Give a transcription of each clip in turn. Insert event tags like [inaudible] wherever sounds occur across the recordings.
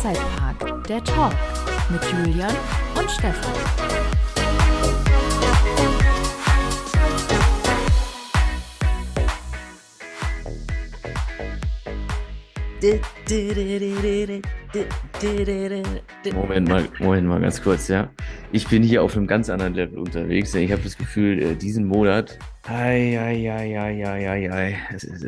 Freizeitpark, der Talk mit Julian und Stefan. Moment mal, Moment mal ganz kurz, ja. Ich bin hier auf einem ganz anderen Level unterwegs. Ich habe das Gefühl, äh, diesen Monat, ei, ei, ei, ei, ei, ei, ei.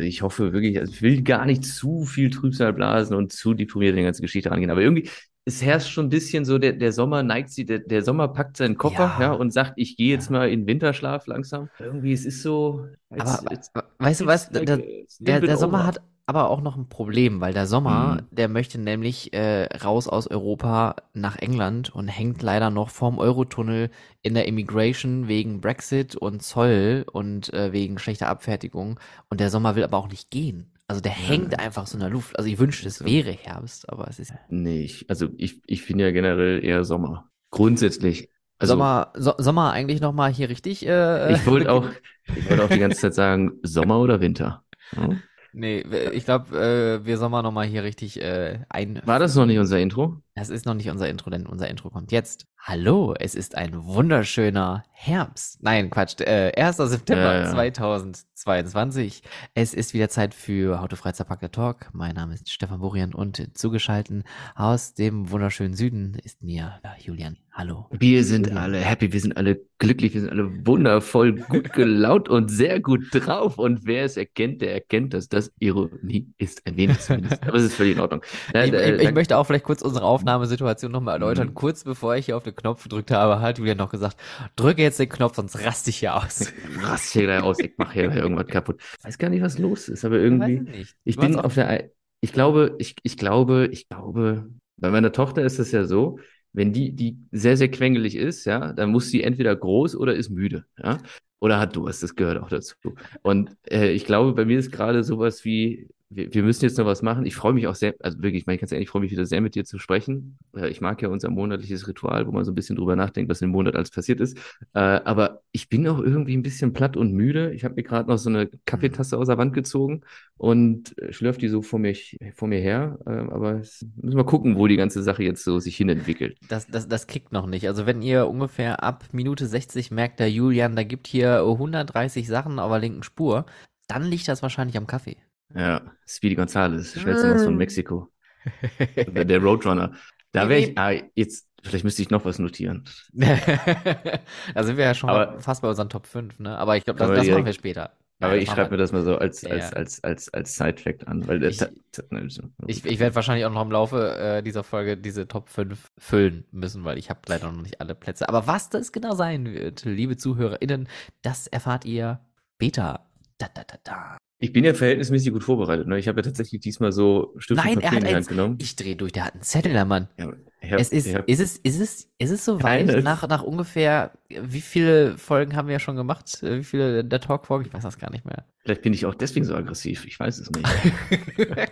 Ich hoffe wirklich, also ich will gar nicht zu viel Trübsal blasen und zu deprimiert in die ganze Geschichte rangehen, aber irgendwie, es herrscht schon ein bisschen so, der, der Sommer neigt sie, der, der Sommer packt seinen Koffer, ja, Ja. und sagt, ich gehe jetzt mal in Winterschlaf langsam. Irgendwie, es ist so. Aber it's- it's- weißt du was, like, der, der, der Sommer hat aber auch noch ein Problem, weil der Sommer, Mhm. der möchte nämlich äh, raus aus Europa nach England und hängt leider noch vorm Eurotunnel in der Immigration wegen Brexit und Zoll und äh, wegen schlechter Abfertigung. Und der Sommer will aber auch nicht gehen. Also der hängt einfach so in der Luft. Also ich wünschte, es wäre Herbst, aber es ist Nee, ich, also ich, ich finde ja generell eher Sommer. Grundsätzlich. Also Sommer, so, Sommer eigentlich noch mal hier richtig. Äh, ich wollte [laughs] auch, ich wollte auch die ganze Zeit sagen, Sommer oder Winter. Ja? Nee, ich glaube, äh, wir noch mal hier richtig äh, ein. War das noch nicht unser Intro? Das ist noch nicht unser Intro, denn unser Intro kommt jetzt. Hallo, es ist ein wunderschöner Herbst. Nein, Quatsch, äh, 1. September Ja, ja. 2022. Es ist wieder Zeit für Auto Freizeitpark der Talk. Mein Name ist Stefan Burian und zugeschalten aus dem wunderschönen Süden ist mir ja, Julian. Hallo. Wir sind Julian. alle happy, wir sind alle glücklich, wir sind alle wundervoll, gut [laughs] gelaunt und sehr gut drauf. Und wer es erkennt, der erkennt, dass das Ironie ist. Ein wenig zumindest. Aber es ist völlig in Ordnung. [laughs] Ich, ich, ich möchte auch vielleicht kurz unsere Aufnahmesituation nochmal erläutern. Mhm. Kurz bevor ich hier auf den Knopf gedrückt habe, hat Julian noch gesagt, drücke jetzt den Knopf, sonst raste ich hier aus. [laughs] rast hier gleich aus, ich mache hier irgendwas kaputt. Weiß gar nicht, was los ist, aber Ich irgendwie. weiß es nicht. Ich Du bin auf der, ich glaube, ich, ich glaube, ich glaube, bei meiner Tochter ist es ja so, wenn die, die sehr, sehr quengelig ist, ja, dann muss sie entweder groß oder ist müde, ja, oder hat Durst, das gehört auch dazu. Und äh, ich glaube, bei mir ist gerade sowas wie, wir, wir müssen jetzt noch was machen. Ich freue mich auch sehr, also wirklich, ich meine, ganz ehrlich, ich freue mich wieder sehr mit dir zu sprechen. Äh, ich mag ja unser monatliches Ritual, wo man so ein bisschen drüber nachdenkt, was im Monat alles passiert ist. Äh, aber ich bin auch irgendwie ein bisschen platt und müde. Ich habe mir gerade noch so eine Kaffeetasse aus der Wand gezogen und äh, schlürft die so vor mich, vor mir her. Äh, aber müssen wir gucken, wo die ganze Sache jetzt so sich hinentwickelt. Das, das, das kickt noch nicht. Also wenn ihr ungefähr ab Minute 60 merkt, der Julian, da gibt hier 130 Sachen auf der linken Spur, dann liegt das wahrscheinlich am Kaffee. Ja, Speedy Gonzales, Schwärzemaus von Mexiko. [laughs] Der, der Roadrunner. Da wäre ich, ah, jetzt, vielleicht müsste ich noch was notieren. [laughs] da sind wir ja schon Aber- fast bei unseren Top 5, ne? Aber ich glaube, das, das machen wir später. Aber Nein, ich schreibe mir das mal so als, Ja, als, ja. als, als, als Side-Fact an, weil Ich- ne, so- Ich, ich werde wahrscheinlich auch noch im Laufe äh, dieser Folge diese Top 5 füllen müssen, weil ich habe leider noch nicht alle Plätze. Aber was das genau sein wird, liebe ZuhörerInnen, das erfahrt ihr später. Da, da, da, da. Ich bin ja verhältnismäßig gut vorbereitet. Ne? Ich habe ja tatsächlich diesmal so Stift Nein, und er Papier hat in die Hand genommen. Ich drehe durch, der hat einen Zettel, der Mann. Ja, hab, Es ist, ist es, ist es, ist es soweit? Nach, nach ungefähr, wie viele Folgen haben wir schon gemacht? Äh, Wie viele der Talk-Folgen? Ich weiß das gar nicht mehr. vielleicht bin ich auch deswegen so aggressiv. Ich weiß es nicht. [laughs]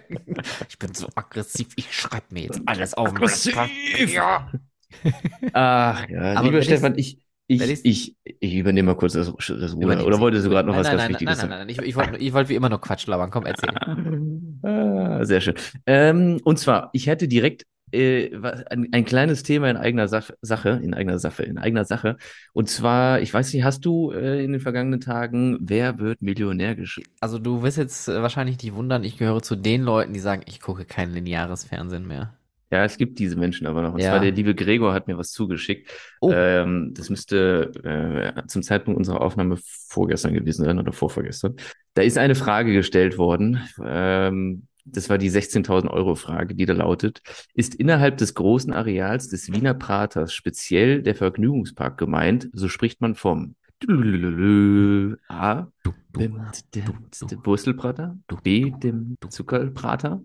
ich bin so aggressiv, ich schreibe mir jetzt alles auf. Aggressiv! Ja. Ach ja, Aber lieber Stefan, ich, ich, ich, ich übernehme mal kurz das, das Ruder. Oder wolltest du gerade noch nein, was nein, ganz nein, Wichtiges nein, nein, nein, nein. Ich, ich wollte ich wollte wie immer nur Quatsch labern. Komm, erzähl. sagen? [laughs] Ah, sehr schön. Ähm, und zwar, ich hätte direkt äh, ein, ein kleines Thema in eigener Sach Sache, in eigener Sache, in eigener Sache. Und zwar, ich weiß nicht, hast du äh, in den vergangenen Tagen Wer wird Millionär geschrieben? Also du wirst jetzt äh, wahrscheinlich nicht wundern, ich gehöre zu den Leuten, die sagen, ich gucke kein lineares Fernsehen mehr. Ja, es gibt diese Menschen aber noch. Und Ja. zwar der liebe Gregor hat mir was zugeschickt. Oh. Ähm, das müsste äh, zum Zeitpunkt unserer Aufnahme vorgestern gewesen sein oder vorvorgestern. Da ist eine Frage gestellt worden. Ähm, das war die 16.000 Euro Frage, die da lautet, ist innerhalb des großen Areals des Wiener Praters speziell der Vergnügungspark gemeint? So spricht man vom A. Dem, dem Wurstelprater, B. dem Zuckerprater,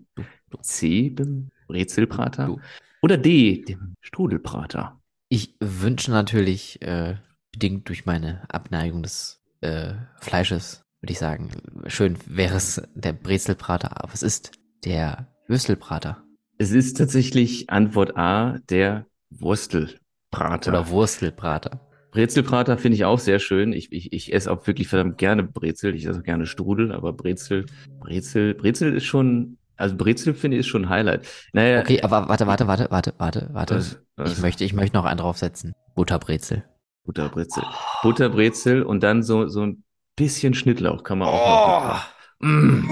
C. dem Brezelprater Du. oder D. dem Strudelprater. Ich wünsche natürlich, äh, bedingt durch meine Abneigung des äh, Fleisches, würde ich sagen, schön wäre es der Brezelbrater, aber es ist der Würstelbrater Es ist tatsächlich Antwort A, der Wurstelprater. oder Wurstelbrater. Brezelprater finde ich auch sehr schön. Ich, ich, ich esse auch wirklich verdammt gerne Brezel. Ich esse auch gerne Strudel, aber Brezel, Brezel, Brezel ist schon, Also Brezel finde ich ist schon ein Highlight. Naja, Okay, aber warte, warte, warte, warte, warte, warte. was, was? Ich möchte, ich möchte noch einen draufsetzen. Butterbrezel. Butterbrezel. Butterbrezel und dann so, so ein bisschen Schnittlauch kann man auch noch. Mm.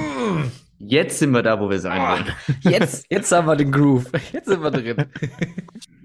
Jetzt sind wir da, wo wir sein Oh. wollen. [laughs] Jetzt, jetzt haben wir den Groove. Jetzt sind wir drin.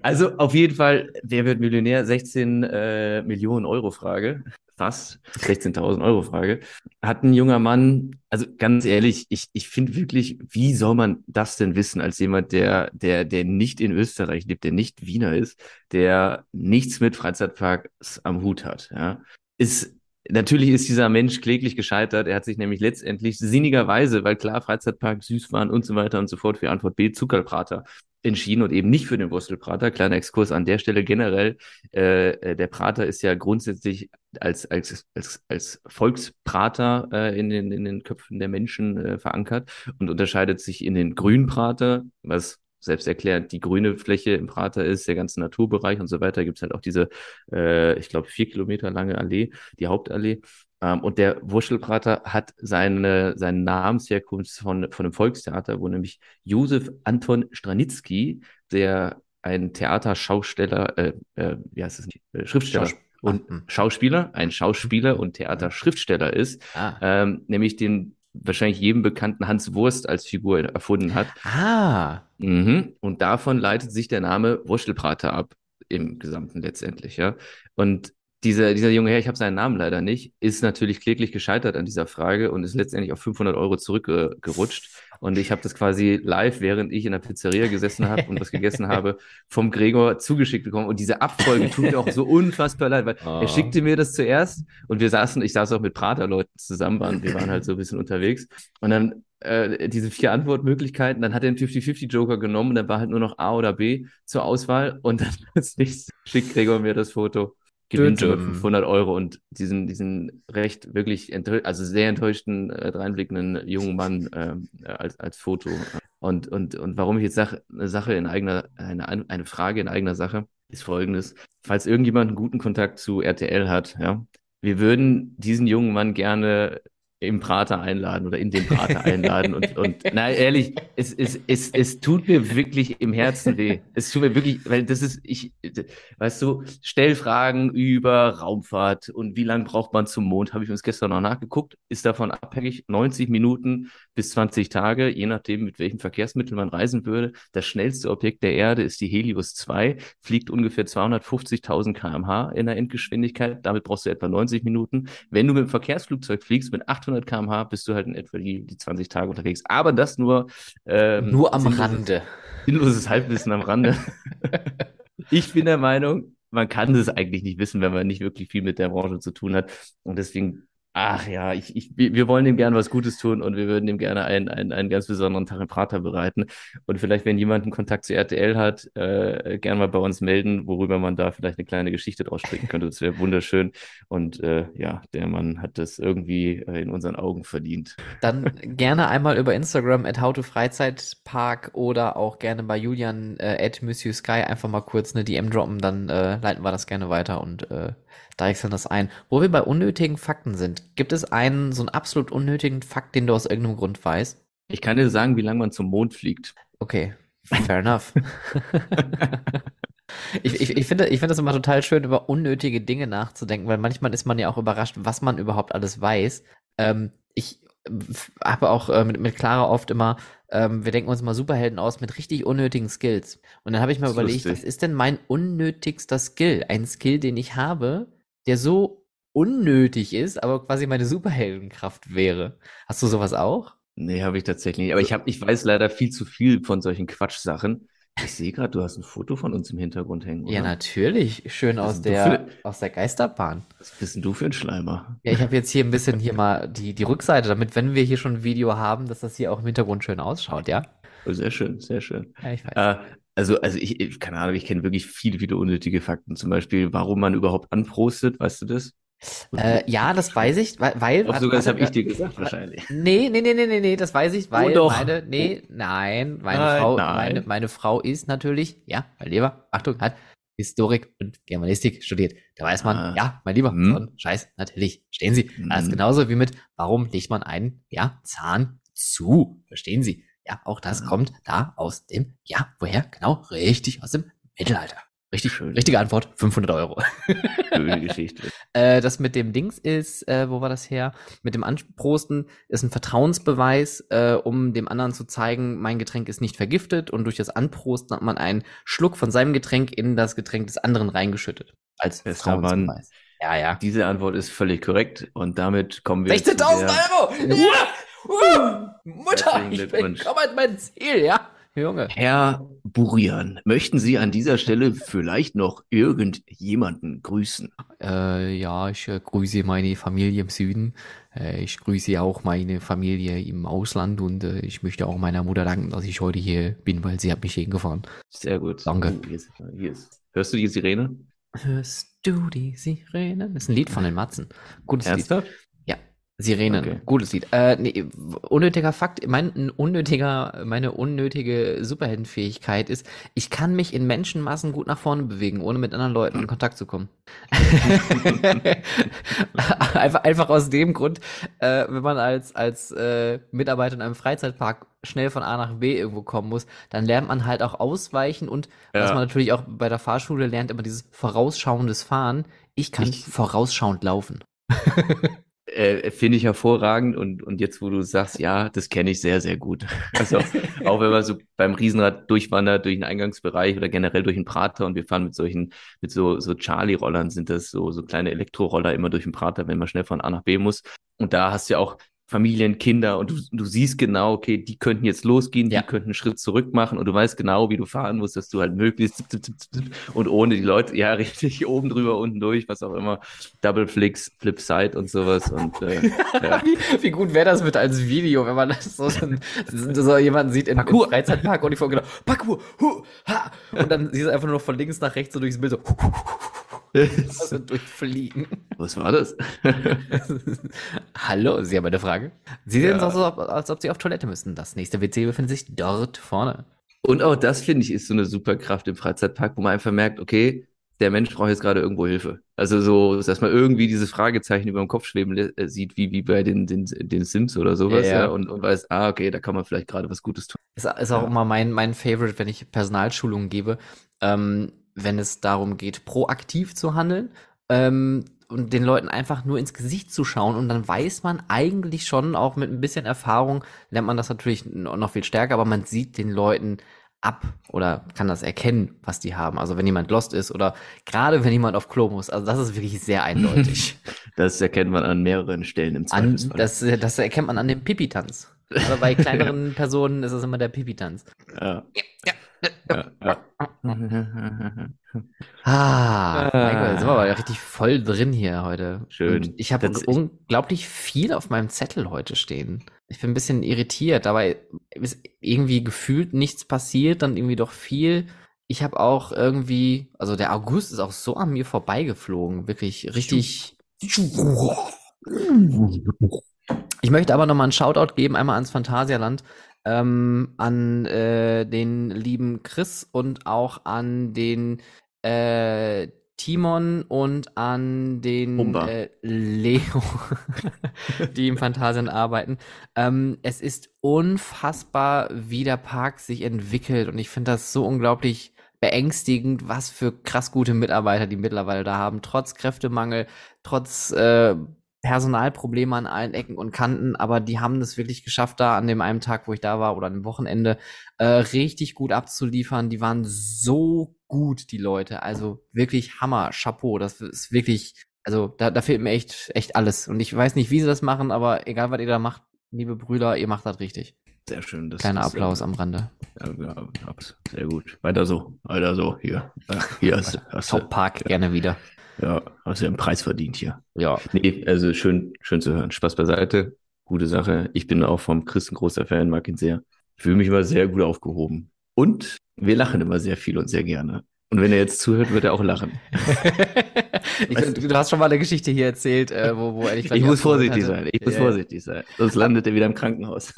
Also auf jeden Fall, wer wird Millionär? 16 äh, Millionen Euro Frage. Fast 16.000 Euro Frage. Hat ein junger Mann, also ganz ehrlich, ich, ich finde wirklich, wie soll man das denn wissen als jemand, der, der, der nicht in Österreich lebt, der nicht Wiener ist, der nichts mit Freizeitparks am Hut hat, ja? Ist, natürlich ist dieser Mensch kläglich gescheitert. Er hat sich nämlich letztendlich sinnigerweise, weil klar, Freizeitpark, Süßwaren und so weiter und so fort für Antwort B, Zuckerbrater entschieden und eben nicht für den Wurstelprater. Kleiner Exkurs an der Stelle generell. Äh, äh, der Prater ist ja grundsätzlich als, als, als, als Volksprater äh, in, den, in den Köpfen der Menschen äh, verankert und unterscheidet sich in den Grünprater, was selbst erklärt die grüne Fläche im Prater ist, der ganze Naturbereich und so weiter. Gibt es halt auch diese, äh, ich glaube, vier Kilometer lange Allee, die Hauptallee. Ähm, und der Wurschelprater hat seine, seine Namensherkunft von, von einem Volkstheater, wo nämlich Josef Anton Stranitzky, der ein Theaterschausteller, äh, äh, wie heißt es nicht, äh, Schriftsteller Schaus- und Ah, hm. Schauspieler, ein Schauspieler und Theaterschriftsteller ist, Ah. ähm, nämlich den wahrscheinlich jedem bekannten Hans Wurst als Figur erfunden hat. Ah. Mhm. Und davon leitet sich der Name Wurstelprater ab, im Gesamten letztendlich, ja. Und dieser, dieser junge Herr, ich habe seinen Namen leider nicht, ist natürlich kläglich gescheitert an dieser Frage und ist letztendlich auf 500 Euro zurückgerutscht. Und ich habe das quasi live, während ich in der Pizzeria gesessen habe und was gegessen [laughs] habe, vom Gregor zugeschickt bekommen. Und diese Abfolge tut mir auch so unfassbar leid, weil Oh. er schickte mir das zuerst und wir saßen, ich saß auch mit Praterleuten zusammen, waren, wir waren halt so ein bisschen unterwegs. Und dann äh, diese vier Antwortmöglichkeiten, dann hat er den 50-50-Joker genommen und dann war halt nur noch A oder B zur Auswahl und dann [laughs] plötzlich schickt Gregor mir das Foto. Gewinnsumme Düm. 500 Euro und diesen, diesen recht wirklich also sehr enttäuschten, äh, dreinblickenden jungen Mann ähm, äh, als, als Foto. Und, und, und warum ich jetzt sage, eine Sache in eigener, eine, eine Frage in eigener Sache, ist folgendes. Falls irgendjemand einen guten Kontakt zu RTL hat, ja, wir würden diesen jungen Mann gerne im Prater einladen oder in den Prater einladen und, und na ehrlich, es, es, es, es tut mir wirklich im Herzen weh. Es tut mir wirklich, weil das ist, ich, weißt du, Stellfragen über Raumfahrt und wie lange braucht man zum Mond, habe ich uns gestern noch nachgeguckt, ist davon abhängig, 90 Minuten bis 20 Tage, je nachdem, mit welchem Verkehrsmittel man reisen würde. Das schnellste Objekt der Erde ist die Helios 2, fliegt ungefähr 250.000 km/h in der Endgeschwindigkeit, damit brauchst du etwa 90 Minuten. Wenn du mit dem Verkehrsflugzeug fliegst, mit 800 km/h, bist du halt in etwa die, die 20 Tage unterwegs. Aber das nur, ähm, Nur am sinnloses- Rande. Sinnloses Halbwissen am Rande. [laughs] ich bin der Meinung, man kann das eigentlich nicht wissen, wenn man nicht wirklich viel mit der Branche zu tun hat. Und deswegen, ach ja, ich, ich, wir wollen dem gerne was Gutes tun und wir würden ihm gerne einen, einen, einen ganz besonderen Tag im Prater bereiten. Und vielleicht, wenn jemand einen Kontakt zu RTL hat, äh, gerne mal bei uns melden, worüber man da vielleicht eine kleine Geschichte draus stricken könnte. Das wäre wunderschön. Und äh, ja, der Mann hat das irgendwie äh, in unseren Augen verdient. Dann gerne einmal über Instagram at howtofreizeitpark oder auch gerne bei Julian äh, at Monsieur Sky einfach mal kurz eine DM droppen, dann äh, leiten wir das gerne weiter und äh, deichseln das ein. Wo wir bei unnötigen Fakten sind, gibt es einen so einen absolut unnötigen Fakt, den du aus irgendeinem Grund weißt? Ich kann dir sagen, wie lange man zum Mond fliegt. Okay, fair enough. [laughs] Ich, ich, ich finde, ich finde das immer total schön, über unnötige Dinge nachzudenken, weil manchmal ist man ja auch überrascht, was man überhaupt alles weiß. Ähm, ich habe auch äh, mit, mit Clara oft immer, ähm, wir denken uns mal Superhelden aus mit richtig unnötigen Skills. Und dann habe ich mir Das überlegt, lustig. was ist denn mein unnötigster Skill? Ein Skill, den ich habe, der so unnötig ist, aber quasi meine Superheldenkraft wäre. Hast du sowas auch? Nee, habe ich tatsächlich nicht. Aber ich, hab, ich weiß leider viel zu viel von solchen Quatschsachen. Ich sehe gerade, du hast ein Foto von uns im Hintergrund hängen, Ja, oder? natürlich. Schön aus der, für- aus der Geisterbahn. Was bist denn du für ein Schleimer? Ja, ich habe jetzt hier ein bisschen hier mal die, die Rückseite, damit, wenn wir hier schon ein Video haben, dass das hier auch im Hintergrund schön ausschaut, ja? Oh, sehr schön, sehr schön. Ja, ich weiß. Äh, also, also ich, ich, keine Ahnung, ich kenne wirklich viele, viele unnötige Fakten. Zum Beispiel, warum man überhaupt anprostet, weißt du das? Äh, ja, das weiß ich, weil, weil warte, sogar, das habe ich dir gesagt, wahrscheinlich. [laughs] Nee, nee, nee, nee, nee, nee, das weiß ich, weil doch. meine, nee, nein, meine Nein, Frau, nein. Meine, meine Frau ist natürlich, ja, mein Lieber, Achtung, hat Historik und Germanistik studiert. Da weiß man, Ah. ja, mein Lieber, Hm. so ein Scheiß, natürlich, verstehen Sie. Das ist Hm. genauso wie mit, warum legt man einen, ja, Zahn zu, verstehen Sie. Ja, auch das Ah. kommt da aus dem, ja, woher? Genau, richtig, aus dem Mittelalter. Richtig, Schön. richtige Antwort, 500 Euro. [laughs] Schöne Geschichte. [laughs] Äh, das mit dem Dings ist, äh, wo war das her? Mit dem Anprosten ist ein Vertrauensbeweis, äh, um dem anderen zu zeigen, mein Getränk ist nicht vergiftet und durch das Anprosten hat man einen Schluck von seinem Getränk in das Getränk des anderen reingeschützt. Als Bester Mann. Vertrauensbeweis. Ja, ja. Diese Antwort ist völlig korrekt und damit kommen wir 16.000 zu der- Euro! Ja! Uh, Mutter, Herzlichen ich bin komm an mein Ziel, ja? Junge. Herr Burian, möchten Sie an dieser Stelle vielleicht noch irgendjemanden grüßen? Äh, ja, ich äh, grüße meine Familie im Süden. Äh, ich grüße auch meine Familie im Ausland und äh, ich möchte auch meiner Mutter danken, dass ich heute hier bin, weil sie hat mich hingefahren. Sehr gut. Danke. Hier ist, hier ist. Hörst du die Sirene? Hörst du die Sirenen? Das ist ein Lied von den Matzen. Gutes Lied. Ernsthaft? Ja, Sirenen. Okay. Gutes Lied. Äh, nee, unnötiger Fakt, mein ein unnötiger, meine unnötige Superheldenfähigkeit ist, ich kann mich in Menschenmassen gut nach vorne bewegen, ohne mit anderen Leuten in Kontakt zu kommen. [laughs] einfach, einfach aus dem Grund, äh, wenn man als, als äh, Mitarbeiter in einem Freizeitpark schnell von A nach B irgendwo kommen muss, dann lernt man halt auch ausweichen und was Ja. man natürlich auch bei der Fahrschule lernt, immer dieses vorausschauendes Fahren. Ich kann Ich- vorausschauend laufen. [laughs] Äh, Finde ich hervorragend und, und jetzt, wo du sagst, ja, das kenne ich sehr, sehr gut. [laughs] Also auch wenn man so beim Riesenrad durchwandert durch den Eingangsbereich oder generell durch den Prater und wir fahren mit solchen, mit so, so Charlie-Rollern sind das so, so kleine Elektroroller immer durch den Prater, wenn man schnell von A nach B muss. Und da hast du ja auch Familien, Kinder und du, du siehst genau, okay, die könnten jetzt losgehen, Ja. die könnten einen Schritt zurück machen und du weißt genau, wie du fahren musst, dass du halt möglichst zip, zip, zip, und ohne die Leute, ja, [laughs] richtig, oben drüber, unten durch, was auch immer, Double Flicks, Flip Side und sowas und äh, [laughs] ja. Wie, wie gut wäre das mit als Video, wenn man das so, so jemanden sieht in, im Parkour. Freizeitpark und die genau, Parkour, hu, ha, und dann siehst du einfach nur noch von links nach rechts so durchs Bild so, also durchfliegen. Was war das? [laughs] Hallo, Sie haben eine Frage? Sie sehen Ja. so aus, als ob Sie auf Toilette müssten. Das nächste WC befindet sich dort vorne. Und auch das, finde ich, ist so eine Superkraft im Freizeitpark, wo man einfach merkt, okay, der Mensch braucht jetzt gerade irgendwo Hilfe. Also so, dass man irgendwie diese Fragezeichen über dem Kopf schweben äh, sieht, wie, wie bei den, den, den Sims oder sowas, ja, ja. und, und weiß, ah, okay, da kann man vielleicht gerade was Gutes tun. Ist, ist auch Ja. immer mein, mein Favorite, wenn ich Personalschulungen gebe, ähm, wenn es darum geht, proaktiv zu handeln ähm, und den Leuten einfach nur ins Gesicht zu schauen und dann weiß man eigentlich schon, auch mit ein bisschen Erfahrung, lernt man das natürlich noch viel stärker, aber man sieht den Leuten ab oder kann das erkennen, was die haben. Also wenn jemand lost ist oder gerade wenn jemand auf Klo muss. Also das ist wirklich sehr eindeutig. [laughs] Das erkennt man an mehreren Stellen im an, Zweifelsfall. das, das erkennt man an dem Pipi-Tanz. Aber bei [laughs] kleineren Personen ist es immer der Pipi-Tanz. ja. Ja, ja. [laughs] Ah, mein Ah. Gott, jetzt sind wir aber richtig voll drin hier heute. Schön. Und ich habe unglaublich viel auf meinem Zettel heute stehen. Ich bin ein bisschen irritiert, aber ist irgendwie gefühlt nichts passiert, dann irgendwie doch viel. Ich habe auch irgendwie, also der August ist auch so an mir vorbeigeflogen, wirklich richtig. Ich möchte aber nochmal einen Shoutout geben, einmal ans Phantasialand, ähm, an äh, den lieben Chris und auch an den äh, Timon und an den äh, Leo, [laughs] die im Phantasialand arbeiten. Ähm, es ist unfassbar, wie der Park sich entwickelt und ich finde das so unglaublich beängstigend, was für krass gute Mitarbeiter die mittlerweile da haben, trotz Kräftemangel, trotz äh, Personalprobleme an allen Ecken und Kanten, aber die haben es wirklich geschafft, da an dem einen Tag, wo ich da war oder dem Wochenende, äh, richtig gut abzuliefern. Die waren so gut, die Leute. Also wirklich Hammer, Chapeau. Das ist wirklich, also da, da fehlt mir echt, echt alles. Und ich weiß nicht, wie sie das machen, aber egal, was ihr da macht, liebe Brüder, ihr macht das richtig. Sehr schön. Das Kleiner ist, Applaus äh, am Rande. Ja, ja, sehr gut. Weiter so, weiter so. Hier, Ja, hier du, Top Park, gerne wieder. Ja, hast du einen Preis verdient hier. Ja. Nee, also schön, schön zu hören. Spaß beiseite. Gute Sache. Ich bin auch vom Chris ein großer Fan, mag ihn sehr. Ich fühle mich immer sehr gut aufgehoben. Und wir lachen immer sehr viel und sehr gerne. Und wenn er jetzt zuhört, wird er auch lachen. [laughs] ich, du, du, hast schon mal eine Geschichte hier erzählt, äh, wo, wo er Ich muss vorsichtig sein. Ich muss ja. vorsichtig sein. Sonst landet er wieder im Krankenhaus.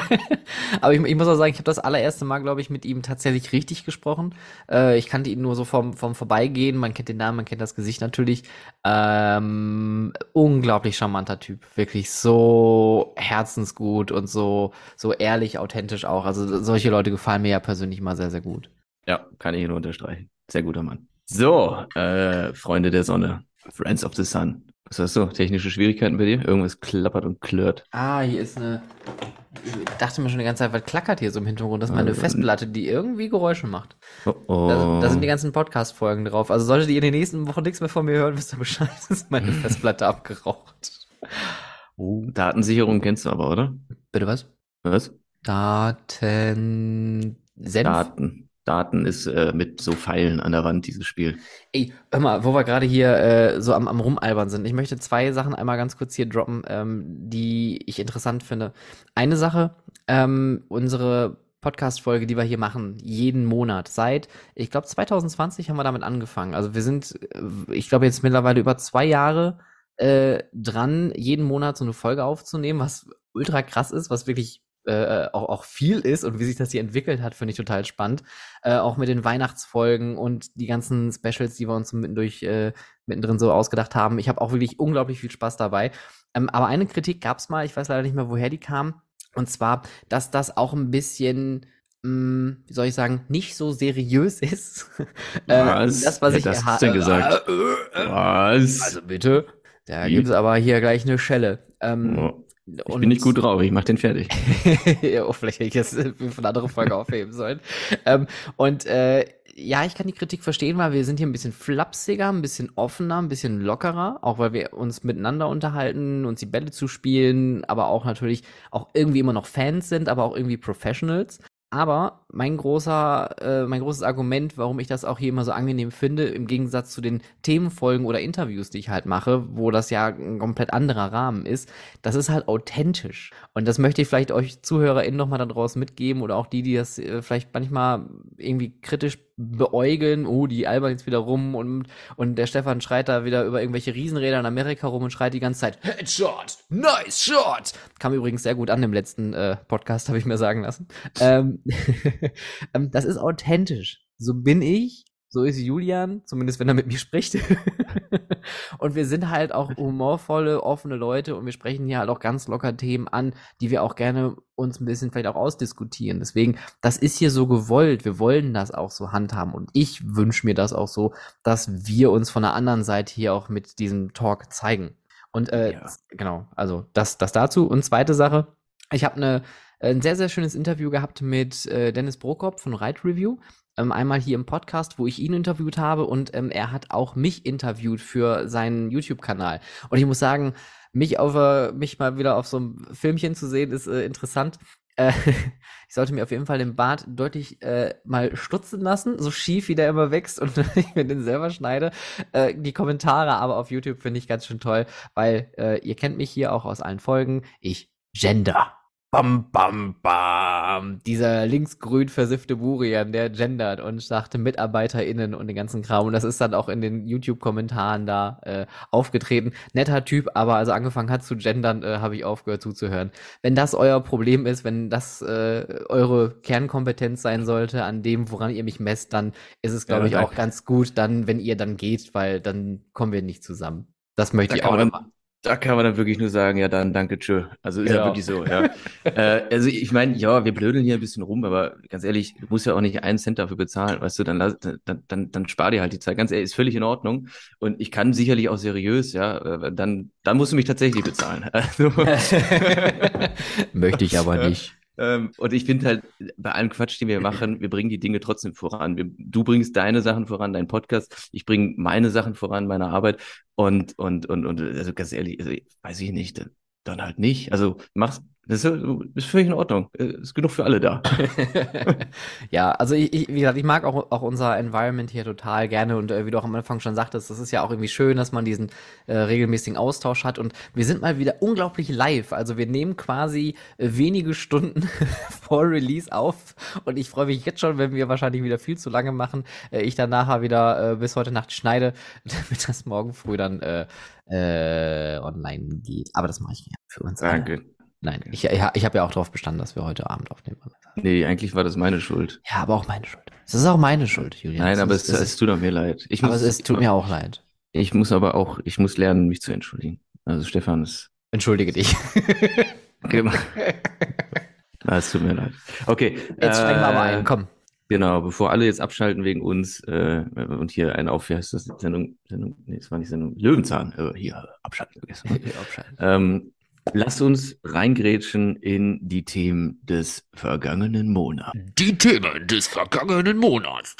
[laughs] Aber ich, ich, muss auch sagen, ich habe das allererste Mal, glaube ich, mit ihm tatsächlich richtig gesprochen. Äh, ich kannte ihn nur so vom, vom Vorbeigehen. Man kennt den Namen, man kennt das Gesicht natürlich. Ähm, unglaublich charmanter Typ. Wirklich so herzensgut und so, so ehrlich, authentisch auch. Also solche Leute gefallen mir ja persönlich mal sehr, sehr gut. Ja, kann ich nur unterstreichen. Sehr guter Mann. So, äh, Freunde der Sonne, Friends of the Sun. Was hast du? Technische Schwierigkeiten bei dir? Irgendwas klappert und klirrt. Ah, hier ist eine. Ich dachte mir schon die ganze Zeit, was klackert hier so im Hintergrund? Das ist meine äh, Festplatte, die irgendwie Geräusche macht. Oh oh. Da, da sind die ganzen Podcast-Folgen drauf. Also solltet ihr in den nächsten Wochen nichts mehr von mir hören, wisst ihr Bescheid, ist meine [laughs] Festplatte abgeraucht. Oh. Datensicherung kennst du aber, oder? Bitte was? Was? Daten. Senf? Daten. Daten ist äh, mit so Pfeilen an der Wand, dieses Spiel. Ey, hör mal, wo wir gerade hier äh, so am, am Rumalbern sind. Ich möchte zwei Sachen einmal ganz kurz hier droppen, ähm, die ich interessant finde. Eine Sache, ähm, unsere Podcast-Folge, die wir hier machen, jeden Monat. Seit, ich glaube, 2020 haben wir damit angefangen. Also wir sind, äh, ich glaube, jetzt mittlerweile über zwei Jahre äh, dran, jeden Monat so eine Folge aufzunehmen, was ultra krass ist, was wirklich äh, auch, auch viel ist und wie sich das hier entwickelt hat, finde ich total spannend. Äh, auch mit den Weihnachtsfolgen und die ganzen Specials, die wir uns mittendurch, äh, mittendrin so ausgedacht haben. Ich habe auch wirklich unglaublich viel Spaß dabei. Ähm, aber eine Kritik gab es mal, ich weiß leider nicht mehr, woher die kam. Und zwar, dass das auch ein bisschen hm, wie soll ich sagen, nicht so seriös [laughs] ist. Äh, was? das, was ja, ich das hast du gesagt. was? Also bitte. Da gibt es aber hier gleich eine Schelle. Ähm, oh. Ich bin nicht gut drauf, ich mach den fertig. ja, [laughs] oh, vielleicht hätte ich das für eine andere Folge [laughs] aufheben sollen. Ähm, und äh, ja, ich kann die Kritik verstehen, weil wir sind hier ein bisschen flapsiger, ein bisschen offener, ein bisschen lockerer, auch weil wir uns miteinander unterhalten, uns die Bälle zu spielen, aber auch natürlich auch irgendwie immer noch Fans sind, aber auch irgendwie Professionals. Aber mein großer, äh, mein großes Argument, warum ich das auch hier immer so angenehm finde, im Gegensatz zu den Themenfolgen oder Interviews, die ich halt mache, wo das ja ein komplett anderer Rahmen ist, das ist halt authentisch. Und das möchte ich vielleicht euch ZuhörerInnen nochmal da draußen mitgeben oder auch die, die das äh, vielleicht manchmal irgendwie kritisch beäugeln, oh, die albern jetzt wieder rum und, und der Stefan schreit da wieder über irgendwelche Riesenräder in Amerika rum und schreit die ganze Zeit, Headshot, nice shot. Kam übrigens sehr gut an im letzten äh, Podcast, habe ich mir sagen lassen. Ähm, [laughs] ähm, das ist authentisch. So bin ich so ist Julian, zumindest wenn er mit mir spricht. [laughs] und wir sind halt auch humorvolle, offene Leute und wir sprechen hier halt auch ganz locker Themen an, die wir auch gerne uns ein bisschen vielleicht auch ausdiskutieren. Deswegen, das ist hier so gewollt. Wir wollen das auch so handhaben und ich wünsche mir das auch so, dass wir uns von der anderen Seite hier auch mit diesem Talk zeigen. Und äh, ja. genau, also das, das dazu. Und zweite Sache, ich habe eine ein sehr, sehr schönes Interview gehabt mit äh, Dennis Brokop von Ride Review. Ähm, einmal hier im Podcast, wo ich ihn interviewt habe und ähm, er hat auch mich interviewt für seinen YouTube-Kanal. Und ich muss sagen, mich auf äh, mich mal wieder auf so einem Filmchen zu sehen, ist äh, interessant. Äh, [laughs] ich sollte mir auf jeden Fall den Bart deutlich äh, mal stutzen lassen, so schief wie der immer wächst und [laughs] ich mir den selber schneide. Äh, die Kommentare aber auf YouTube finde ich ganz schön toll, weil ihr kennt mich hier auch aus allen Folgen. Ich gender. Bam, bam, bam. Dieser linksgrün versiffte Burian, der gendert und sagte MitarbeiterInnen und den ganzen Kram. Und das ist dann auch in den YouTube-Kommentaren da äh, aufgetreten. Netter Typ, aber als er angefangen hat zu gendern, äh, habe ich aufgehört zuzuhören. Wenn das euer Problem ist, wenn das äh, eure Kernkompetenz sein sollte, an dem, woran ihr mich messt, dann ist es, glaube ja, ich, auch ganz gut, dann, wenn ihr dann geht, weil dann kommen wir nicht zusammen. Das möchte da ich auch nochmal. Da kann man dann wirklich nur sagen, ja dann, danke, tschö. Also ist genau. ja wirklich so, ja. [laughs] äh, also ich meine, ja, wir blödeln hier ein bisschen rum, aber ganz ehrlich, du musst ja auch nicht einen Cent dafür bezahlen, weißt du, dann, dann, dann, dann spar dir halt die Zeit. Ganz ehrlich, ist völlig in Ordnung. Und ich kann sicherlich auch seriös, ja, äh, dann, dann musst du mich tatsächlich bezahlen. [laughs] Also, [laughs] Möchte ich aber nicht. Ähm, und ich finde halt, bei allem Quatsch, den wir machen, wir bringen die Dinge trotzdem voran. Du bringst deine Sachen voran, dein Podcast, ich bringe meine Sachen voran, meine Arbeit. Und, und, und, und, also ganz ehrlich, also, weiß ich nicht, dann halt nicht. Also mach's, Das ist, ist völlig in Ordnung. Ist genug für alle da. [laughs] ja, also ich, ich, wie gesagt, ich mag auch, auch unser Environment hier total gerne und äh, wie du auch am Anfang schon sagtest, das ist ja auch irgendwie schön, dass man diesen äh, regelmäßigen Austausch hat und wir sind mal wieder unglaublich live. Also wir nehmen quasi äh, wenige Stunden [laughs] vor Release auf und ich freue mich jetzt schon, wenn wir wahrscheinlich wieder viel zu lange machen, äh, ich dann nachher wieder äh, bis heute Nacht schneide, [laughs] damit das morgen früh dann äh, äh, online geht. Aber das mache ich gerne für uns. Danke. Alle. Nein, ich, ich, ich habe ja auch darauf bestanden, dass wir heute Abend aufnehmen. Nee, eigentlich war das meine Schuld. Ja, aber auch meine Schuld. Es ist auch meine Schuld, Julian. Nein, es aber ist, es, es, tut mir leid. Ich aber es, es tut mir auch leid. Ich muss aber auch, ich muss lernen, mich zu entschuldigen. Also Stefan ist. Entschuldige dich. [laughs] Genau. [laughs] es tut mir leid. Okay. Jetzt steigen wir aber ein, komm. Genau, bevor alle jetzt abschalten wegen uns äh, und hier ein auf, wie heißt das? Sendung, Sendung, nee, es war nicht Sendung, Löwenzahn, äh, hier abschalten vergessen. [laughs] abschalten. Ähm, Lass uns reingrätschen in die Themen des vergangenen Monats. Die Themen des vergangenen Monats.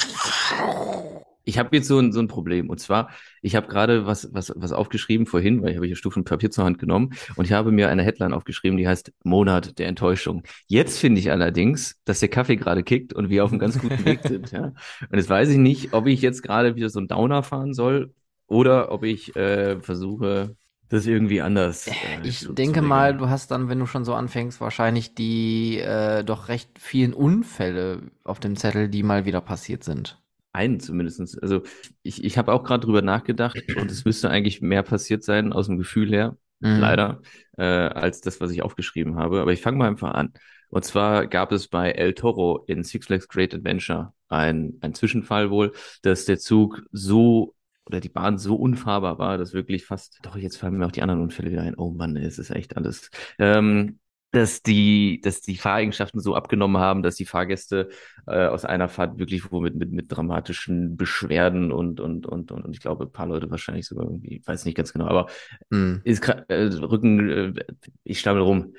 Ich habe jetzt so ein, so ein Problem. Und zwar, ich habe gerade was, was, was aufgeschrieben vorhin, weil ich habe hier Stufen Papier zur Hand genommen und ich habe mir eine Headline aufgeschrieben, die heißt Monat der Enttäuschung. Jetzt finde ich allerdings, dass der Kaffee gerade kickt und wir auf einem ganz guten Weg sind. Ja? Und jetzt weiß ich nicht, ob ich jetzt gerade wieder so ein Downer fahren soll oder ob ich äh, versuche, das irgendwie anders. Äh, ich so denke mal, du hast dann, wenn du schon so anfängst, wahrscheinlich die äh, doch recht vielen Unfälle auf dem Zettel, die mal wieder passiert sind. Einen zumindest. Also ich, ich habe auch gerade drüber nachgedacht und es müsste eigentlich mehr passiert sein aus dem Gefühl her, mhm. leider, äh, als das, was ich aufgeschrieben habe. Aber ich fange mal einfach an. Und zwar gab es bei El Toro in Six Flags Great Adventure ein, ein Zwischenfall wohl, dass der Zug so oder die Bahn so unfahrbar war, dass wirklich fast, doch jetzt fallen mir auch die anderen Unfälle wieder ein. Oh Mann, es ist echt alles. Ähm, dass die, dass die Fahreigenschaften so abgenommen haben, dass die Fahrgäste äh, aus einer Fahrt wirklich wo mit, mit, mit dramatischen Beschwerden und, und, und, und, und ich glaube, ein paar Leute wahrscheinlich sogar irgendwie, ich weiß nicht ganz genau, aber mm. ist äh, Rücken, äh, ich stammel rum,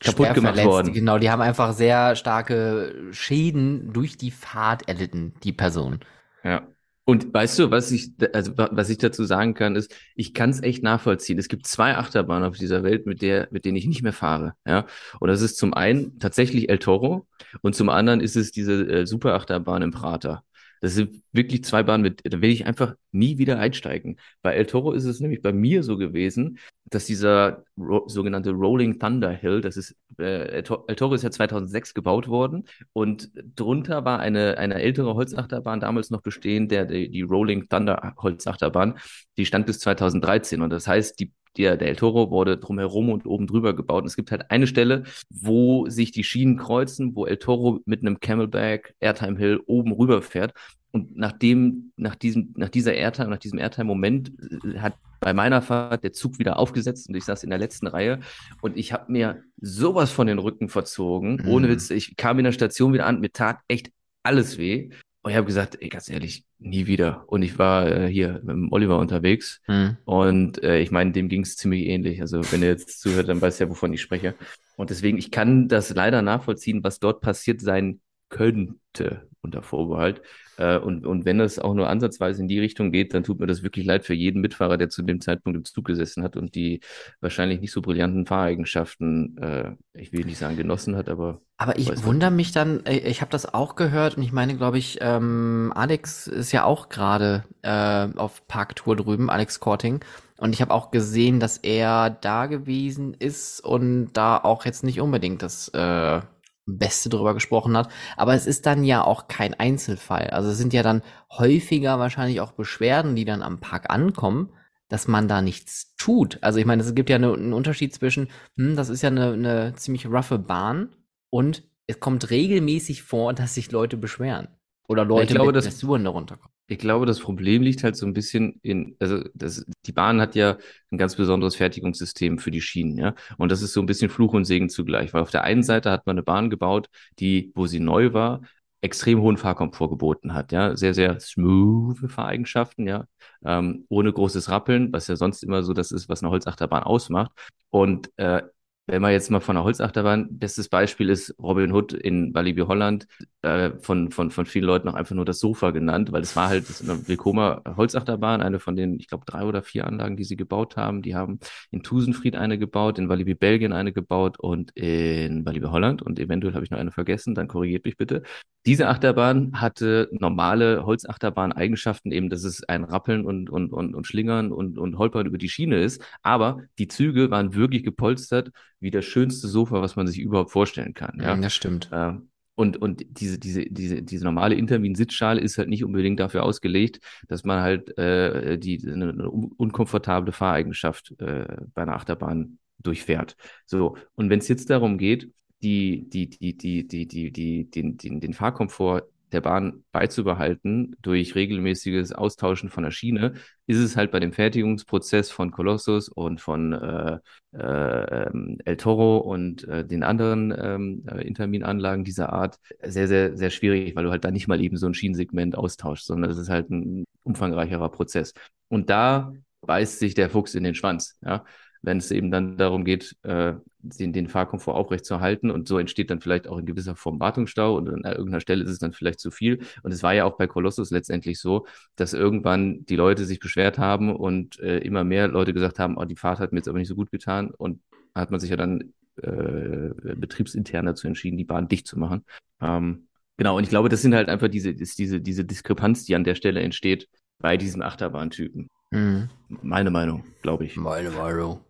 kaputt gemacht verletzt. worden. Genau, die haben einfach sehr starke Schäden durch die Fahrt erlitten, die Person. Ja. Und weißt du, was ich, also was ich dazu sagen kann, ist, ich kann es echt nachvollziehen. Es gibt zwei Achterbahnen auf dieser Welt, mit der, mit denen ich nicht mehr fahre. Ja, und das ist zum einen tatsächlich El Toro und zum anderen ist es diese äh, Superachterbahn im Prater. Das sind wirklich zwei Bahnen, mit, da will ich einfach nie wieder einsteigen. Bei El Toro ist es nämlich bei mir so gewesen, dass dieser ro sogenannte Rolling Thunder Hill, das ist, äh, El Toro ist ja 2006 gebaut worden und drunter war eine, eine ältere Holzachterbahn damals noch bestehen, der, die, die Rolling Thunder Holzachterbahn, die stand bis 2013 und das heißt, die der, der El Toro wurde drumherum und oben drüber gebaut. Und es gibt halt eine Stelle, wo sich die Schienen kreuzen, wo El Toro mit einem Camelback Airtime Hill oben rüber fährt. Und nachdem, nach diesem, nach dieser Airtime, nach diesem Airtime-Moment äh, hat bei meiner Fahrt der Zug wieder aufgesetzt und ich saß in der letzten Reihe und ich habe mir sowas von den Rücken verzogen. Mhm. Ohne Witz, ich kam in der Station wieder an, mir tat echt alles weh. Und ich habe gesagt, ey, ganz ehrlich, nie wieder. Und ich war äh, hier mit dem Oliver unterwegs mhm. und äh, ich meine, dem ging es ziemlich ähnlich. Also wenn ihr jetzt zuhört, dann weißt du ja, wovon ich spreche. Und deswegen, ich kann das leider nachvollziehen, was dort passiert sein könnte unter Vorbehalt. Äh, und, und wenn es auch nur ansatzweise in die Richtung geht, dann tut mir das wirklich leid für jeden Mitfahrer, der zu dem Zeitpunkt im Zug gesessen hat und die wahrscheinlich nicht so brillanten Fahreigenschaften, äh, ich will nicht sagen genossen hat, aber. Aber ich wundere mich dann, äh, ich habe das auch gehört und ich meine, glaube ich, ähm, Alex ist ja auch gerade äh, auf Parktour drüben, Alex Korting. Und ich habe auch gesehen, dass er da gewesen ist und da auch jetzt nicht unbedingt das äh, Beste drüber gesprochen hat. Aber es ist dann ja auch kein Einzelfall. Also es sind ja dann häufiger wahrscheinlich auch Beschwerden, die dann am Park ankommen, dass man da nichts tut. Also ich meine, es gibt ja eine, einen Unterschied zwischen, hm, das ist ja eine, eine ziemlich roughe Bahn und es kommt regelmäßig vor, dass sich Leute beschweren. Oder Leute ich glaube, mit das, Blessuren darunter kommen. Ich glaube, das Problem liegt halt so ein bisschen in, also das, die Bahn hat ja ein ganz besonderes Fertigungssystem für die Schienen, ja. Und das ist so ein bisschen Fluch und Segen zugleich, weil auf der einen Seite hat man eine Bahn gebaut, die, wo sie neu war, extrem hohen Fahrkomfort geboten hat, ja, sehr, sehr smooth Fahreigenschaften, ja, ähm, ohne großes Rappeln, was ja sonst immer so das ist, was eine Holzachterbahn ausmacht. Und äh, wenn man jetzt mal von der Holzachterbahn, bestes Beispiel ist Robin Hood in Walibi Holland. äh, von, von, von vielen Leuten auch einfach nur das Sofa genannt, weil es war halt eine Willkommer Holzachterbahn, eine von den, ich glaube, drei oder vier Anlagen, die sie gebaut haben. Die haben in Tusenfried eine gebaut, in Walibi Belgien eine gebaut und in Walibi Holland und eventuell habe ich noch eine vergessen, dann korrigiert mich bitte. Diese Achterbahn hatte normale Holzachterbahn-Eigenschaften, eben, dass es ein Rappeln und, und, und, und Schlingern und, und Holpern über die Schiene ist, aber die Züge waren wirklich gepolstert wie das schönste Sofa, was man sich überhaupt vorstellen kann. Ja, das stimmt. Ähm, und, und diese, diese, diese, diese normale Intermin-Sitzschale ist halt nicht unbedingt dafür ausgelegt, dass man halt äh, die eine, eine unkomfortable Fahreigenschaft äh, bei einer Achterbahn durchfährt. So, und wenn es jetzt darum geht, die, die, die, die, die, die, die, den, den, den Fahrkomfort der Bahn beizubehalten durch regelmäßiges Austauschen von der Schiene, ist es halt bei dem Fertigungsprozess von Colossus und von äh, äh, El Toro und äh, den anderen ähm, äh, Interminanlagen dieser Art sehr, sehr, sehr schwierig, weil du halt da nicht mal eben so ein Schienensegment austauschst, sondern es ist halt ein umfangreicherer Prozess. Und da beißt sich der Fuchs in den Schwanz. Ja? Wenn es eben dann darum geht, äh, den, den Fahrkomfort aufrechtzuerhalten. Und so entsteht dann vielleicht auch in gewisser Form Wartungsstau und an irgendeiner Stelle ist es dann vielleicht zu viel. Und es war ja auch bei Colossus letztendlich so, dass irgendwann die Leute sich beschwert haben und äh, immer mehr Leute gesagt haben, oh, die Fahrt hat mir jetzt aber nicht so gut getan. Und hat man sich ja dann äh, betriebsintern dazu entschieden, die Bahn dicht zu machen. Ähm, genau, und ich glaube, das sind halt einfach diese, diese, diese Diskrepanz, die an der Stelle entsteht bei diesen Achterbahntypen. Mhm. Meine Meinung, glaube ich. Meine Meinung.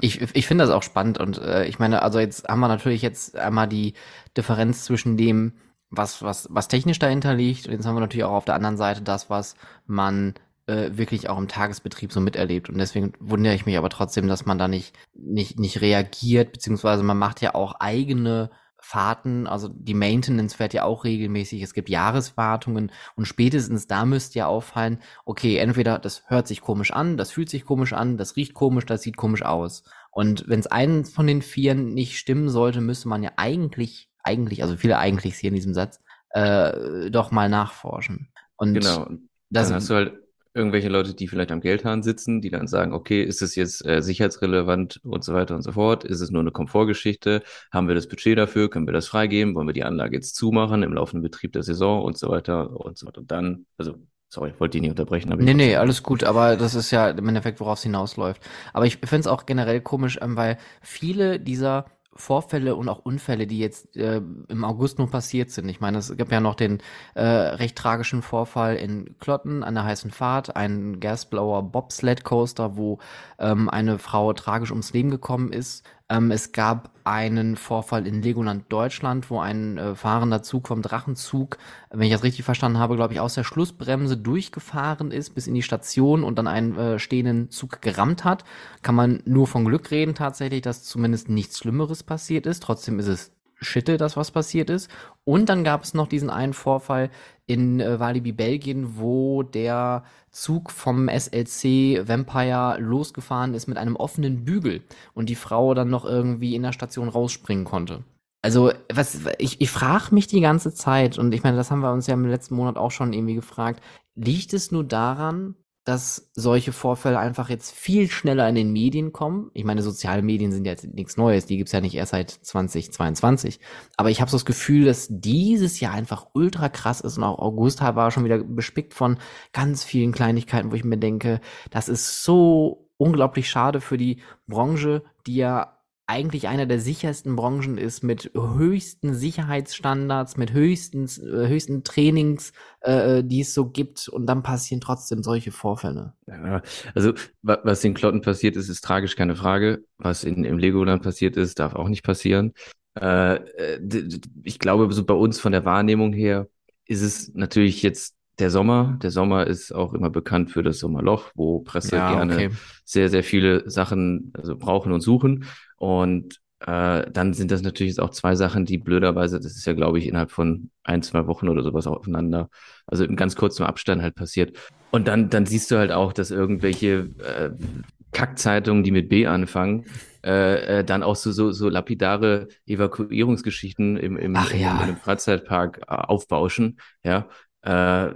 Ich, ich finde das auch spannend und äh, ich meine, also jetzt haben wir natürlich jetzt einmal die Differenz zwischen dem, was, was, was technisch dahinter liegt und jetzt haben wir natürlich auch auf der anderen Seite das, was man äh, wirklich auch im Tagesbetrieb so miterlebt und deswegen wundere ich mich aber trotzdem, dass man da nicht, nicht, nicht reagiert, beziehungsweise man macht ja auch eigene Fahrten, also die Maintenance fährt ja auch regelmäßig, es gibt Jahreswartungen und spätestens da müsste ja auffallen, okay, entweder das hört sich komisch an, das fühlt sich komisch an, das riecht komisch, das sieht komisch aus. Und wenn es einen von den Vieren nicht stimmen sollte, müsste man ja eigentlich, eigentlich, also viele eigentlich hier in diesem Satz, äh, doch mal nachforschen. Und genau. Das, dann hast du halt irgendwelche Leute, die vielleicht am Geldhahn sitzen, die dann sagen, okay, ist es jetzt äh, sicherheitsrelevant und so weiter und so fort? Ist es nur eine Komfortgeschichte? Haben wir das Budget dafür? Können wir das freigeben? Wollen wir die Anlage jetzt zumachen im laufenden Betrieb der Saison und so weiter und so weiter? Und dann, also Sorry, ich wollte die nicht unterbrechen. Aber nee, nee, alles gut, aber das ist ja im Endeffekt, worauf es hinausläuft. Aber ich finde es auch generell komisch, ähm, weil viele dieser Vorfälle und auch Unfälle, die jetzt äh, im August nur passiert sind. Ich meine, es gab ja noch den äh, recht tragischen Vorfall in Klotten an der heißen Fahrt, ein Gasblower Bobsled Coaster, wo ähm, eine Frau tragisch ums Leben gekommen ist. Ähm, es gab einen Vorfall in Legoland Deutschland, wo ein äh, fahrender Zug vom Drachenzug, wenn ich das richtig verstanden habe, glaube ich, aus der Schlussbremse durchgefahren ist bis in die Station und dann einen äh, stehenden Zug gerammt hat. Kann man nur von Glück reden tatsächlich, dass zumindest nichts Schlimmeres passiert ist. Trotzdem ist es Schitte, dass was passiert ist. Und dann gab es noch diesen einen Vorfall in äh, Walibi, Belgien, wo der Zug vom SLC Vampire losgefahren ist mit einem offenen Bügel und die Frau dann noch irgendwie in der Station rausspringen konnte. Also, was, ich, ich frage mich die ganze Zeit, und ich meine, das haben wir uns ja im letzten Monat auch schon irgendwie gefragt, liegt es nur daran, dass solche Vorfälle einfach jetzt viel schneller in den Medien kommen. Ich meine, soziale Medien sind jetzt nichts Neues, die gibt's ja nicht erst seit 2022. Aber ich habe so das Gefühl, dass dieses Jahr einfach ultra krass ist und auch August war schon wieder bespickt von ganz vielen Kleinigkeiten, wo ich mir denke, das ist so unglaublich schade für die Branche, die ja eigentlich einer der sichersten Branchen ist, mit höchsten Sicherheitsstandards, mit höchsten, äh, höchsten Trainings, äh, äh, die es so gibt, und dann passieren trotzdem solche Vorfälle. Ja, also was in Klotten passiert ist, ist tragisch, keine Frage. Was in, im Legoland passiert ist, darf auch nicht passieren. Äh, äh ich glaube, so bei uns von der Wahrnehmung her ist es natürlich jetzt der Sommer. Der Sommer ist auch immer bekannt für das Sommerloch, wo Presse ja, gerne okay. sehr, sehr viele Sachen also brauchen und suchen. Und äh, dann sind das natürlich jetzt auch zwei Sachen, die blöderweise, das ist ja, glaube ich, innerhalb von ein, zwei Wochen oder sowas aufeinander, also in ganz kurzem Abstand halt passiert. Und dann, dann siehst du halt auch, dass irgendwelche äh, Kackzeitungen, die mit B anfangen, äh, äh, dann auch so, so, so lapidare Evakuierungsgeschichten im, im, Ach, ja. im, im Freizeitpark äh, aufbauschen, ja. Äh,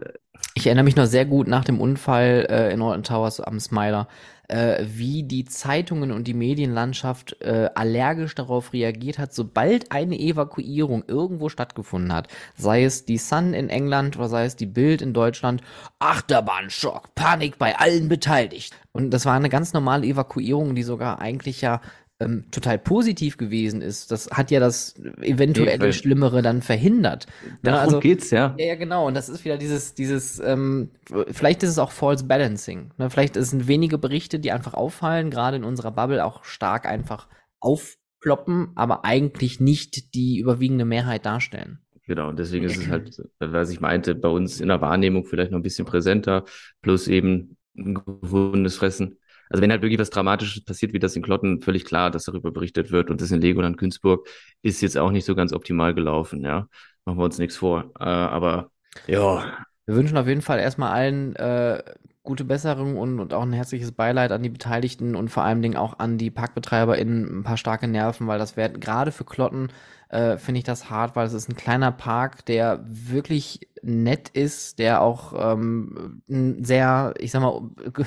Ich erinnere mich noch sehr gut nach dem Unfall äh, in Alton Towers am Smiler, äh, wie die Zeitungen und die Medienlandschaft äh, allergisch darauf reagiert hat, sobald eine Evakuierung irgendwo stattgefunden hat. Sei es die Sun in England oder sei es die Bild in Deutschland. Achterbahnschock, Panik bei allen Beteiligten. Und das war eine ganz normale Evakuierung, die sogar eigentlich ja ähm, total positiv gewesen ist. Das hat ja das eventuell Nee, weil- Schlimmere dann verhindert. Ne, Darum also- geht's, ja. Ja, ja, genau. Und das ist wieder dieses, dieses, ähm, vielleicht ist es auch False Balancing. Ne? Vielleicht sind wenige Berichte, die einfach auffallen, gerade in unserer Bubble auch stark einfach aufploppen, aber eigentlich nicht die überwiegende Mehrheit darstellen. Genau, und deswegen ist es halt, was ich meinte, bei uns in der Wahrnehmung vielleicht noch ein bisschen präsenter, plus eben ein gewundenes Fressen. Also wenn halt wirklich was Dramatisches passiert, wie das in Klotten, völlig klar, dass darüber berichtet wird. Und das in Legoland Günzburg ist jetzt auch nicht so ganz optimal gelaufen, ja. Machen wir uns nichts vor. Äh, aber ja, Wir wünschen auf jeden Fall erstmal allen äh, gute Besserung und, und auch ein herzliches Beileid an die Beteiligten und vor allem Dingen auch an die ParkbetreiberInnen ein paar starke Nerven, weil das wäre gerade für Klotten äh, finde ich das hart, weil es ist ein kleiner Park, der wirklich nett ist, der auch ähm, ein sehr, ich sag mal, ge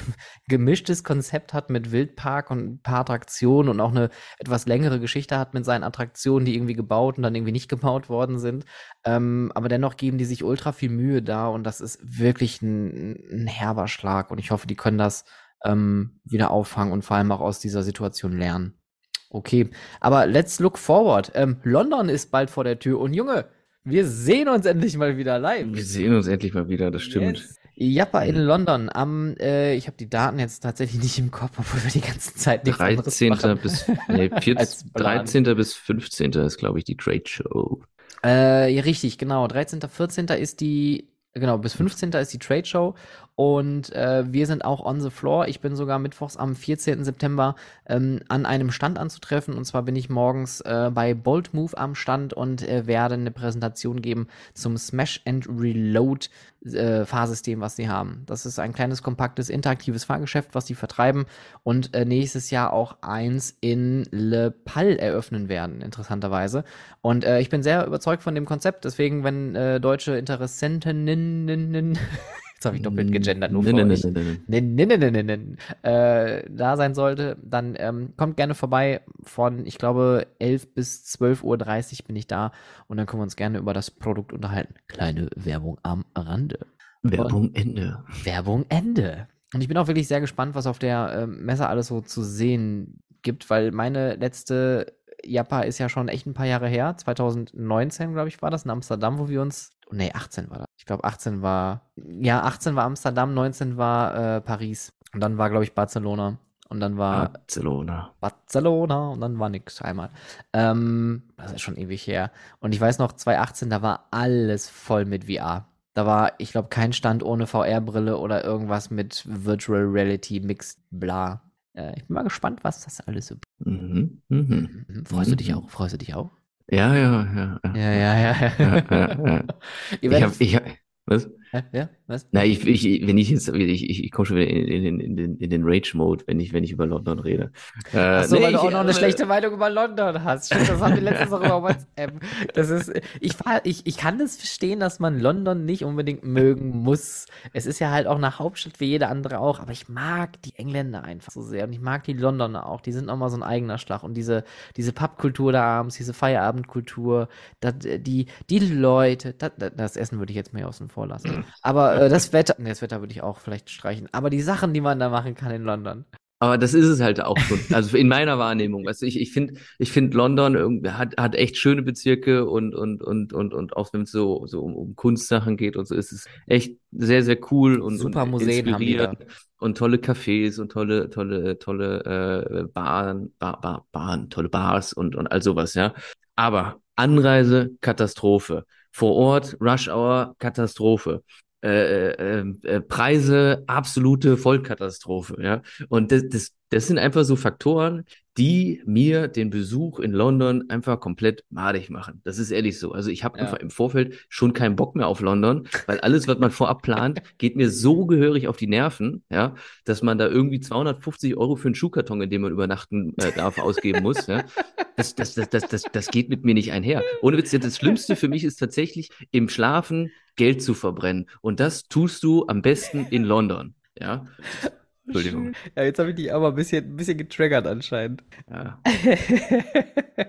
gemischtes Konzept hat mit Wildpark und ein paar Attraktionen und auch eine etwas längere Geschichte hat mit seinen Attraktionen, die irgendwie gebaut und dann irgendwie nicht gebaut worden sind. Ähm, aber dennoch geben die sich ultra viel Mühe da und das ist wirklich ein, ein herber Schlag und ich hoffe, die können das ähm, wieder auffangen und vor allem auch aus dieser Situation lernen. Okay, aber let's look forward. Ähm, London ist bald vor der Tür und Junge, wir sehen uns endlich mal wieder live. wir sehen uns endlich mal wieder, das stimmt. Yes. Jappa in London am, äh, ich habe die Daten jetzt tatsächlich nicht im Kopf, obwohl wir die ganze Zeit nichts anderes 13. machen. bis, nee, [laughs] 14, Als Plan. 13. bis 15. ist, glaube ich, die Trade Show. Äh, ja, richtig, genau. 13., 14. ist die, genau, bis 15. ist die Trade Show und äh, wir sind auch on the floor. Ich bin sogar mittwochs am 14. September ähm, an einem Stand anzutreffen und zwar bin ich morgens äh, bei Bolt Move am Stand und äh, werde eine Präsentation geben zum Smash and Reload äh, Fahrsystem, was sie haben. Das ist ein kleines, kompaktes, interaktives Fahrgeschäft, was sie vertreiben und äh, nächstes Jahr auch eins in Le Pal eröffnen werden, interessanterweise. Und äh, ich bin sehr überzeugt von dem Konzept, deswegen, wenn äh, deutsche Interessentinnen, jetzt habe ich doppelt gegendert, nur für nee, euch. nee, nee, nee. Nee, nee, nee. Äh, da sein sollte, dann ähm, kommt gerne vorbei. Von, ich glaube, 11 bis 12.30 Uhr bin ich da und dann können wir uns gerne über das Produkt unterhalten. Kleine Werbung am Rande. Werbung Ende. Werbung Ende. Und ich bin auch wirklich sehr gespannt, was auf der ähm, Messe alles so zu sehen gibt, weil meine letzte Jappa ist ja schon echt ein paar Jahre her. 2019, glaube ich, war das in Amsterdam, wo wir uns. Nee, 18 war das. Ich glaube, 18 war. Ja, 18 war Amsterdam, 19 war äh, Paris. Und dann war, glaube ich, Barcelona. Und dann war Barcelona. Barcelona und dann war nix einmal. Ähm, das ist schon ewig her. Und ich weiß noch, 2018, da war alles voll mit VR. Da war, ich glaube, kein Stand ohne VR-Brille oder irgendwas mit Virtual Reality, Mixed, bla. Äh, ich bin mal gespannt, was das alles so. Mhm. Mhm. Mhm. Freust du dich Mhm. auch? Freust du dich auch? Ja, ja, ja. ja. Ja, ja, ja. Ja, ja, [laughs] Ich hab, ich hab, was? Hä? ja, was? Na, ich, ich, wenn ich jetzt, ich, ich, ich komme schon wieder in, in, in, den, in den Rage-Mode, wenn ich, wenn ich über London rede. Äh, Ach so, nee, weil du auch noch eine äh, schlechte Meinung über London hast. Stimmt, das haben wir letztens auch über WhatsApp. Das ist, ich, ich, ich kann das verstehen, dass man London nicht unbedingt mögen muss. Es ist ja halt auch eine Hauptstadt wie jede andere auch, aber ich mag die Engländer einfach so sehr und ich mag die Londoner auch. Die sind nochmal so ein eigener Schlag und diese, diese Pubkultur da abends, diese Feierabendkultur, die, die Leute, das, das Essen würde ich jetzt mehr außen vor lassen. Aber äh, das [laughs] Wetter, nee, das Wetter würde ich auch vielleicht streichen. Aber die Sachen, die man da machen kann in London. Aber das ist es halt auch schon. Also in meiner Wahrnehmung. Also ich, ich finde, ich finde London hat, hat echt schöne Bezirke und, und, und, und, und auch wenn es so, so um, um Kunstsachen geht und so, ist es echt sehr, sehr cool und, Super und Museen inspirierend und tolle Cafés und tolle, tolle, tolle äh, Baren, Bar, Bar, Baren, tolle Bars und, und all sowas, ja. Aber Anreise, Katastrophe. Vor Ort, Rush Hour, Katastrophe. Äh, äh, äh, Preise, absolute Vollkatastrophe, ja. Und das, das das sind einfach so Faktoren, die mir den Besuch in London einfach komplett madig machen. Das ist ehrlich so. Also ich habe Ja. einfach im Vorfeld schon keinen Bock mehr auf London, weil alles, was man vorab plant, geht mir so gehörig auf die Nerven, ja, dass man da irgendwie 250 Euro für einen Schuhkarton, in dem man übernachten äh, darf, ausgeben muss. Ja. Das, das, das, das, das, das geht mit mir nicht einher. Ohne Witz, das Schlimmste für mich ist tatsächlich im Schlafen Geld zu verbrennen. Und das tust du am besten in London. Ja. Entschuldigung. [laughs] Ja, jetzt habe ich dich aber ein bisschen, ein bisschen getriggert anscheinend. Ja. [laughs]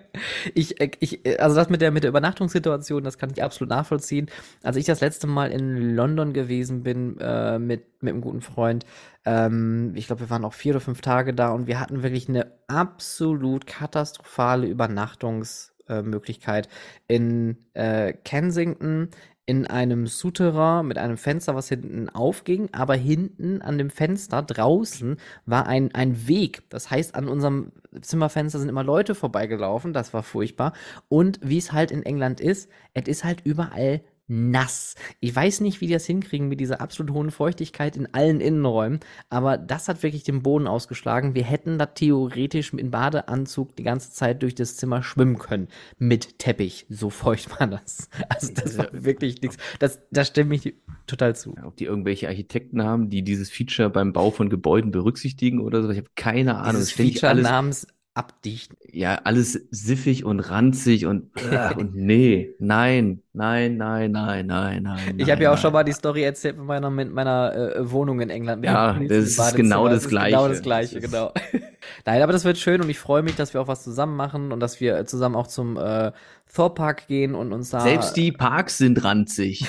ich, äh, ich, äh, also das mit der, mit der Übernachtungssituation, das kann ich absolut nachvollziehen. Als ich das letzte Mal in London gewesen bin, äh, mit, mit einem guten Freund, ähm, ich glaube, wir waren auch vier oder fünf Tage da und wir hatten wirklich eine absolut katastrophale Übernachtungsmöglichkeit in äh, Kensington in einem Souterrain mit einem Fenster, was hinten aufging, aber hinten an dem Fenster draußen war ein, ein Weg. Das heißt, an unserem Zimmerfenster sind immer Leute vorbeigelaufen. Das war furchtbar. Und wie es halt in England ist, es ist halt überall nass. Ich weiß nicht, wie die das hinkriegen mit dieser absolut hohen Feuchtigkeit in allen Innenräumen, aber das hat wirklich den Boden ausgeschlagen. Wir hätten da theoretisch in Badeanzug die ganze Zeit durch das Zimmer schwimmen können. Mit Teppich. So feucht war das. Also das war wirklich nichts. Das, das stimme ich total zu. Ob die irgendwelche Architekten haben, die dieses Feature beim Bau von Gebäuden berücksichtigen oder so. Ich habe keine Ahnung. Dieses Feature namens Abdichten. ja, alles siffig und ranzig und, [laughs] äh, und nee, nein, nein, nein, nein, nein, nein. Ich habe ja auch nein. schon mal die Story erzählt mit meiner, mit meiner äh, Wohnung in England. Ja, dem das ist genau das ist Genau das Gleiche. Gleiche, Das ist- genau. [laughs] Nein, aber das wird schön und ich freue mich, dass wir auch was zusammen machen und dass wir zusammen auch zum äh, Thor Park gehen und uns da. Selbst die Parks sind ranzig.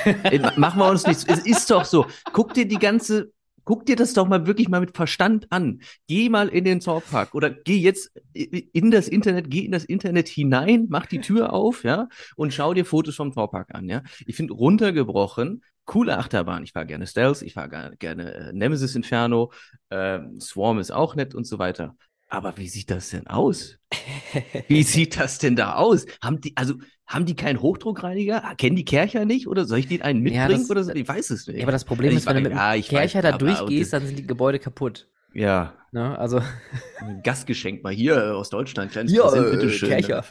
Machen wir uns nichts. Es ist doch so. Guck dir die ganze, guck dir das doch mal wirklich mal mit Verstand an. Geh mal in den Zollpark oder geh jetzt in das Internet, geh in das Internet hinein, mach die Tür auf, ja, und schau dir Fotos vom Zollpark an, ja. Ich finde runtergebrochen, coole Achterbahn. Ich fahre gerne Stealth, ich fahre gerne äh, Nemesis Inferno, ähm, Swarm ist auch nett und so weiter. Aber wie sieht das denn aus? [laughs] Wie sieht das denn da aus? Haben die, also, haben die keinen Hochdruckreiniger? Kennen die Kercher nicht? Oder soll ich den einen Ja, mitbringen? das- oder so? Ich weiß es nicht. ja, aber das Problem Also ist, wenn du mit ja, Kercher weiß, da durchgehst, dann sind die Gebäude kaputt. Ja, Ne? Also [laughs] ein Gastgeschenk mal hier äh, aus Deutschland. Kleines Hier, Präsent, äh, bitteschön. Kercher.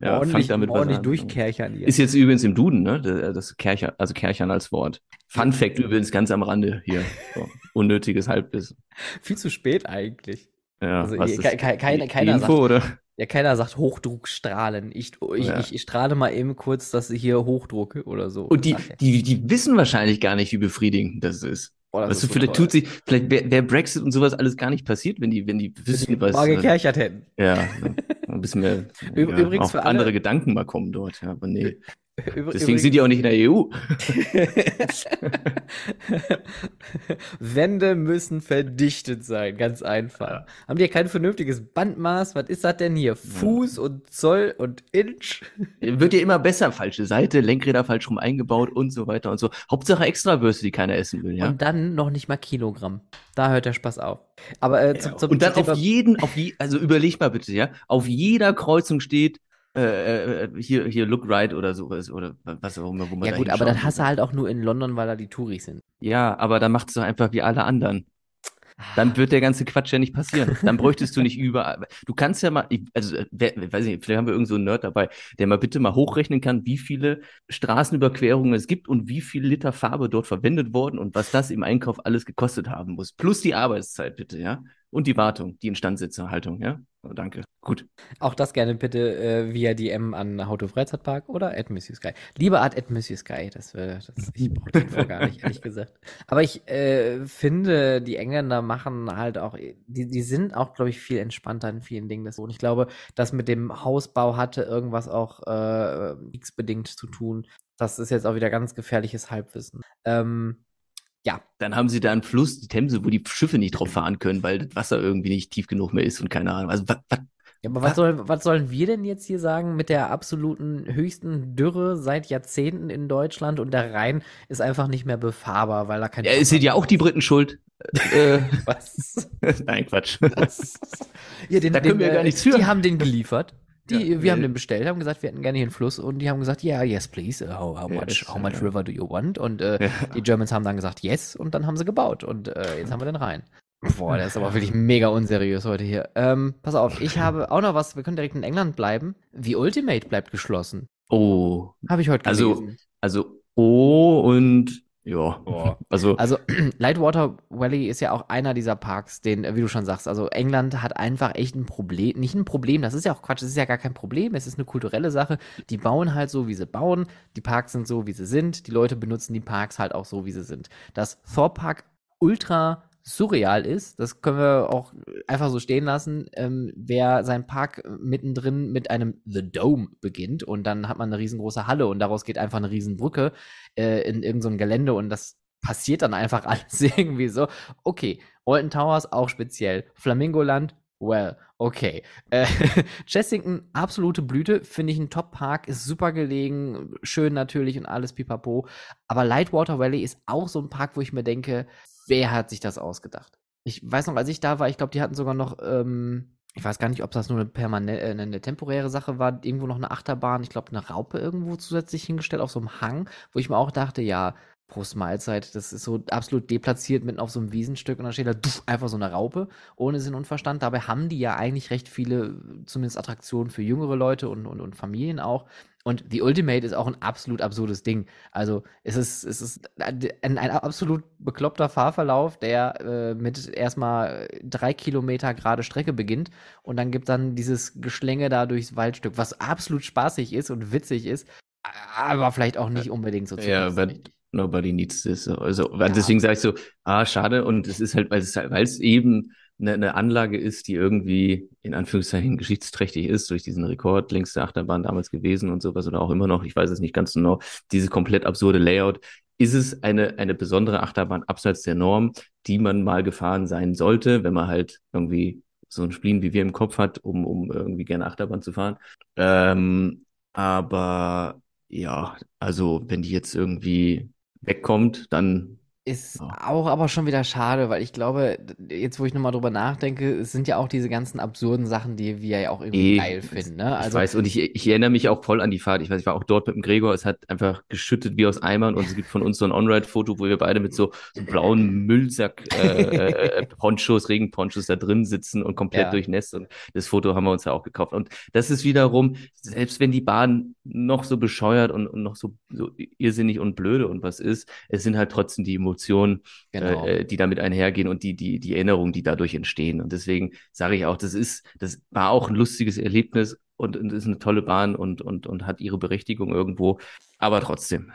Ja, ordentlich, fangt damit was ordentlich an. durchkerchern hier. Ist jetzt übrigens im Duden, ne? Das das Kercher, also Kerchern als Wort. Fun Fact übrigens ganz am Rande hier. So, [laughs] unnötiges Halbwissen. Viel zu spät eigentlich. Ja, Also, was ihr- ist ke- ke- keiner- Info, oder? Ja, keiner sagt Hochdruckstrahlen. Ich, ich, Ja. ich, ich strahle mal eben kurz, dass ich hier Hochdruck oder so. Und die, die, die wissen wahrscheinlich gar nicht, wie befriedigend das ist. Oh, das weißt du, so vielleicht toll. tut sich, vielleicht wäre wär Brexit und sowas alles gar nicht passiert, wenn die, wenn die Wenn die was. mal äh, gekerchert hätten. Ja, ein bisschen mehr [laughs] ja, übrigens auf für alle- andere Gedanken mal kommen dort. Ja, aber nee. [laughs] Deswegen sind die auch nicht in der EU. [laughs] Wände müssen verdichtet sein, ganz einfach. Ja. Haben die ja kein vernünftiges Bandmaß? Was ist das denn hier? Fuß und Zoll und Inch? Wird ja immer besser. Falsche Seite, Lenkräder falsch rum eingebaut und so weiter und so. Hauptsache Extrawürste, die keiner essen will, ja. Und dann noch nicht mal Kilogramm. Da hört der Spaß auf. Aber äh, zum, zum, und dann zum auf jeden, auf je, also überleg mal bitte, ja. Auf jeder Kreuzung steht äh, äh, hier, hier Look Right oder sowas oder was auch immer, wo man Ja gut, aber das hast du halt auch nur in London, weil da die Touris sind. Ja, aber dann macht es doch einfach wie alle anderen. Dann wird der ganze Quatsch ja nicht passieren. Dann bräuchtest du nicht [laughs] überall. Du kannst ja mal, also, äh, wer, weiß nicht, vielleicht haben wir irgend so einen Nerd dabei, der mal bitte mal hochrechnen kann, wie viele Straßenüberquerungen es gibt und wie viel Liter Farbe dort verwendet worden und was das im Einkauf alles gekostet haben muss. Plus die Arbeitszeit, bitte, ja. Und die Wartung, die Instandsetzerhaltung, ja. Danke. Gut. Auch das gerne bitte äh, via DM an How to Freizeitpark oder at Monsieur Sky. Lieber at, at Monsieur Sky, das wäre, das, ich brauche den Info gar nicht, ehrlich gesagt. Aber ich äh, finde, die Engländer machen halt auch, die, die sind auch, glaube ich, viel entspannter in vielen Dingen. Und ich glaube, das mit dem Hausbau hatte irgendwas auch äh, x-bedingt zu tun. Das ist jetzt auch wieder ganz gefährliches Halbwissen. Ähm, ja, Dann haben sie da einen Fluss, die Themse, wo die Schiffe nicht drauf fahren können, weil das Wasser irgendwie nicht tief genug mehr ist und keine Ahnung. Also, was, was, Ja, aber Was? was, soll, was sollen wir denn jetzt hier sagen mit der absoluten höchsten Dürre seit Jahrzehnten in Deutschland und der Rhein ist einfach nicht mehr befahrbar, weil da kein ja, es sind ja auch die Briten schuld. [laughs] Äh, Was? [laughs] nein, Quatsch. [laughs] Ja, den, Da können wir den, gar äh, nichts für. Die haben den geliefert. Die, Ja, wir haben den bestellt, haben gesagt, wir hätten gerne hier einen Fluss und die haben gesagt, ja, yes, please. Uh, How, how Ja, much, how much ja. river do you want? Und äh, Ja. die Germans haben dann gesagt, yes, und dann haben sie gebaut und äh, jetzt haben wir den Rhein. Boah, der ist aber [laughs] wirklich mega unseriös heute hier. Ähm, pass auf, ich habe auch noch was, wir können direkt in England bleiben. The Ultimate bleibt geschlossen. Oh, Habe ich heute also, gelesen. also O und ja, [laughs] also Also [clears throat] Lightwater Valley ist ja auch einer dieser Parks, den, äh, wie du schon sagst, also England hat einfach echt ein Problem, nicht ein Problem, das ist ja auch Quatsch, das ist ja gar kein Problem, es ist eine kulturelle Sache. Die bauen halt so, wie sie bauen, die Parks sind so, wie sie sind, die Leute benutzen die Parks halt auch so, wie sie sind. Dass Thor Park ultra surreal ist, das können wir auch einfach so stehen lassen. Ähm, wer seinen Park mittendrin mit einem The Dome beginnt und dann hat man eine riesengroße Halle und daraus geht einfach eine Riesenbrücke äh, in irgendein so Gelände und das passiert dann einfach [laughs] alles irgendwie so. Okay, Alton Towers auch speziell. Flamingoland, well, okay. Äh, [laughs] Chessington, absolute Blüte, finde ich ein Top-Park, ist super gelegen, schön natürlich und alles pipapo. Aber Lightwater Valley ist auch so ein Park, wo ich mir denke, wer hat sich das ausgedacht? Ich weiß noch, als ich da war, ich glaube, die hatten sogar noch, ähm, ich weiß gar nicht, ob das nur eine permanente, äh, eine temporäre Sache war, irgendwo noch eine Achterbahn, ich glaube, eine Raupe irgendwo zusätzlich hingestellt auf so einem Hang, wo ich mir auch dachte, ja, Prost Mahlzeit, das ist so absolut deplatziert mitten auf so einem Wiesenstück und dann steht da duff, einfach so eine Raupe ohne Sinn und Verstand. Dabei haben die ja eigentlich recht viele, zumindest Attraktionen für jüngere Leute und, und, und Familien auch. Und The Ultimate ist auch ein absolut absurdes Ding. Also es ist, es ist ein, ein absolut bekloppter Fahrverlauf, der äh, mit erstmal drei Kilometer gerade Strecke beginnt und dann gibt dann dieses Geschlänge da durchs Waldstück, was absolut spaßig ist und witzig ist, aber vielleicht auch nicht unbedingt so ja, aber nobody needs this. Also Ja. deswegen sage ich so, ah, schade. Und es ist halt, weil es, weil es eben eine, eine Anlage ist, die irgendwie in Anführungszeichen geschichtsträchtig ist, durch diesen Rekord längste Achterbahn damals gewesen und sowas oder auch immer noch, ich weiß es nicht ganz genau, dieses komplett absurde Layout. Ist es eine, eine besondere Achterbahn abseits der Norm, die man mal gefahren sein sollte, wenn man halt irgendwie so ein Spleen wie wir im Kopf hat, um, um irgendwie gerne Achterbahn zu fahren. Ähm, aber ja, also wenn die jetzt irgendwie wegkommt, dann Ist Ja. auch aber schon wieder schade, weil ich glaube, jetzt wo ich nochmal drüber nachdenke, es sind ja auch diese ganzen absurden Sachen, die wir ja auch irgendwie eh, geil finden, ne? ich Also, weiß, und ich, ich erinnere mich auch voll an die Fahrt. Ich weiß, ich war auch dort mit dem Gregor, es hat einfach geschüttet wie aus Eimern und es gibt von uns so ein On-Ride-Foto, wo wir beide mit so, so blauen Müllsack äh, äh, Ponchos, Regenponchos da drin sitzen und komplett Ja. durchnässt und das Foto haben wir uns ja auch gekauft. Und das ist wiederum, selbst wenn die Bahn noch so bescheuert und, und noch so, so irrsinnig und blöde und was ist, es sind halt trotzdem die Emotionen, genau. äh, die damit einhergehen und die, die, die Erinnerungen, die dadurch entstehen. Und deswegen sage ich auch, das ist, das war auch ein lustiges Erlebnis und, und ist eine tolle Bahn und, und, und hat ihre Berechtigung irgendwo. Aber trotzdem.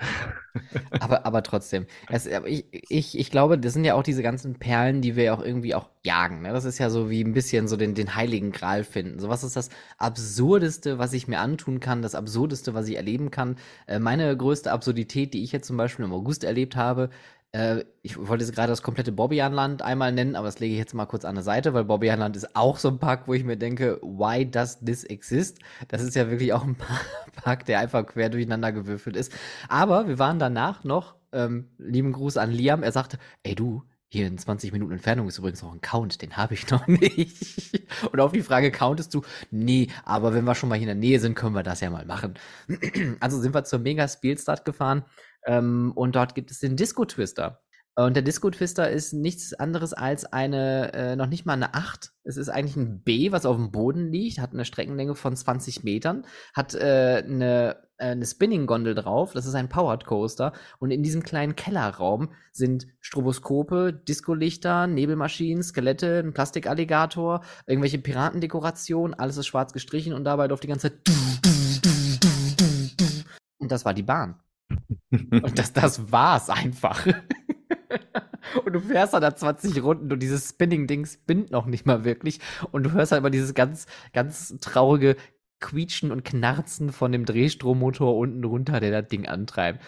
[laughs] Aber, aber trotzdem. Es, aber ich, ich, ich glaube, das sind ja auch diese ganzen Perlen, die wir ja auch irgendwie auch jagen. Ne? Das ist ja so wie ein bisschen so den, den heiligen Gral finden. So was ist das Absurdeste, was ich mir antun kann, das Absurdeste, was ich erleben kann. Äh, meine größte Absurdität, die ich jetzt zum Beispiel im August erlebt habe, äh, ich wollte gerade das komplette Bobbejaanland einmal nennen, aber das lege ich jetzt mal kurz an der Seite, weil Bobbejaanland ist auch so ein Park, wo ich mir denke, why does this exist? Das ist ja wirklich auch ein [laughs] Pa- Park, der einfach quer durcheinander gewürfelt ist. Aber wir waren danach noch, ähm, lieben Gruß an Liam, er sagte, ey du, hier in 20 Minuten Entfernung ist übrigens noch ein Count, den habe ich noch [laughs] nicht. Und auf die Frage, countest du? Nee, aber wenn wir schon mal hier in der Nähe sind, können wir das ja mal machen. [clears throat] Also sind wir zur Mega Spielstart gefahren ähm, und dort gibt es den Disco Twister. Und der Disco Twister ist nichts anderes als eine, äh, noch nicht mal eine 8. Es ist eigentlich ein B, was auf dem Boden liegt, hat eine Streckenlänge von 20 Metern, hat äh, eine, äh, eine Spinning-Gondel drauf, das ist ein Powered Coaster. Und in diesem kleinen Kellerraum sind Stroboskope, Discolichter, Nebelmaschinen, Skelette, ein Plastikalligator, irgendwelche Piratendekorationen, alles ist schwarz gestrichen und dabei läuft die ganze Zeit. Und das war die Bahn. Und das, das war's einfach. [laughs] Und du fährst dann da 20 Runden und dieses Spinning-Ding spinnt noch nicht mal wirklich. Und du hörst halt immer dieses ganz, ganz traurige Quietschen und Knarzen von dem Drehstrommotor unten runter, der das Ding antreibt.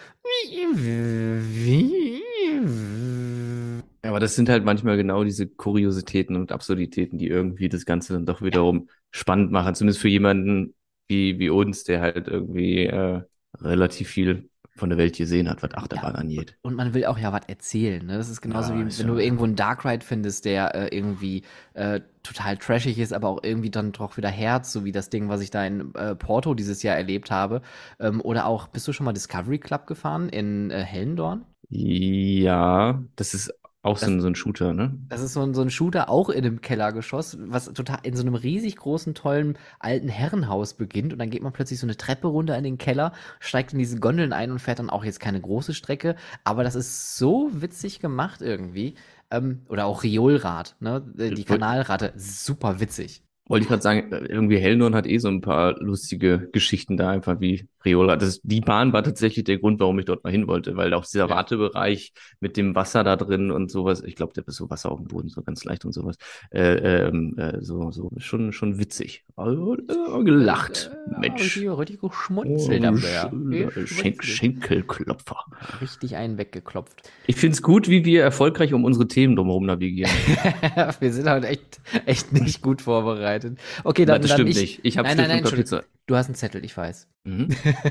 Aber das sind halt manchmal genau diese Kuriositäten und Absurditäten, die irgendwie das Ganze dann doch wiederum spannend machen. Zumindest für jemanden wie, wie uns, der halt irgendwie äh, relativ viel von der Welt gesehen hat, was Achterbahn angeht. Und man will auch ja was erzählen. Ne? Das ist genauso Ja, wie ist wenn ja- du irgendwo einen Dark Ride findest, der äh, irgendwie äh, total trashig ist, aber auch irgendwie dann doch wieder Herz, so wie das Ding, was ich da in äh, Porto dieses Jahr erlebt habe. Ähm, oder auch, bist du schon mal Discovery Club gefahren in äh, Hellendorn? Ja, das ist Auch so Das- ein, so ein Shooter, ne? Das ist so ein, so ein Shooter auch in einem Kellergeschoss, was total in so einem riesig großen, tollen alten Herrenhaus beginnt. Und dann geht man plötzlich so eine Treppe runter in den Keller, steigt in diese Gondeln ein und fährt dann auch jetzt keine große Strecke. Aber das ist so witzig gemacht irgendwie. Ähm, oder auch Riolrad, ne? Die Kanalratte, super witzig. Wollte ich gerade sagen, irgendwie Hellnorn hat eh so ein paar lustige Geschichten da, einfach wie Riola. Das, die Bahn war tatsächlich der Grund, warum ich dort mal hin wollte, weil auch dieser Ja. Wartebereich mit dem Wasser da drin und sowas, ich glaube, da ist so Wasser auf dem Boden, so ganz leicht und sowas, äh, ähm, äh, so, so, schon, schon witzig. Also, äh, gelacht, Äh, Mensch. Richtig, Oh, geschmunzelt ja. Sch- Schenk Geschmunzelt. Schenkelklopfer. Richtig einen weggeklopft. Ich find's gut, wie wir erfolgreich um unsere Themen drumherum navigieren. [laughs] wir sind heute echt, echt nicht gut vorbereitet. Okay, dann, das dann stimmt ich, nicht. Ich habe Nein, Stift nein, nein, und Papier. Du hast einen Zettel, ich weiß. Mhm.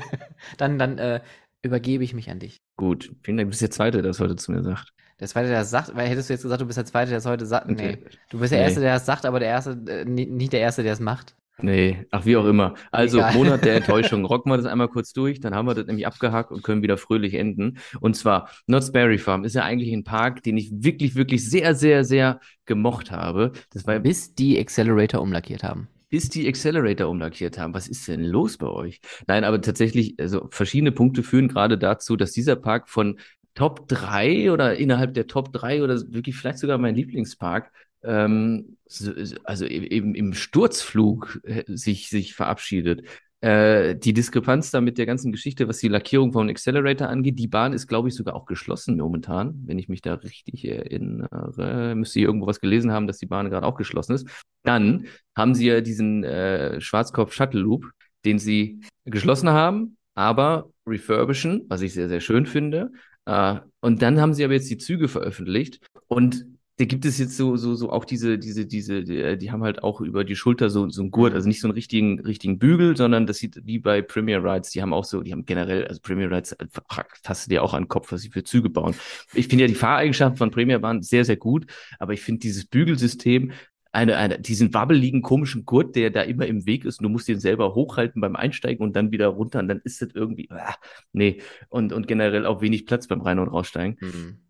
[laughs] dann, dann äh, übergebe ich mich an dich. Gut, vielen Dank. Du bist der Zweite, der das heute zu mir sagt. Der Zweite, der es sagt, weil hättest du jetzt gesagt, du bist der Zweite, der es heute sagt. Nee. Du bist der Nee. Erste, der es sagt, aber der Erste, äh, nicht der Erste, der es macht. Nee, ach wie auch immer. Also Egal. Monat der [laughs] Enttäuschung. Rocken wir das einmal kurz durch, dann haben wir das nämlich abgehakt und können wieder fröhlich enden. Und zwar, Knott's Berry Farm ist ja eigentlich ein Park, den ich wirklich, wirklich sehr, sehr, sehr gemocht habe. Das war Bis die Accelerator umlackiert haben. Bis die Accelerator umlackiert haben. Was ist denn los bei euch? Nein, aber tatsächlich, also verschiedene Punkte führen gerade dazu, dass dieser Park von Top 3 oder innerhalb der Top 3 oder wirklich vielleicht sogar mein Lieblingspark, ähm, so, also eben im Sturzflug äh, sich, sich verabschiedet. Äh, die Diskrepanz da mit der ganzen Geschichte, was die Lackierung von Accelerator angeht, die Bahn ist, glaube ich, sogar auch geschlossen momentan, wenn ich mich da richtig erinnere. Müsste hier irgendwo was gelesen haben, dass die Bahn gerade auch geschlossen ist. Dann haben sie ja diesen äh, Schwarzkopf Shuttle Loop, den sie geschlossen haben, aber refurbischen, was ich sehr, sehr schön finde. Äh, und dann haben sie aber jetzt die Züge veröffentlicht und da gibt es jetzt so, so, so auch diese, diese, diese, die, äh, die haben halt auch über die Schulter so, so einen Gurt, also nicht so einen richtigen, richtigen Bügel, sondern das sieht wie bei Premier Rides, die haben auch so, die haben generell, also Premier Rides, äh, fasst du dir auch an den Kopf, was sie für Züge bauen. Ich finde ja die Fahreigenschaften von Premier waren sehr, sehr gut, aber ich finde dieses Bügelsystem, eine, eine, diesen wabbeligen, komischen Gurt, der da immer im Weg ist und du musst den selber hochhalten beim Einsteigen und dann wieder runter und dann ist das irgendwie, ah, nee, und, und generell auch wenig Platz beim Rein- und Raussteigen.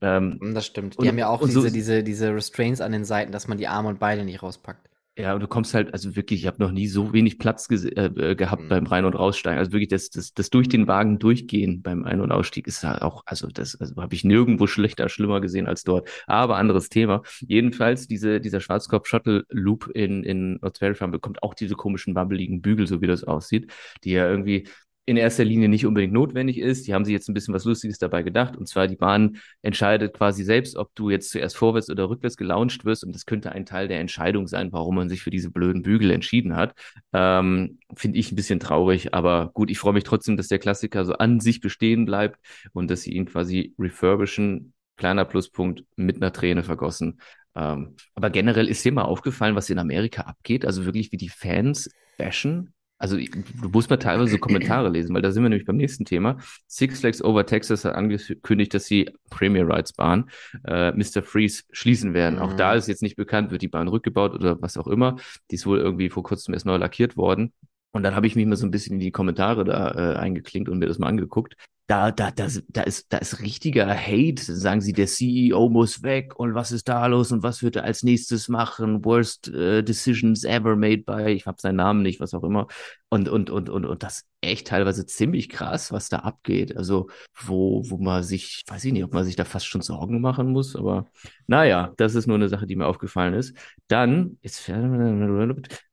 Ähm, Das stimmt. Die Und- haben ja auch und so- diese, diese, diese Restraints an den Seiten, dass man die Arme und Beine nicht rauspackt. Ja, und du kommst halt, also wirklich, ich habe noch nie so wenig Platz gese- äh, äh, gehabt Mhm. beim Rein- und Raussteigen. Also wirklich, das, das, das durch den Wagen durchgehen beim Ein- und Ausstieg ist halt auch, also das also habe ich nirgendwo schlechter, schlimmer gesehen als dort. Aber anderes Thema. Jedenfalls, diese, dieser Schwarzkopf-Shuttle-Loop in, in Knott's Farm bekommt auch diese komischen, wabbeligen Bügel, so wie das aussieht, die ja irgendwie in erster Linie nicht unbedingt notwendig ist. Die haben sich jetzt ein bisschen was Lustiges dabei gedacht. Und zwar die Bahn entscheidet quasi selbst, ob du jetzt zuerst vorwärts oder rückwärts gelauncht wirst. Und das könnte ein Teil der Entscheidung sein, warum man sich für diese blöden Bügel entschieden hat. Ähm, Finde ich ein bisschen traurig. Aber gut, ich freue mich trotzdem, dass der Klassiker so an sich bestehen bleibt und dass sie ihn quasi refurbischen. Kleiner Pluspunkt mit einer Träne vergossen. Ähm, aber generell ist dir mal aufgefallen, was in Amerika abgeht? Also wirklich, wie die Fans bashen also du musst mal teilweise so Kommentare lesen, weil da sind wir nämlich beim nächsten Thema. Six Flags Over Texas hat angekündigt, dass sie Premier Rides Bahn äh, Mr. Freeze schließen werden. Mhm. Auch da ist jetzt nicht bekannt, wird die Bahn rückgebaut oder was auch immer. Die ist wohl irgendwie vor kurzem erst neu lackiert worden. Und dann habe ich mich mal so ein bisschen in die Kommentare da äh, eingeklinkt und mir das mal angeguckt. Da, da, da, da ist, da ist richtiger Hate. Sagen sie, der CEO muss weg und was ist da los und was wird er als nächstes machen? Worst äh, decisions ever made by, ich habe seinen Namen nicht, was auch immer. Und, und, und, und, und das echt teilweise ziemlich krass, was da abgeht. Also, wo, wo man sich, weiß ich nicht, ob man sich da fast schon Sorgen machen muss, aber naja, das ist nur eine Sache, die mir aufgefallen ist. Dann, jetzt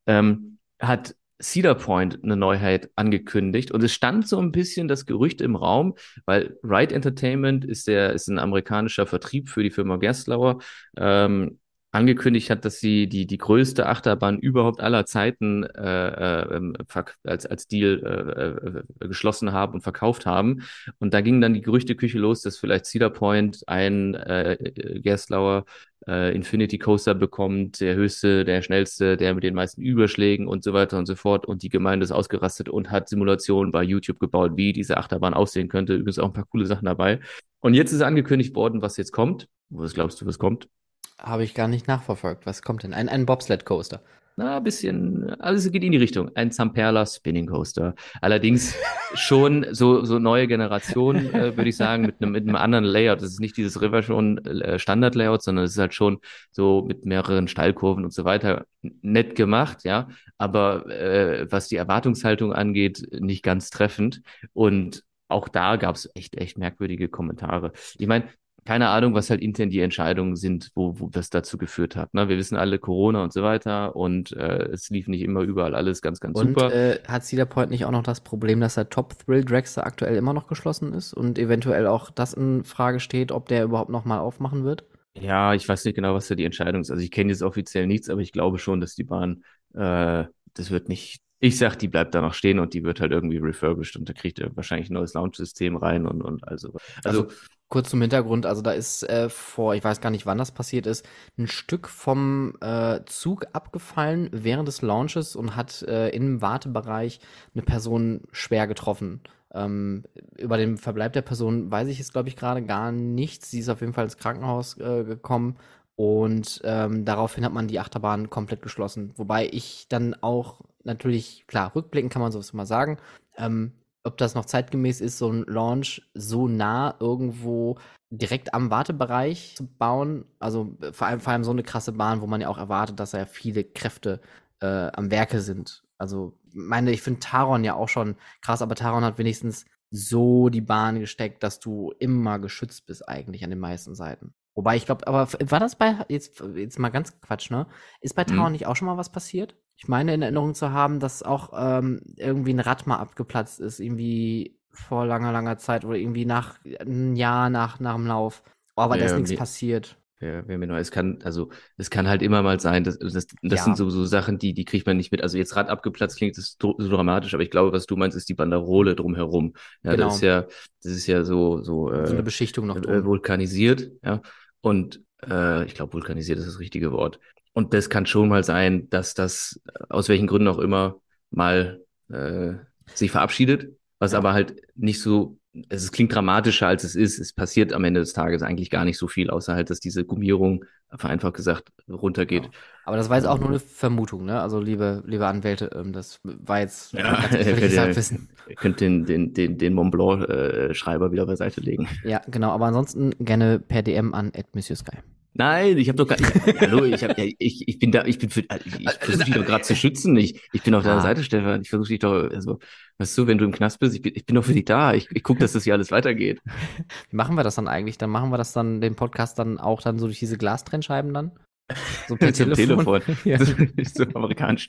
ähm, hat Cedar Point eine Neuheit angekündigt. Und es stand so ein bisschen das Gerücht im Raum, weil Ride Entertainment ist der ist ein amerikanischer Vertrieb für die Firma Gerstlauer ähm, angekündigt hat, dass sie die die größte Achterbahn überhaupt aller Zeiten äh, äh, als als Deal äh, äh, geschlossen haben und verkauft haben und da ging dann die Gerüchteküche los, dass vielleicht Cedar Point ein äh, Gerstlauer äh, Infinity Coaster bekommt, der höchste, der schnellste, der mit den meisten Überschlägen und so weiter und so fort. Und die Gemeinde ist ausgerastet und hat Simulationen bei YouTube gebaut, wie diese Achterbahn aussehen könnte. Übrigens auch ein paar coole Sachen dabei. Und jetzt ist angekündigt worden, was jetzt kommt. Was glaubst du, was kommt? Habe ich gar nicht nachverfolgt. Was kommt denn? Ein, ein Bobsled-Coaster. na, ein bisschen, alles geht in die Richtung. Ein Zamperla Spinning Coaster. Allerdings [laughs] schon so, so neue Generation, äh, würde ich sagen, mit einem, mit einem anderen Layout. Das ist nicht dieses River schon äh, Standard Layout, sondern es ist halt schon so mit mehreren Steilkurven und so weiter nett gemacht, ja. Aber äh, was die Erwartungshaltung angeht, nicht ganz treffend. Und auch da gab es echt, echt merkwürdige Kommentare. Ich meine, keine Ahnung, was halt intern die Entscheidungen sind, wo, wo das dazu geführt hat. Ne? Wir wissen alle Corona und so weiter und äh, es lief nicht immer überall alles ganz, ganz Und super. äh, hat Cedar Point nicht auch noch das Problem, dass der Top Thrill Dragster aktuell immer noch geschlossen ist und eventuell auch das in Frage steht, ob der überhaupt noch mal aufmachen wird? Ja, ich weiß nicht genau, was da die Entscheidung ist. Also ich kenne jetzt offiziell nichts, aber ich glaube schon, dass die Bahn, äh, das wird nicht, ich sag, die bleibt da noch stehen und die wird halt irgendwie refurbished und da kriegt er wahrscheinlich ein neues Launch-System rein und, und also. Also, Kurz zum Hintergrund, also da ist äh, vor, ich weiß gar nicht, wann das passiert ist, ein Stück vom äh, Zug abgefallen während des Launches und hat äh, im Wartebereich eine Person schwer getroffen. Ähm, über den Verbleib der Person weiß ich jetzt, glaube ich, gerade gar nichts. Sie ist auf jeden Fall ins Krankenhaus äh, gekommen und ähm, daraufhin hat man die Achterbahn komplett geschlossen. Wobei ich dann auch natürlich, klar, rückblickend kann man sowas mal sagen, ähm, ob das noch zeitgemäß ist, so ein Launch so nah irgendwo direkt am Wartebereich zu bauen. Also äh, vor allem, vor allem so eine krasse Bahn, wo man ja auch erwartet, dass ja viele Kräfte äh, am Werke sind. Also, meine, ich finde Taron ja auch schon krass, aber Taron hat wenigstens so die Bahn gesteckt, dass du immer geschützt bist eigentlich an den meisten Seiten. Wobei ich glaube, aber war das bei, jetzt, jetzt mal ganz Quatsch, ne? Ist bei Mhm. Taron nicht auch schon mal was passiert? Ich meine in Erinnerung zu haben, dass auch ähm, irgendwie ein Rad mal abgeplatzt ist, irgendwie vor langer, langer Zeit oder irgendwie nach ein Jahr nach, nach dem Lauf. Oh, aber da Ja, ist nichts passiert. wer, wer mir neu, es kann, also es kann halt immer mal sein, dass, das, das Ja. sind so, so Sachen, die, die kriegt man nicht mit. Also jetzt Rad abgeplatzt klingt das so so dramatisch, aber ich glaube, was du meinst, ist die Banderole drumherum. Ja, Genau. das ist ja, das ist ja so, so, äh, so eine Beschichtung noch äh, drum. vulkanisiert, ja. Und äh, ich glaube, vulkanisiert ist das richtige Wort. Und das kann schon mal sein, dass das äh, aus welchen Gründen auch immer mal äh, sich verabschiedet, was Ja. aber halt nicht so, es klingt dramatischer als es ist. Es passiert am Ende des Tages eigentlich gar nicht so viel, außer halt, dass diese Gummierung vereinfacht gesagt runtergeht. Genau. Aber das war jetzt auch nur eine Vermutung, ne? Also liebe, liebe Anwälte, ähm, das war jetzt Ja, ganz [laughs] ihr [laughs] könnt, den, den, den, den Mont Blanc äh, Schreiber wieder beiseite legen. Ja, genau. Aber ansonsten gerne per DM an Monsieur Sky. Nein, ich habe doch gar ich, Hallo, ich, hab, ja, ich, ich bin da, ich bin für, ich, ich versuche dich doch gerade zu schützen. Ich, ich bin auf deiner Ah. Seite, Stefan. Ich versuche dich doch, also, weißt du, wenn du im Knast bist, ich bin, ich bin doch für dich da. Ich, ich gucke, dass das hier alles weitergeht. [laughs] Wie machen wir das dann eigentlich? Dann machen wir das dann, den Podcast dann auch dann so durch diese Glastrennscheiben dann? So per [laughs] Zum Telefon? Telefon. [laughs] ja. [laughs] Ist so amerikanisch.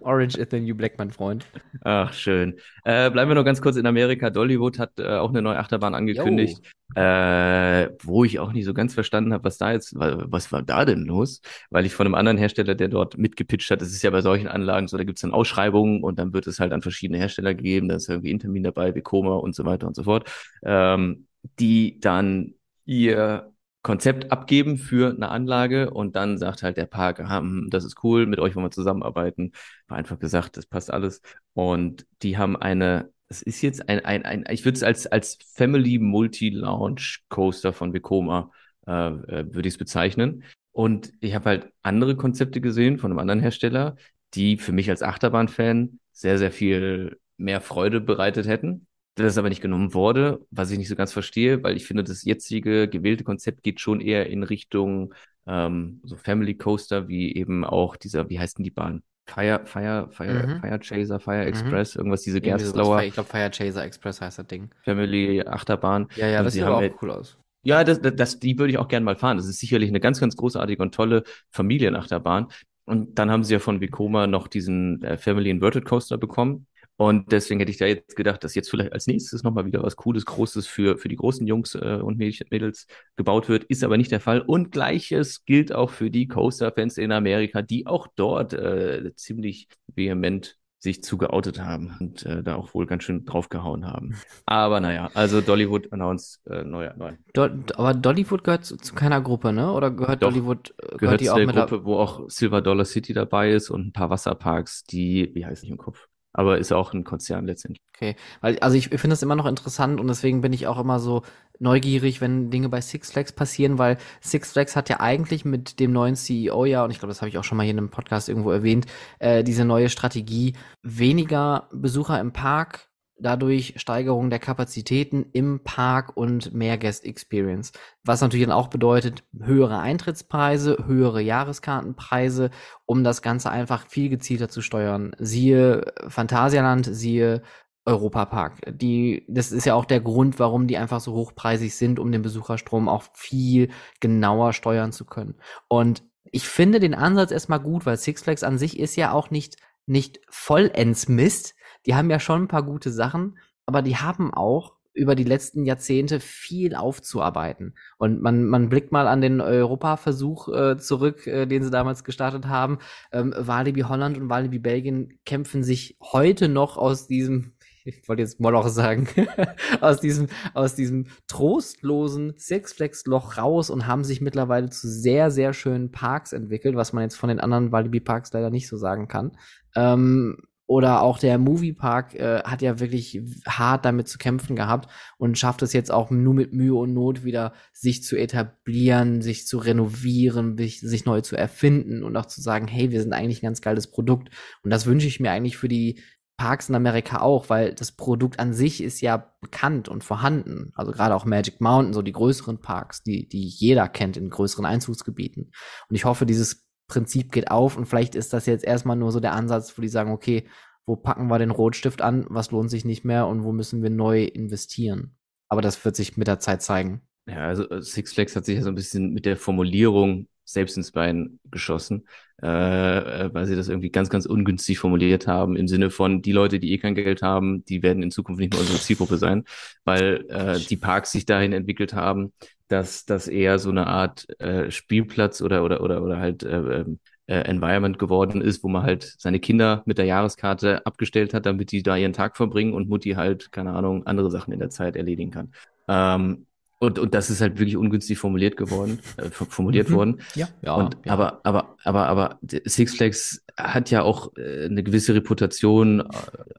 Orange is the new black, mein Freund. Ach, schön. Äh, bleiben wir noch ganz kurz in Amerika. Dollywood hat äh, auch eine neue Achterbahn angekündigt, äh, wo ich auch nicht so ganz verstanden habe, was da jetzt, wa- was war da denn los? Weil ich von einem anderen Hersteller, der dort mitgepitcht hat, das ist ja bei solchen Anlagen so, da gibt es dann Ausschreibungen und dann wird es halt an verschiedene Hersteller gegeben, da ist irgendwie Intermin dabei, Vekoma und so weiter und so fort, ähm, die dann ihr Konzept abgeben für eine Anlage und dann sagt halt der Park, hm, das ist cool, mit euch wollen wir zusammenarbeiten. War einfach gesagt, das passt alles. Und die haben eine, es ist jetzt ein, ein, ein ich würde es als, als Family Multi-Launch Coaster von Vekoma, äh, äh, würde ich es bezeichnen. Und ich habe halt andere Konzepte gesehen von einem anderen Hersteller, die für mich als Achterbahn-Fan sehr, sehr viel mehr Freude bereitet hätten das aber nicht genommen wurde, was ich nicht so ganz verstehe, weil ich finde, das jetzige gewählte Konzept geht schon eher in Richtung ähm, so Family Coaster, wie eben auch dieser, wie heißt denn die Bahn? Fire, Fire, Fire, Mhm. Fire Chaser, Fire Mhm. Express, irgendwas, diese. Gerstlauer Ich glaube, Fire Chaser Express heißt das Ding. Family Achterbahn. Ja, ja, Und das sie sieht aber halt- auch cool aus. Ja, das, das, das, die würde ich auch gerne mal fahren. Das ist sicherlich eine ganz, ganz großartige und tolle Familienachterbahn. Und dann haben sie ja von Vekoma noch diesen äh, Family Inverted Coaster bekommen. Und deswegen hätte ich da jetzt gedacht, dass jetzt vielleicht als nächstes nochmal wieder was Cooles, Großes für, für die großen Jungs äh, und Mädels gebaut wird. Ist aber nicht der Fall. Und gleiches gilt auch für die Coaster-Fans in Amerika, die auch dort äh, ziemlich vehement sich zugeoutet haben und äh, da auch wohl ganz schön draufgehauen haben. Aber naja, also Dollywood announced äh, neuer, neu. Do aber Dollywood gehört zu, zu keiner Gruppe, ne? Oder gehört Doch, Dollywood, äh, gehört, gehört die zu auch der mit Gruppe, wo auch Silver Dollar City dabei ist und ein paar Wasserparks, die, wie heißt nicht im Kopf? Aber ist auch ein Konzern letztendlich. Okay, weil also ich, finde das immer noch interessant und deswegen bin ich auch immer so neugierig, wenn Dinge bei Six Flags passieren, weil Six Flags hat ja eigentlich mit dem neuen CEO ja, und ich glaube, das habe ich auch schon mal hier in einem Podcast irgendwo erwähnt, äh, diese neue Strategie, weniger Besucher im Park, dadurch Steigerung der Kapazitäten im Park und mehr Guest Experience. Was natürlich dann auch bedeutet, höhere Eintrittspreise, höhere Jahreskartenpreise, um das Ganze einfach viel gezielter zu steuern. Siehe Phantasialand, siehe Europapark. Die, das ist ja auch der Grund, warum die einfach so hochpreisig sind, um den Besucherstrom auch viel genauer steuern zu können. Und ich finde den Ansatz erstmal gut, weil Six Flags an sich ist ja auch nicht, nicht vollends Mist, die haben ja schon ein paar gute Sachen, aber die haben auch über die letzten Jahrzehnte viel aufzuarbeiten. Und man, man blickt mal an den Europaversuch äh, zurück, äh, den sie damals gestartet haben. Ähm, Walibi Holland und Walibi Belgien kämpfen sich heute noch aus diesem, [laughs] ich wollte jetzt Moloch sagen, [laughs] aus diesem, aus diesem trostlosen Six Flags Loch raus und haben sich mittlerweile zu sehr, sehr schönen Parks entwickelt, was man jetzt von den anderen Walibi Parks leider nicht so sagen kann. Ähm, oder auch der Moviepark äh, hat ja wirklich hart damit zu kämpfen gehabt und schafft es jetzt auch nur mit Mühe und Not wieder, sich zu etablieren, sich zu renovieren, sich, neu zu erfinden und auch zu sagen, hey, wir sind eigentlich ein ganz geiles Produkt. Und das wünsche ich mir eigentlich für die Parks in Amerika auch, weil das Produkt an sich ist ja bekannt und vorhanden. Also gerade auch Magic Mountain, so die größeren Parks, die, die jeder kennt in größeren Einzugsgebieten. Und ich hoffe, dieses Prinzip geht auf und vielleicht ist das jetzt erstmal nur so der Ansatz, wo die sagen, okay, wo packen wir den Rotstift an, was lohnt sich nicht mehr und wo müssen wir neu investieren. Aber das wird sich mit der Zeit zeigen. Ja, also äh, Six Flags hat sich ja so ein bisschen mit der Formulierung selbst ins Bein geschossen, äh, äh, weil sie das irgendwie ganz, ganz ungünstig formuliert haben, im Sinne von, die Leute, die eh kein Geld haben, die werden in Zukunft nicht mehr unsere Zielgruppe sein, weil äh, die Parks sich dahin entwickelt haben, dass das eher so eine Art äh, Spielplatz oder oder oder oder halt äh, ähm, äh, Environment geworden ist, wo man halt seine Kinder mit der Jahreskarte abgestellt hat, damit die da ihren Tag verbringen und Mutti halt keine Ahnung andere Sachen in der Zeit erledigen kann. Ähm, und, und das ist halt wirklich ungünstig formuliert geworden, äh, formuliert mhm. worden. Ja, ja, und, ja. Aber, aber, aber, aber Six Flags hat ja auch äh, eine gewisse Reputation äh,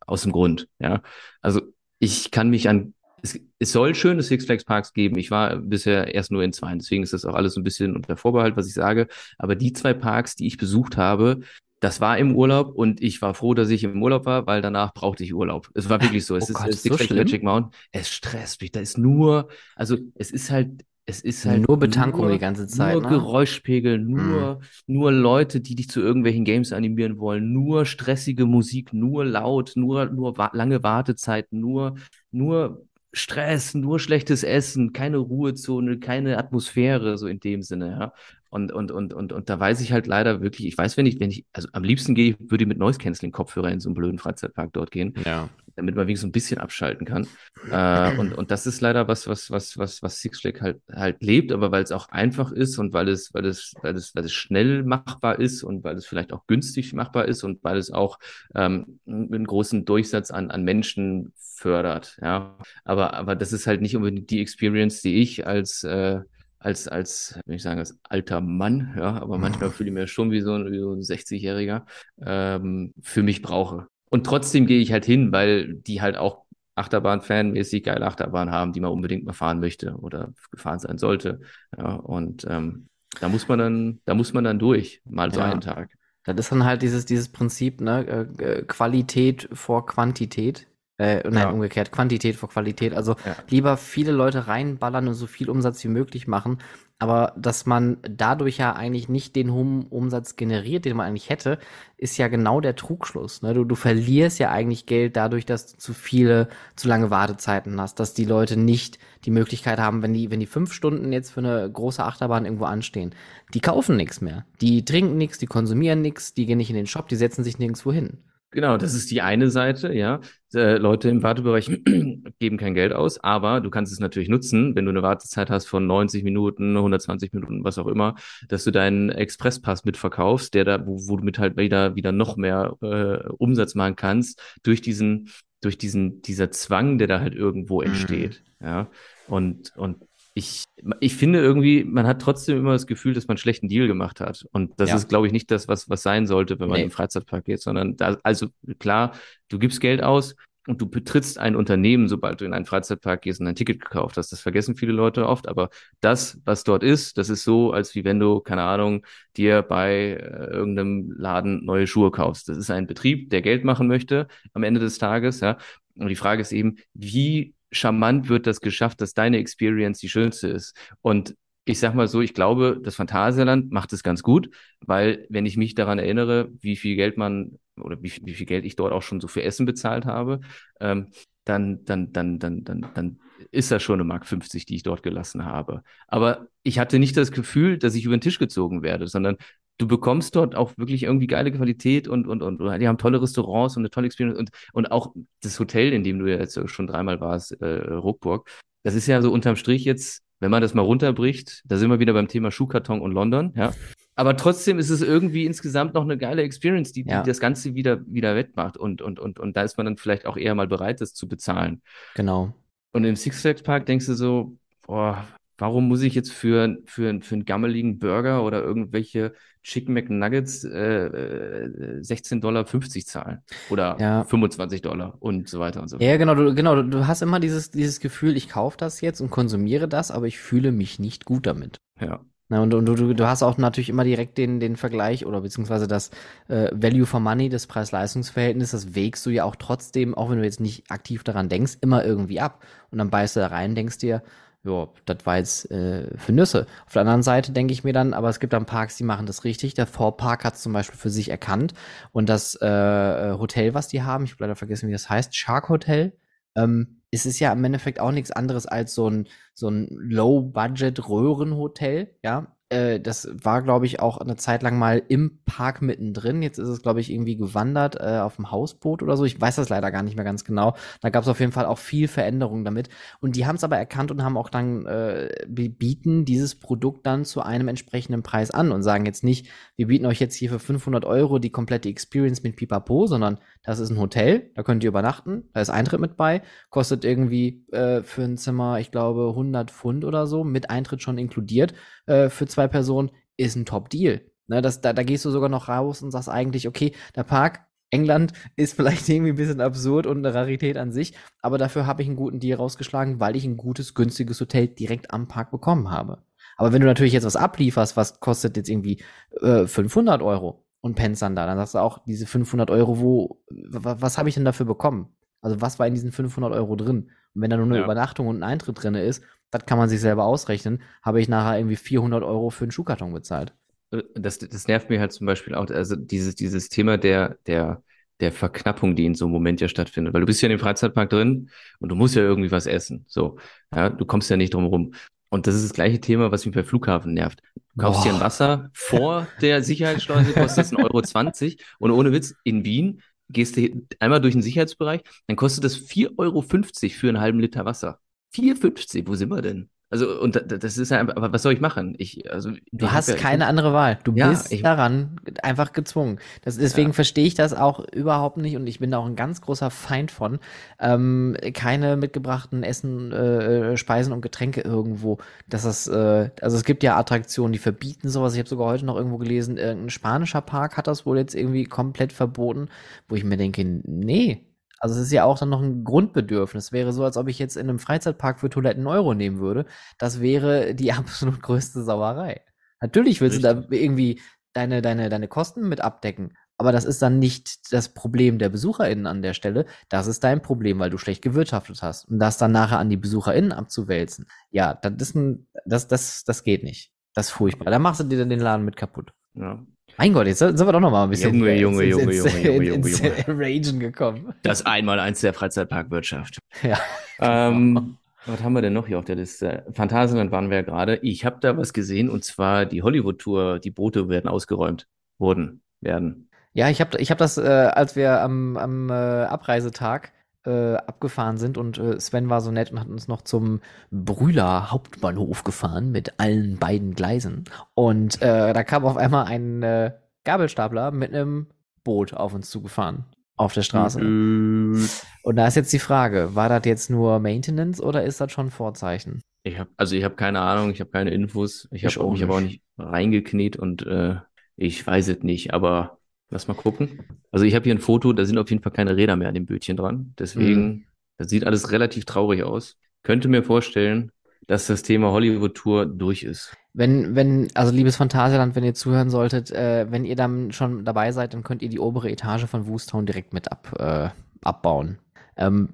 aus dem Grund. Ja, also ich kann mich an es, es soll schöne Six Flags Parks geben. Ich war bisher erst nur in zwei, deswegen ist das auch alles so ein bisschen unter Vorbehalt, was ich sage. Aber die zwei Parks, die ich besucht habe, das war im Urlaub und ich war froh, dass ich im Urlaub war, weil danach brauchte ich Urlaub. Es war wirklich so. Es oh ist, Gott, es so ist Magic Mountain. Es stresst mich. Da ist nur, also es ist halt es ist halt nur Betankung nur, die ganze Zeit. Nur ne? Geräuschpegel, nur, mhm. nur Leute, die dich zu irgendwelchen Games animieren wollen, nur stressige Musik, nur laut, nur, nur wa lange Wartezeiten, nur, nur Stress, nur schlechtes Essen, keine Ruhezone, keine Atmosphäre, so in dem Sinne, ja. Und, und, und, und, und da weiß ich halt leider wirklich, ich weiß, wenn ich, wenn ich, also am liebsten gehe, würde ich mit Noise Canceling Kopfhörer in so einen blöden Freizeitpark dort gehen. Ja. Damit man wenigstens ein bisschen abschalten kann. äh, [clears throat] und, und das ist leider was, was, was, was, was Six Flag halt, halt lebt, aber weil es auch einfach ist und weil es, weil es, weil es, weil es schnell machbar ist und weil es vielleicht auch günstig machbar ist und weil es auch ähm, einen großen Durchsatz an, an Menschen fördert. Ja. Aber, aber das ist halt nicht unbedingt die Experience, die ich als äh, als, als, wenn ich sagen, als alter Mann, ja, aber manchmal fühle ich mich schon wie so ein, wie so ein 60-Jähriger, ähm, für mich brauche. Und trotzdem gehe ich halt hin, weil die halt auch Achterbahn-Fan-mäßig geile Achterbahn haben, die man unbedingt mal fahren möchte oder gefahren sein sollte. Ja, und ähm, da muss man dann, da muss man dann durch, mal so Ja. einen Tag. Das ist dann halt dieses, dieses Prinzip, ne, äh, äh, Qualität vor Quantität. Äh, nein, Ja. umgekehrt, Quantität vor Qualität. Also Ja. lieber viele Leute reinballern und so viel Umsatz wie möglich machen, aber dass man dadurch ja eigentlich nicht den hohen Umsatz generiert, den man eigentlich hätte, ist ja genau der Trugschluss. Ne? Du, du verlierst ja eigentlich Geld dadurch, dass du zu viele, zu lange Wartezeiten hast, dass die Leute nicht die Möglichkeit haben, wenn die, wenn die fünf Stunden jetzt für eine große Achterbahn irgendwo anstehen, die kaufen nichts mehr. Die trinken nichts, die konsumieren nichts, die gehen nicht in den Shop, die setzen sich nirgendwo hin. Genau, das ist die eine Seite, ja. Äh, Leute im Wartebereich [clears throat] geben kein Geld aus, aber du kannst es natürlich nutzen, wenn du eine Wartezeit hast von 90 Minuten, 120 Minuten, was auch immer, dass du deinen Expresspass mitverkaufst, der da, wo, wo du mit halt wieder, wieder noch mehr äh, Umsatz machen kannst, durch diesen, durch diesen, dieser Zwang, der da halt irgendwo Mhm. entsteht. Ja. Und, und ich, ich finde irgendwie, man hat trotzdem immer das Gefühl, dass man einen schlechten Deal gemacht hat. Und das Ja. ist, glaube ich, nicht das, was, was sein sollte, wenn man Nee. in den Freizeitpark geht, sondern da, also klar, du gibst Geld aus und du betrittst ein Unternehmen, sobald du in einen Freizeitpark gehst und ein Ticket gekauft hast. Das vergessen viele Leute oft, aber das, was dort ist, das ist so, als wie wenn du, keine Ahnung, dir bei äh, irgendeinem Laden neue Schuhe kaufst. Das ist ein Betrieb, der Geld machen möchte am Ende des Tages, ja. Und die Frage ist eben, wie charmant wird das geschafft, dass deine Experience die schönste ist? Und ich sag mal so, ich glaube, das Phantasialand macht es ganz gut, weil wenn ich mich daran erinnere, wie viel Geld man oder wie, wie viel Geld ich dort auch schon so für Essen bezahlt habe, ähm, dann, dann, dann, dann, dann, dann ist das schon eine Mark 50, die ich dort gelassen habe. Aber ich hatte nicht das Gefühl, dass ich über den Tisch gezogen werde, sondern du bekommst dort auch wirklich irgendwie geile Qualität und, und, und die haben tolle Restaurants und eine tolle Experience und, und auch das Hotel, in dem du ja jetzt schon dreimal warst, äh, Ruckburg, das ist ja so unterm Strich jetzt, wenn man das mal runterbricht, da sind wir wieder beim Thema Schuhkarton und London, ja. Aber trotzdem ist es irgendwie insgesamt noch eine geile Experience, die, die Ja. das Ganze wieder, wieder wettmacht. Und, und, und, und da ist man dann vielleicht auch eher mal bereit, das zu bezahlen. Genau. Und im Six Flags Park denkst du so, boah, warum muss ich jetzt für, für, für einen gammeligen Burger oder irgendwelche Chicken McNuggets äh, äh, 16,50 Dollar zahlen? Oder Ja. 25 Dollar und so weiter und so fort. Ja, genau, du, genau, du, hast immer dieses, dieses Gefühl, ich kaufe das jetzt und konsumiere das, aber ich fühle mich nicht gut damit. Ja. Na, und, und du, du, du hast auch natürlich immer direkt den, den Vergleich oder beziehungsweise das äh, Value for Money, das Preis-Leistungs-Verhältnis, das wägst du ja auch trotzdem, auch wenn du jetzt nicht aktiv daran denkst, immer irgendwie ab. Und dann beißt du da rein, denkst dir, ja, das war jetzt äh, für Nüsse. Auf der anderen Seite denke ich mir dann, aber es gibt dann Parks, die machen das richtig. Der Thor Park hat es zum Beispiel für sich erkannt. Und das äh, Hotel, was die haben, ich habe leider vergessen, wie das heißt, Shark Hotel, ähm, es ist ja im Endeffekt auch nichts anderes als so ein, so ein Low-Budget-Röhrenhotel, ja. Äh, das war, glaube ich, auch eine Zeit lang mal im Park mittendrin. Jetzt ist es, glaube ich, irgendwie gewandert äh, auf dem Hausboot oder so. Ich weiß das leider gar nicht mehr ganz genau. Da gab es auf jeden Fall auch viel Veränderung damit. Und die haben es aber erkannt und haben auch dann äh, bi- bieten dieses Produkt dann zu einem entsprechenden Preis an und sagen jetzt nicht, wir bieten euch jetzt hier für 500 Euro die komplette Experience mit Pipapo, sondern das ist ein Hotel, da könnt ihr übernachten, da ist Eintritt mit bei, kostet irgendwie äh, für ein Zimmer, ich glaube, 100 Pfund oder so, mit Eintritt schon inkludiert, äh, für zwei Personen, ist ein Top-Deal. Ne, das, da, da gehst du sogar noch raus und sagst eigentlich, okay, der Park England [laughs] ist vielleicht irgendwie ein bisschen absurd und eine Rarität an sich, aber dafür habe ich einen guten Deal rausgeschlagen, weil ich ein gutes, günstiges Hotel direkt am Park bekommen habe. Aber wenn du natürlich jetzt was ablieferst, was kostet jetzt irgendwie äh, 500 Euro und pennst dann da, dann sagst du auch, diese 500 Euro, wo, wa- was habe ich denn dafür bekommen? Also was war in diesen 500 Euro drin? Und wenn da nur eine Ja. Übernachtung und ein Eintritt drin ist, das kann man sich selber ausrechnen, habe ich nachher irgendwie 400 Euro für einen Schuhkarton bezahlt. Äh, das, das nervt mir halt zum Beispiel auch, also dieses, dieses Thema der, der, der Verknappung, die in so einem Moment ja stattfindet. Weil du bist ja in dem Freizeitpark drin und du musst ja irgendwie was essen. So, ja, du kommst ja nicht drum rum. Und das ist das gleiche Thema, was mich bei Flughafen nervt. Du kaufst dir ein Boah. Wasser vor der [laughs] Sicherheitsschleuse, kostet das 1,20 Euro. Und ohne Witz, in Wien gehst du einmal durch den Sicherheitsbereich, dann kostet das 4,50 Euro für einen halben Liter Wasser. 4,50, wo sind wir denn? Also, und da- das ist ja einfach, aber was soll ich machen? Ich, also, Du ich hast ja- keine andere Wahl. Du Ja, bist ich- daran einfach gezwungen. Das, deswegen Ja. verstehe ich das auch überhaupt nicht und ich bin da auch ein ganz großer Feind von. Ähm, keine mitgebrachten Essen, äh, Speisen und Getränke irgendwo. Das ist, äh, also es gibt ja Attraktionen, die verbieten sowas. Ich habe sogar heute noch irgendwo gelesen, irgendein spanischer Park hat das wohl jetzt irgendwie komplett verboten, wo ich mir denke, nee. Also es ist ja auch dann noch ein Grundbedürfnis. Wäre so, als ob ich jetzt in einem Freizeitpark für Toiletten einen Euro nehmen würde. Das wäre die [laughs] absolut größte Sauerei. Natürlich willst du da irgendwie deine, deine, deine Kosten mit abdecken. Aber das ist dann nicht das Problem der BesucherInnen an der Stelle. Das ist dein Problem, weil du schlecht gewirtschaftet hast. Und das dann nachher an die BesucherInnen abzuwälzen. Ja, das ist ein, das, das, das geht nicht. Das ist furchtbar. Da machst du dir dann den Laden mit kaputt. Ja. Mein Gott, jetzt sind wir doch noch mal ein bisschen Junge, Junge, ins, Junge, ins, Junge, Junge, ins, Junge, ins [laughs] Ragen gekommen. Das Einmaleins der Freizeitparkwirtschaft. Ja. Ähm, [laughs] was haben wir denn noch hier auf der Liste? Phantasialand waren wir ja gerade. Ich habe da was gesehen und zwar die Hollywood-Tour. Die Boote werden ausgeräumt. Wurden, werden. Ja, ich habe ich hab das, äh, als wir am, am äh, Abreisetag äh, abgefahren sind und äh, Sven war so nett und hat uns noch zum Brühler Hauptbahnhof gefahren mit allen beiden Gleisen. Und äh, da kam auf einmal ein äh, Gabelstapler mit einem Boot auf uns zugefahren. Auf der Straße. Und da ist jetzt die Frage, war das jetzt nur Maintenance oder ist das schon Vorzeichen? Ich habe, also ich habe keine Ahnung, ich habe keine Infos. Ich habe auch mich aber auch nicht. nicht reingekniet und äh, ich weiß es nicht, aber lass mal gucken. Also ich habe hier ein Foto, da sind auf jeden Fall keine Räder mehr an dem Bötchen dran. Deswegen, das sieht alles relativ traurig aus. Könnte mir vorstellen, dass das Thema Hollywood-Tour durch ist. Wenn, wenn, also liebes Phantasialand, wenn ihr zuhören solltet, äh, wenn ihr dann schon dabei seid, dann könnt ihr die obere Etage von Woostown direkt mit ab, äh, abbauen. Ähm,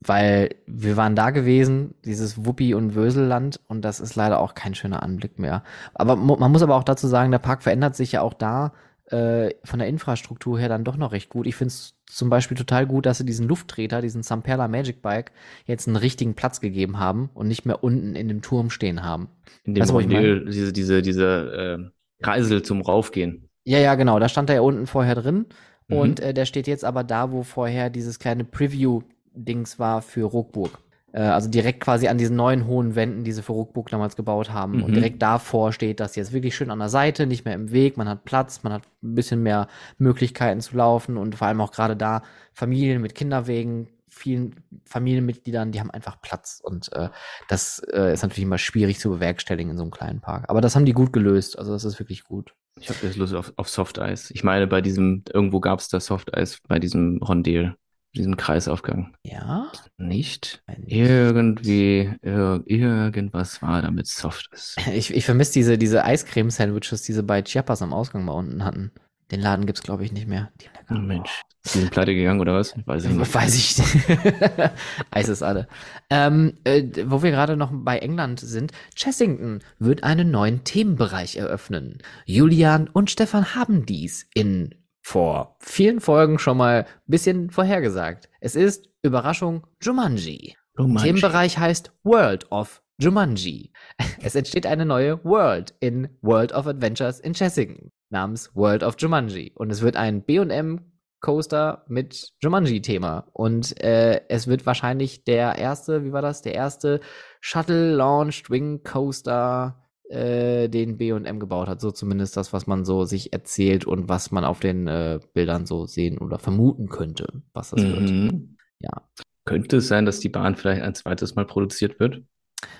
weil wir waren da gewesen, dieses Wuppi- und Wöselland, und das ist leider auch kein schöner Anblick mehr. Aber man muss aber auch dazu sagen, der Park verändert sich ja auch da äh, von der Infrastruktur her dann doch noch recht gut. Ich finde es zum Beispiel total gut, dass sie diesen Lufttreter, diesen Samperla Magic Bike, jetzt einen richtigen Platz gegeben haben und nicht mehr unten in dem Turm stehen haben. In dem wo ich Rondel, diese, diese, diese äh, Kreisel zum Raufgehen. Ja, ja, genau. Da stand er ja unten vorher drin. Mhm. Und äh, der steht jetzt aber da, wo vorher dieses kleine Preview-Dings war für Ruckburg. Äh, also direkt quasi an diesen neuen hohen Wänden, die sie für Ruckburg damals gebaut haben. Und Mhm. direkt davor steht das jetzt wirklich schön an der Seite, nicht mehr im Weg. Man hat Platz, man hat ein bisschen mehr Möglichkeiten zu laufen und vor allem auch gerade da Familien mit Kinderwegen, vielen Familienmitgliedern, die haben einfach Platz. Und äh, das äh, ist natürlich immer schwierig zu bewerkstelligen in so einem kleinen Park. Aber das haben die gut gelöst. Also das ist wirklich gut. Ich habe jetzt Lust auf, auf Softeis. Ich meine, bei diesem, irgendwo gab es da Softeis bei diesem Rondel, diesem Kreisaufgang. Ja? Nicht? Irgendwie, ir irgendwas war da mit Softeis. [laughs] Ich, ich vermisse diese, diese Eiscreme-Sandwiches, die sie bei Chiapas am Ausgang mal unten hatten. Den Laden gibt's glaube ich, nicht mehr. Die Oh Mensch, die sind pleite gegangen oder was? Weiß ich nicht. Weiß ich nicht. [laughs] Eis ist alle. Ähm, äh, wo wir gerade noch bei England sind, Chessington wird einen neuen Themenbereich eröffnen. Julian und Stefan haben dies in vor vielen Folgen schon mal ein bisschen vorhergesagt. Es ist Überraschung Jumanji. Mann. Themenbereich heißt World of Jumanji. [laughs] Es entsteht eine neue World in World of Adventures in Chessington namens World of Jumanji. Und es wird ein B&M Coaster mit Jumanji-Thema. Und äh, es wird wahrscheinlich der erste, wie war das? Der erste Shuttle-Launched Wing Coaster, äh, den B&M gebaut hat. So zumindest das, was man so sich erzählt und was man auf den äh, Bildern so sehen oder vermuten könnte, was das wird. Mhm. Ja. Könnte es sein, dass die Bahn vielleicht ein zweites Mal produziert wird?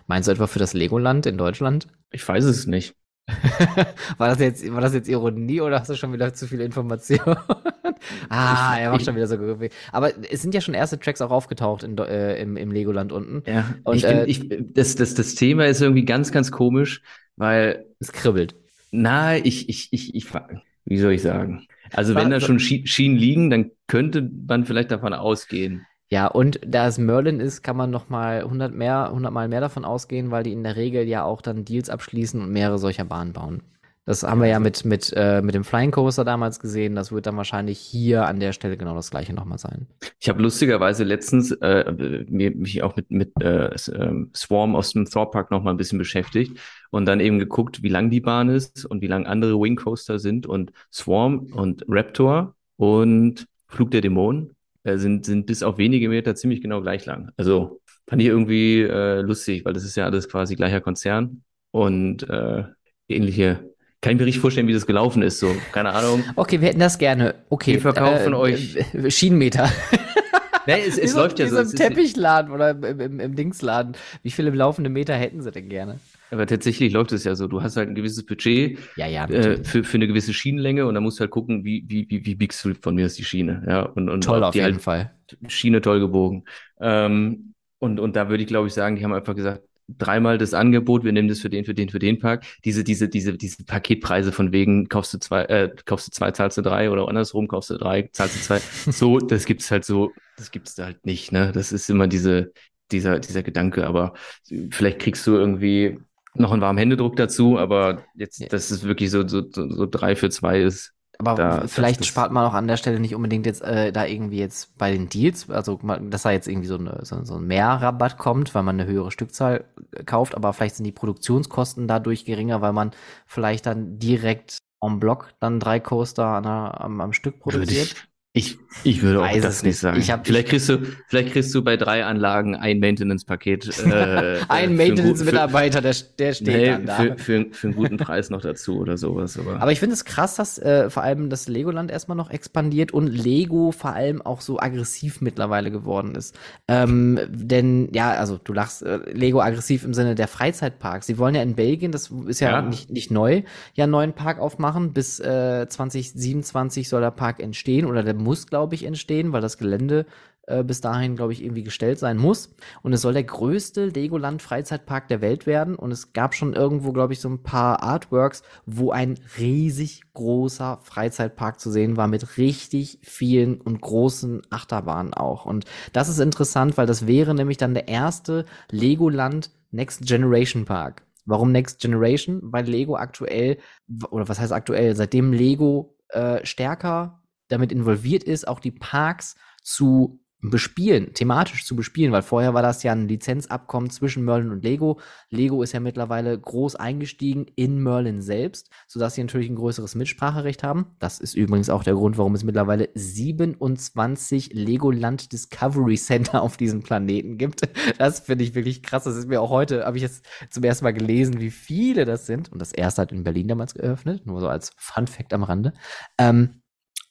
Meinst du etwa für das Legoland in Deutschland? Ich weiß es nicht. [laughs] war, das jetzt, war das jetzt Ironie oder hast du schon wieder zu viel Information? [laughs] ah, er macht schon wieder so gerüppig. Aber es sind ja schon erste Tracks auch aufgetaucht in, äh, im, im Legoland unten. Ja, Und, ich, äh, bin, ich, das, das, das Thema ist irgendwie ganz, ganz komisch, weil, Es kribbelt. na, ich, ich, ich, ich, wie soll ich sagen? Also, wenn da schon Schi- Schienen liegen, dann könnte man vielleicht davon ausgehen. Ja, und da es Merlin ist, kann man noch mal 100 mehr, 100 Mal mehr davon ausgehen, weil die in der Regel ja auch dann Deals abschließen und mehrere solcher Bahnen bauen. Das haben wir ja mit, mit, äh, mit dem Flying Coaster damals gesehen. Das wird dann wahrscheinlich hier an der Stelle genau das gleiche nochmal sein. Ich habe lustigerweise letztens äh, mich auch mit, mit äh, ähm, Swarm aus dem Thor Park noch mal ein bisschen beschäftigt und dann eben geguckt, wie lang die Bahn ist und wie lang andere Wing Coaster sind und Swarm und Raptor und Flug der Dämonen sind, sind bis auf wenige Meter ziemlich genau gleich lang. Also fand ich irgendwie äh, lustig, weil das ist ja alles quasi gleicher Konzern und äh, ähnliche. Kann ich mir richtig vorstellen, wie das gelaufen ist. So, keine Ahnung. Okay, wir hätten das gerne. Okay. Wir verkaufen euch- äh, Schienenmeter. Nee, es, es [laughs] so- läuft ja so. im Teppichladen oder im, im, im Dingsladen. Wie viele laufende Meter hätten sie denn gerne? Aber tatsächlich läuft es ja so. Du hast halt ein gewisses Budget Ja, ja. äh, für, für eine gewisse Schienenlänge und dann musst du halt gucken, wie, wie, wie, wie biegst du von mir ist die Schiene. Ja, und, und Toll auf jeden halt Fall. Schiene toll gebogen. Ähm, und, und da würde ich, glaube ich, sagen, die haben einfach gesagt, dreimal das Angebot, wir nehmen das für den, für den, für den Park. Diese, diese, diese, diese Paketpreise von wegen, kaufst du zwei, äh, kaufst du zwei, zahlst du drei oder andersrum, kaufst du drei, zahlst du zwei. [laughs] So, das gibt's halt so, das gibt's da halt nicht, ne? Das ist immer diese, dieser, dieser Gedanke, aber vielleicht kriegst du irgendwie noch einen warmen Händedruck dazu, aber jetzt, dass es wirklich so, so, so, so drei für zwei ist. Aber Da- vielleicht das- das- spart man auch an der Stelle nicht unbedingt jetzt äh, da irgendwie jetzt bei den Deals, also dass da jetzt irgendwie so, eine, so, so ein Mehrrabatt kommt, weil man eine höhere Stückzahl äh, kauft, aber vielleicht sind die Produktionskosten dadurch geringer, weil man vielleicht dann direkt en bloc dann drei Coaster an am, am Stück produziert. Ich, Ich, würde auch das nicht sagen. Ich hab- vielleicht kriegst du, vielleicht kriegst du bei drei Anlagen ein Maintenance-Paket. Äh, [laughs] Ein Maintenance-Mitarbeiter, der, der steht nee, dann da. für, für, für einen guten Preis noch dazu oder sowas. Aber, Aber ich finde es krass, dass äh, vor allem das Legoland erstmal noch expandiert und Lego vor allem auch so aggressiv mittlerweile geworden ist. Ähm, denn, ja, also du lachst, äh, Lego aggressiv im Sinne der Freizeitparks. Sie wollen ja in Belgien, das ist ja, Ja. Nicht, nicht neu, ja einen neuen Park aufmachen. Bis äh, 2027 soll der Park entstehen oder der muss, glaube ich, entstehen, weil das Gelände äh, bis dahin, glaube ich, irgendwie gestellt sein muss. Und es soll der größte Legoland-Freizeitpark der Welt werden. Und es gab schon irgendwo, glaube ich, so ein paar Artworks, wo ein riesig großer Freizeitpark zu sehen war mit richtig vielen und großen Achterbahnen auch. Und das ist interessant, weil das wäre nämlich dann der erste Legoland Next Generation Park. Warum Next Generation? Weil Lego aktuell, oder was heißt aktuell, seitdem Lego äh, stärker damit involviert ist, auch die Parks zu bespielen, thematisch zu bespielen, weil vorher war das ja ein Lizenzabkommen zwischen Merlin und Lego. Lego ist ja mittlerweile groß eingestiegen in Merlin selbst, sodass sie natürlich ein größeres Mitspracherecht haben. Das ist übrigens auch der Grund, warum es mittlerweile 27 Legoland Discovery Center auf diesem Planeten gibt. Das finde ich wirklich krass. Das ist mir auch heute, habe ich jetzt zum ersten Mal gelesen, wie viele das sind. Und das erste hat in Berlin damals geöffnet, nur so als Fun Fact am Rande. Ähm,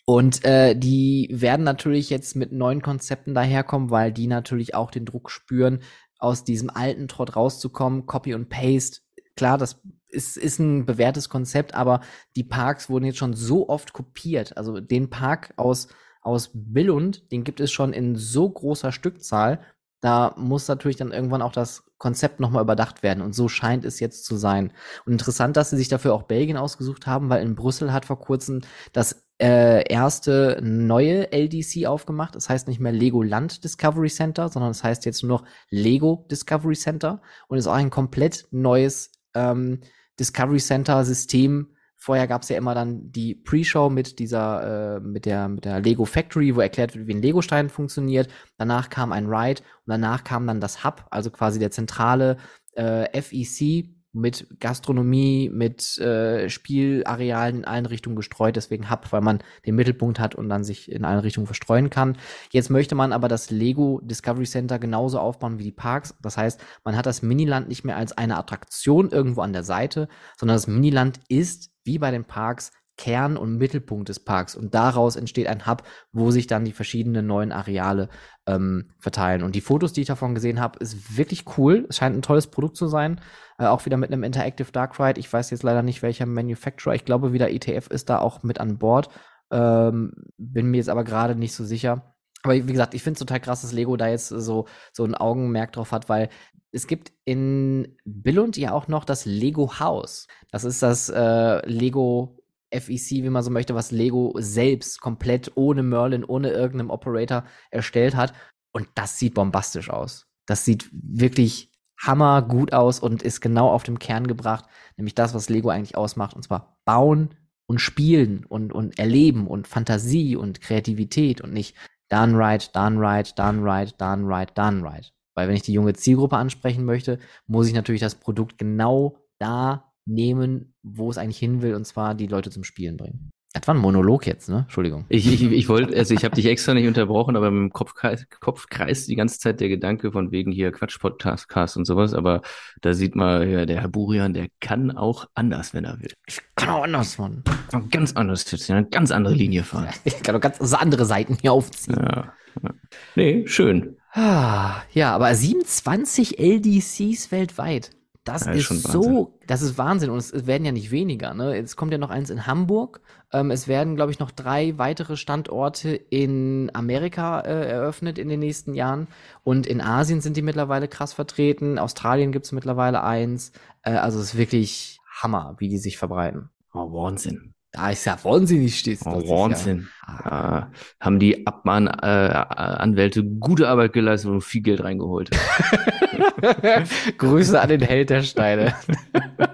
und äh, die werden natürlich jetzt mit neuen Konzepten daherkommen, weil die natürlich auch den Druck spüren, aus diesem alten Trott rauszukommen, Copy und Paste. Klar, das ist, ist ein bewährtes Konzept, aber die Parks wurden jetzt schon so oft kopiert. Also den Park aus, aus Billund, den gibt es schon in so großer Stückzahl. Da muss natürlich dann irgendwann auch das Konzept nochmal überdacht werden. Und so scheint es jetzt zu sein. Und interessant, dass sie sich dafür auch Belgien ausgesucht haben, weil in Brüssel hat vor kurzem das äh, erste neue LDC aufgemacht. Das heißt nicht mehr Legoland Discovery Center, sondern es heißt jetzt nur noch Lego Discovery Center und ist auch ein komplett neues ähm, Discovery Center System. Vorher gab es ja immer dann die Pre-Show mit dieser, äh, mit der, mit der Lego Factory, wo erklärt wird, wie ein Lego-Stein funktioniert. Danach kam ein Ride und danach kam dann das Hub, also quasi der zentrale äh, FEC, mit Gastronomie, mit äh, Spielarealen in allen Richtungen gestreut, deswegen Hub, weil man den Mittelpunkt hat und dann sich in allen Richtungen verstreuen kann. Jetzt möchte man aber das Lego Discovery Center genauso aufbauen wie die Parks. Das heißt, man hat das Miniland nicht mehr als eine Attraktion irgendwo an der Seite, sondern das Miniland ist, wie bei den Parks, Kern und Mittelpunkt des Parks. Und daraus entsteht ein Hub, wo sich dann die verschiedenen neuen Areale ähm, verteilen. Und die Fotos, die ich davon gesehen habe, ist wirklich cool. Es scheint ein tolles Produkt zu sein. Äh, auch wieder mit einem Interactive Dark Ride. Ich weiß jetzt leider nicht, welcher Manufacturer. Ich glaube, wieder ETF ist da auch mit an Bord. Ähm, bin mir jetzt aber gerade nicht so sicher. Aber wie gesagt, ich finde es total krass, dass Lego da jetzt so, so ein Augenmerk drauf hat, weil es gibt in Billund ja auch noch das Lego House. Das ist das äh, Lego FEC, wie man so möchte, was Lego selbst komplett ohne Merlin, ohne irgendeinem Operator erstellt hat. Und das sieht bombastisch aus. Das sieht wirklich hammer gut aus und ist genau auf dem Kern gebracht, nämlich das, was Lego eigentlich ausmacht, und zwar bauen und spielen und, und erleben und Fantasie und Kreativität und nicht done right, done right, done right, done right, done right. Weil wenn ich die junge Zielgruppe ansprechen möchte, muss ich natürlich das Produkt genau da nehmen, wo es eigentlich hin will, und zwar die Leute zum Spielen bringen. Das war ein Monolog jetzt, ne? Entschuldigung. Ich, ich, ich wollte, also ich habe dich extra nicht unterbrochen, aber im Kopf, Kopf kreist die ganze Zeit der Gedanke von wegen hier Quatsch-Podcast Cast und sowas, aber da sieht man, ja, der Herr Burian, der kann auch anders, wenn er will. Ich kann auch anders, Mann. Ganz anders sitzen, eine ganz andere Linie fahren. Ich kann auch ganz andere Seiten hier aufziehen. Ja. ja. Nee, schön. Ah, Ja, aber 27 LDCs weltweit. Das Ja, ist ist schon so, das ist Wahnsinn und es, es werden ja nicht weniger. Ne? Jetzt kommt ja noch eins in Hamburg. Ähm, es werden, glaube ich, noch drei weitere Standorte in Amerika äh, eröffnet in den nächsten Jahren. Und in Asien sind die mittlerweile krass vertreten. Australien gibt es mittlerweile eins. Äh, also es ist wirklich Hammer, wie die sich verbreiten. Oh, Wahnsinn. Da ist ja wahnsinnig stehst Oh, Wahnsinn. Ja, haben die Abmahn-Anwälte gute Arbeit geleistet und viel Geld reingeholt. [laughs] Grüße an den Held der Steine. [laughs]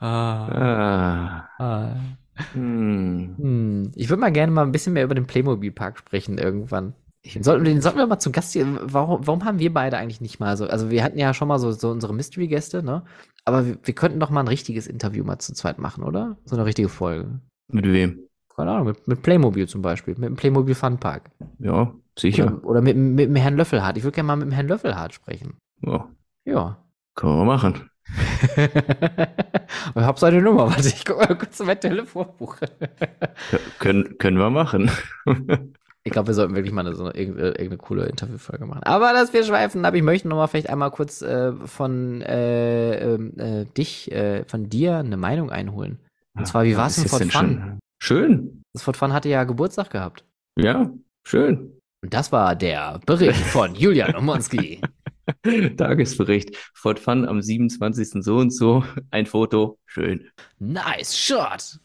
ah, Ah, ah. hm. Hm. Ich würde mal gerne mal ein bisschen mehr über den Playmobil-Park sprechen irgendwann. Sollten, den sollten wir mal zu Gast hier. Warum, warum haben wir beide eigentlich nicht mal so? Also wir hatten ja schon mal so, so unsere Mystery-Gäste, ne? Aber wir, wir könnten doch mal ein richtiges Interview mal zu zweit machen, oder? So eine richtige Folge. Mit wem? Keine Ahnung, mit, mit Playmobil zum Beispiel, mit dem Playmobil Funpark. Ja, sicher. Oder, oder mit, mit dem Herrn Löffelhardt. Ich würde gerne mal mit dem Herrn Löffelhardt sprechen. Ja, Ja. können wir machen. [laughs] ich hab seine Nummer. Warte, ich guck mal kurz in mein Telefonbuch. Können, können wir machen. [laughs] Ich glaube, wir sollten wirklich mal eine, so eine, irgendeine, irgendeine coole Interviewfolge machen. Aber dass wir schweifen ab, ich möchte noch mal vielleicht einmal kurz äh, von äh, ähm, äh, dich, äh, von dir eine Meinung einholen. Und zwar, wie war es ist Fort denn Fun? Schön. Das Fort Fun hatte ja Geburtstag gehabt. Ja, schön. Und das war der Bericht von [laughs] Julian Omonski. [laughs] Tagesbericht. Fort Fun am 27. so und so. Ein Foto. Schön. Nice shot!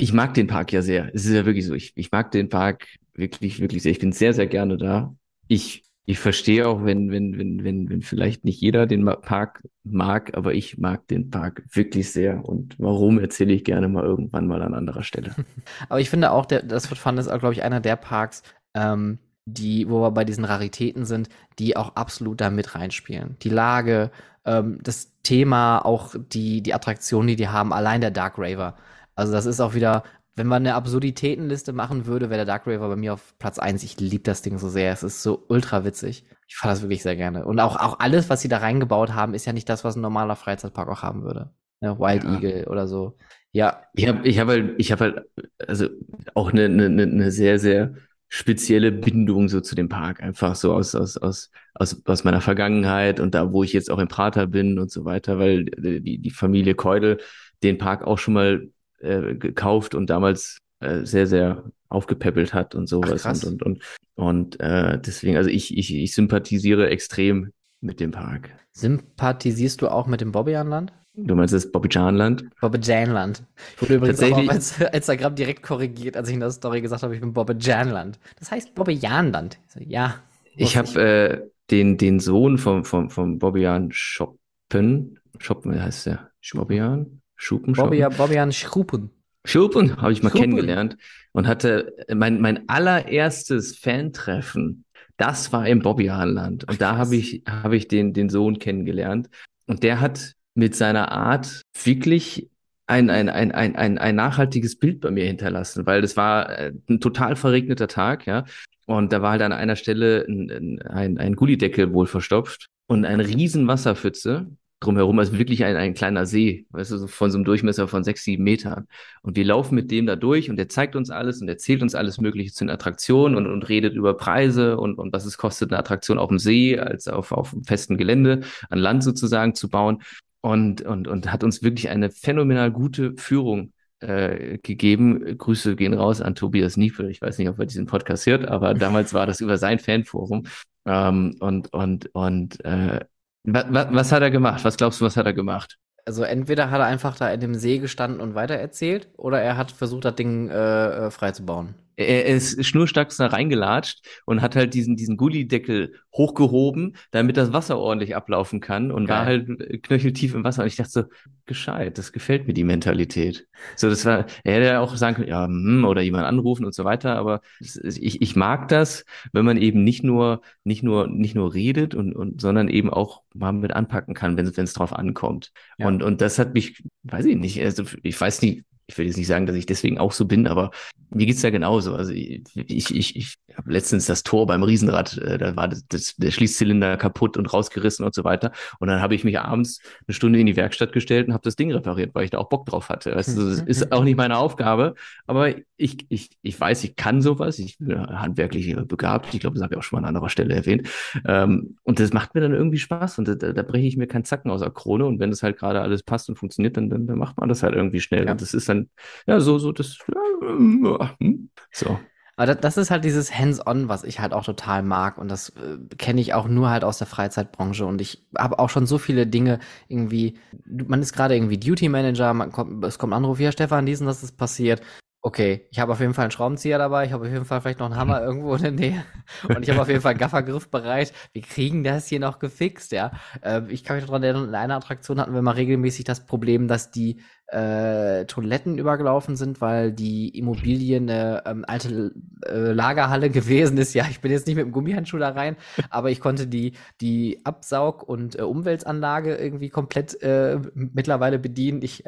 Ich mag den Park ja sehr. Es ist ja wirklich so. Ich, ich mag den Park wirklich, wirklich sehr. Ich bin sehr, sehr gerne da. Ich, ich verstehe auch, wenn, wenn, wenn, wenn, wenn vielleicht nicht jeder den Park mag, aber ich mag den Park wirklich sehr. Und warum erzähle ich gerne mal irgendwann mal an anderer Stelle. [laughs] Aber ich finde auch, der, das Fun ist auch, glaube ich, einer der Parks, ähm, die, wo wir bei diesen Raritäten sind, die auch absolut da mit reinspielen. Die Lage, ähm, das Thema, auch die, die Attraktionen, die die haben, allein der Dark Raver. Also das ist auch wieder, wenn man eine Absurditätenliste machen würde, wäre der Dark Raver bei mir auf Platz 1. Ich liebe das Ding so sehr. Es ist so ultra witzig. Ich fahre das wirklich sehr gerne. Und auch, auch alles, was sie da reingebaut haben, ist ja nicht das, was ein normaler Freizeitpark auch haben würde. Ja, Wild Ja. Eagle oder so. Ja, Ich habe ich hab halt, ich hab halt, also auch eine, eine, eine eine sehr, sehr spezielle Bindung so zu dem Park. Einfach so aus, aus, aus, aus, aus meiner Vergangenheit und da, wo ich jetzt auch im Prater bin und so weiter, weil die, die Familie Keudel den Park auch schon mal äh, gekauft und damals äh, sehr, sehr aufgepäppelt hat und sowas. krass. und, und, und, und äh, deswegen, also ich, ich, ich sympathisiere extrem mit dem Park. sympathisierst du auch mit dem Bobbejaanland? Du meinst das Bobby-Janland? Bobbejaanland. Ich wurde übrigens auch auf Instagram direkt korrigiert, als ich in der Story gesagt habe, ich bin Bobbejaanland. Das heißt so, ja. Ich habe äh, den, den Sohn vom, vom, vom Bobbian Schoppen, Schoppen, heißt der? Bobbian? Schuppen? Bobbeja- Bobbejan Schrupen. Schuppen habe ich mal Schuppen. kennengelernt und hatte mein, mein allererstes Fan-Treffen, das war im Bobbianland. Und da habe ich, habe ich den, den Sohn kennengelernt. Und der hat mit seiner Art wirklich ein, ein, ein, ein, ein, ein nachhaltiges Bild bei mir hinterlassen, weil das war äh, ein total verregneter Tag, ja. Und da war halt an einer Stelle ein, ein, ein, ein Gullideckel wohl verstopft und eine riesen Wasserpfütze drumherum, also wirklich ein, ein kleiner See, weißt du, so von so einem Durchmesser von sechs, sieben Metern. Und wir laufen mit dem da durch und der zeigt uns alles und erzählt uns alles Mögliche zu den Attraktionen und, und redet über Preise und, und was es kostet, eine Attraktion auf dem See als auf, auf dem festen Gelände, an Land sozusagen zu bauen. Und, und, und hat uns wirklich eine phänomenal gute Führung äh, gegeben. Grüße gehen raus an Tobias Niefel. Ich weiß nicht, ob er diesen Podcast hört, aber damals war das über sein Fanforum. Ähm, und und, und äh, wa, wa, was hat er gemacht? Was glaubst du, was hat er gemacht? Also entweder hat er einfach da in dem See gestanden und weitererzählt, oder er hat versucht, das Ding äh, äh, frei zu bauen. Er ist schnurstracks da reingelatscht und hat halt diesen, diesen Gullideckel hochgehoben, damit das Wasser ordentlich ablaufen kann und war Geil. halt knöcheltief im Wasser. Und ich dachte so, gescheit, das gefällt mir die Mentalität. So, das war, er hätte ja auch sagen können, ja, hm, oder jemand anrufen und so weiter, aber ich, ich mag das, wenn man eben nicht nur, nicht nur, nicht nur redet und, und, sondern eben auch mal mit anpacken kann, wenn es, wenn es drauf ankommt. Ja. Und, und das hat mich, weiß ich nicht, also ich weiß nicht, ich will jetzt nicht sagen, dass ich deswegen auch so bin, aber mir geht's ja genauso. Also ich, ich, ich habe letztens das Tor beim Riesenrad, äh, da war das, das, der Schließzylinder kaputt und rausgerissen und so weiter. Und dann habe ich mich abends eine Stunde in die Werkstatt gestellt und habe das Ding repariert, weil ich da auch Bock drauf hatte. Weißt du, das ist auch nicht meine Aufgabe, aber ich, ich, ich weiß, ich kann sowas. Ich bin handwerklich begabt. Ich glaube, das habe ich auch schon mal an anderer Stelle erwähnt. Ähm, und das macht mir dann irgendwie Spaß und da, da, breche ich mir keinen Zacken aus der Krone. Und wenn das halt gerade alles passt und funktioniert, dann, dann, dann macht man das halt irgendwie schnell. Ja. Und das ist dann, ja, so, so, das, ja, hm, so. Aber das, das ist halt dieses Hands-on, was ich halt auch total mag. Und das äh, kenne ich auch nur halt aus der Freizeitbranche. Und ich habe auch schon so viele Dinge irgendwie, man ist gerade irgendwie Duty Manager, man kommt, es kommt ein Anruf, ja, Stefan, diesen, das ist passiert. Okay, ich habe auf jeden Fall einen Schraubenzieher dabei, ich habe auf jeden Fall vielleicht noch einen Hammer [laughs] irgendwo in der Nähe und ich habe auf jeden Fall einen Gaffergriff bereit. Wir kriegen das hier noch gefixt, ja. Ähm, ich kann mich noch daran erinnern, in einer Attraktion hatten wir mal regelmäßig das Problem, dass die äh, Toiletten übergelaufen sind, weil die Immobilie eine ähm, alte äh, Lagerhalle [laughs] gewesen ist. Ja, ich bin jetzt nicht mit dem Gummihandschuh da rein, aber ich konnte die, die Absaug- und äh, Umweltanlage irgendwie komplett äh, mittlerweile bedienen. Ich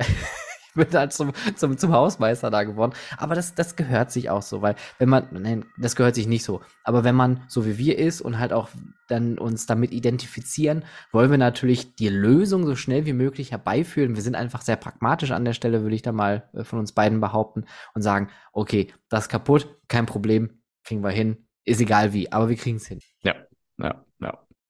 [laughs] bin halt zum, zum, zum Hausmeister da geworden. Aber das, das gehört sich auch so, weil wenn man, nein, das gehört sich nicht so. Aber wenn man so wie wir ist und halt auch dann uns damit identifizieren, wollen wir natürlich die Lösung so schnell wie möglich herbeiführen. Wir sind einfach sehr pragmatisch an der Stelle, würde ich da mal äh, von uns beiden behaupten und sagen, okay, das kaputt, kein Problem, kriegen wir hin, ist egal wie, aber wir kriegen es hin. Ja, ja.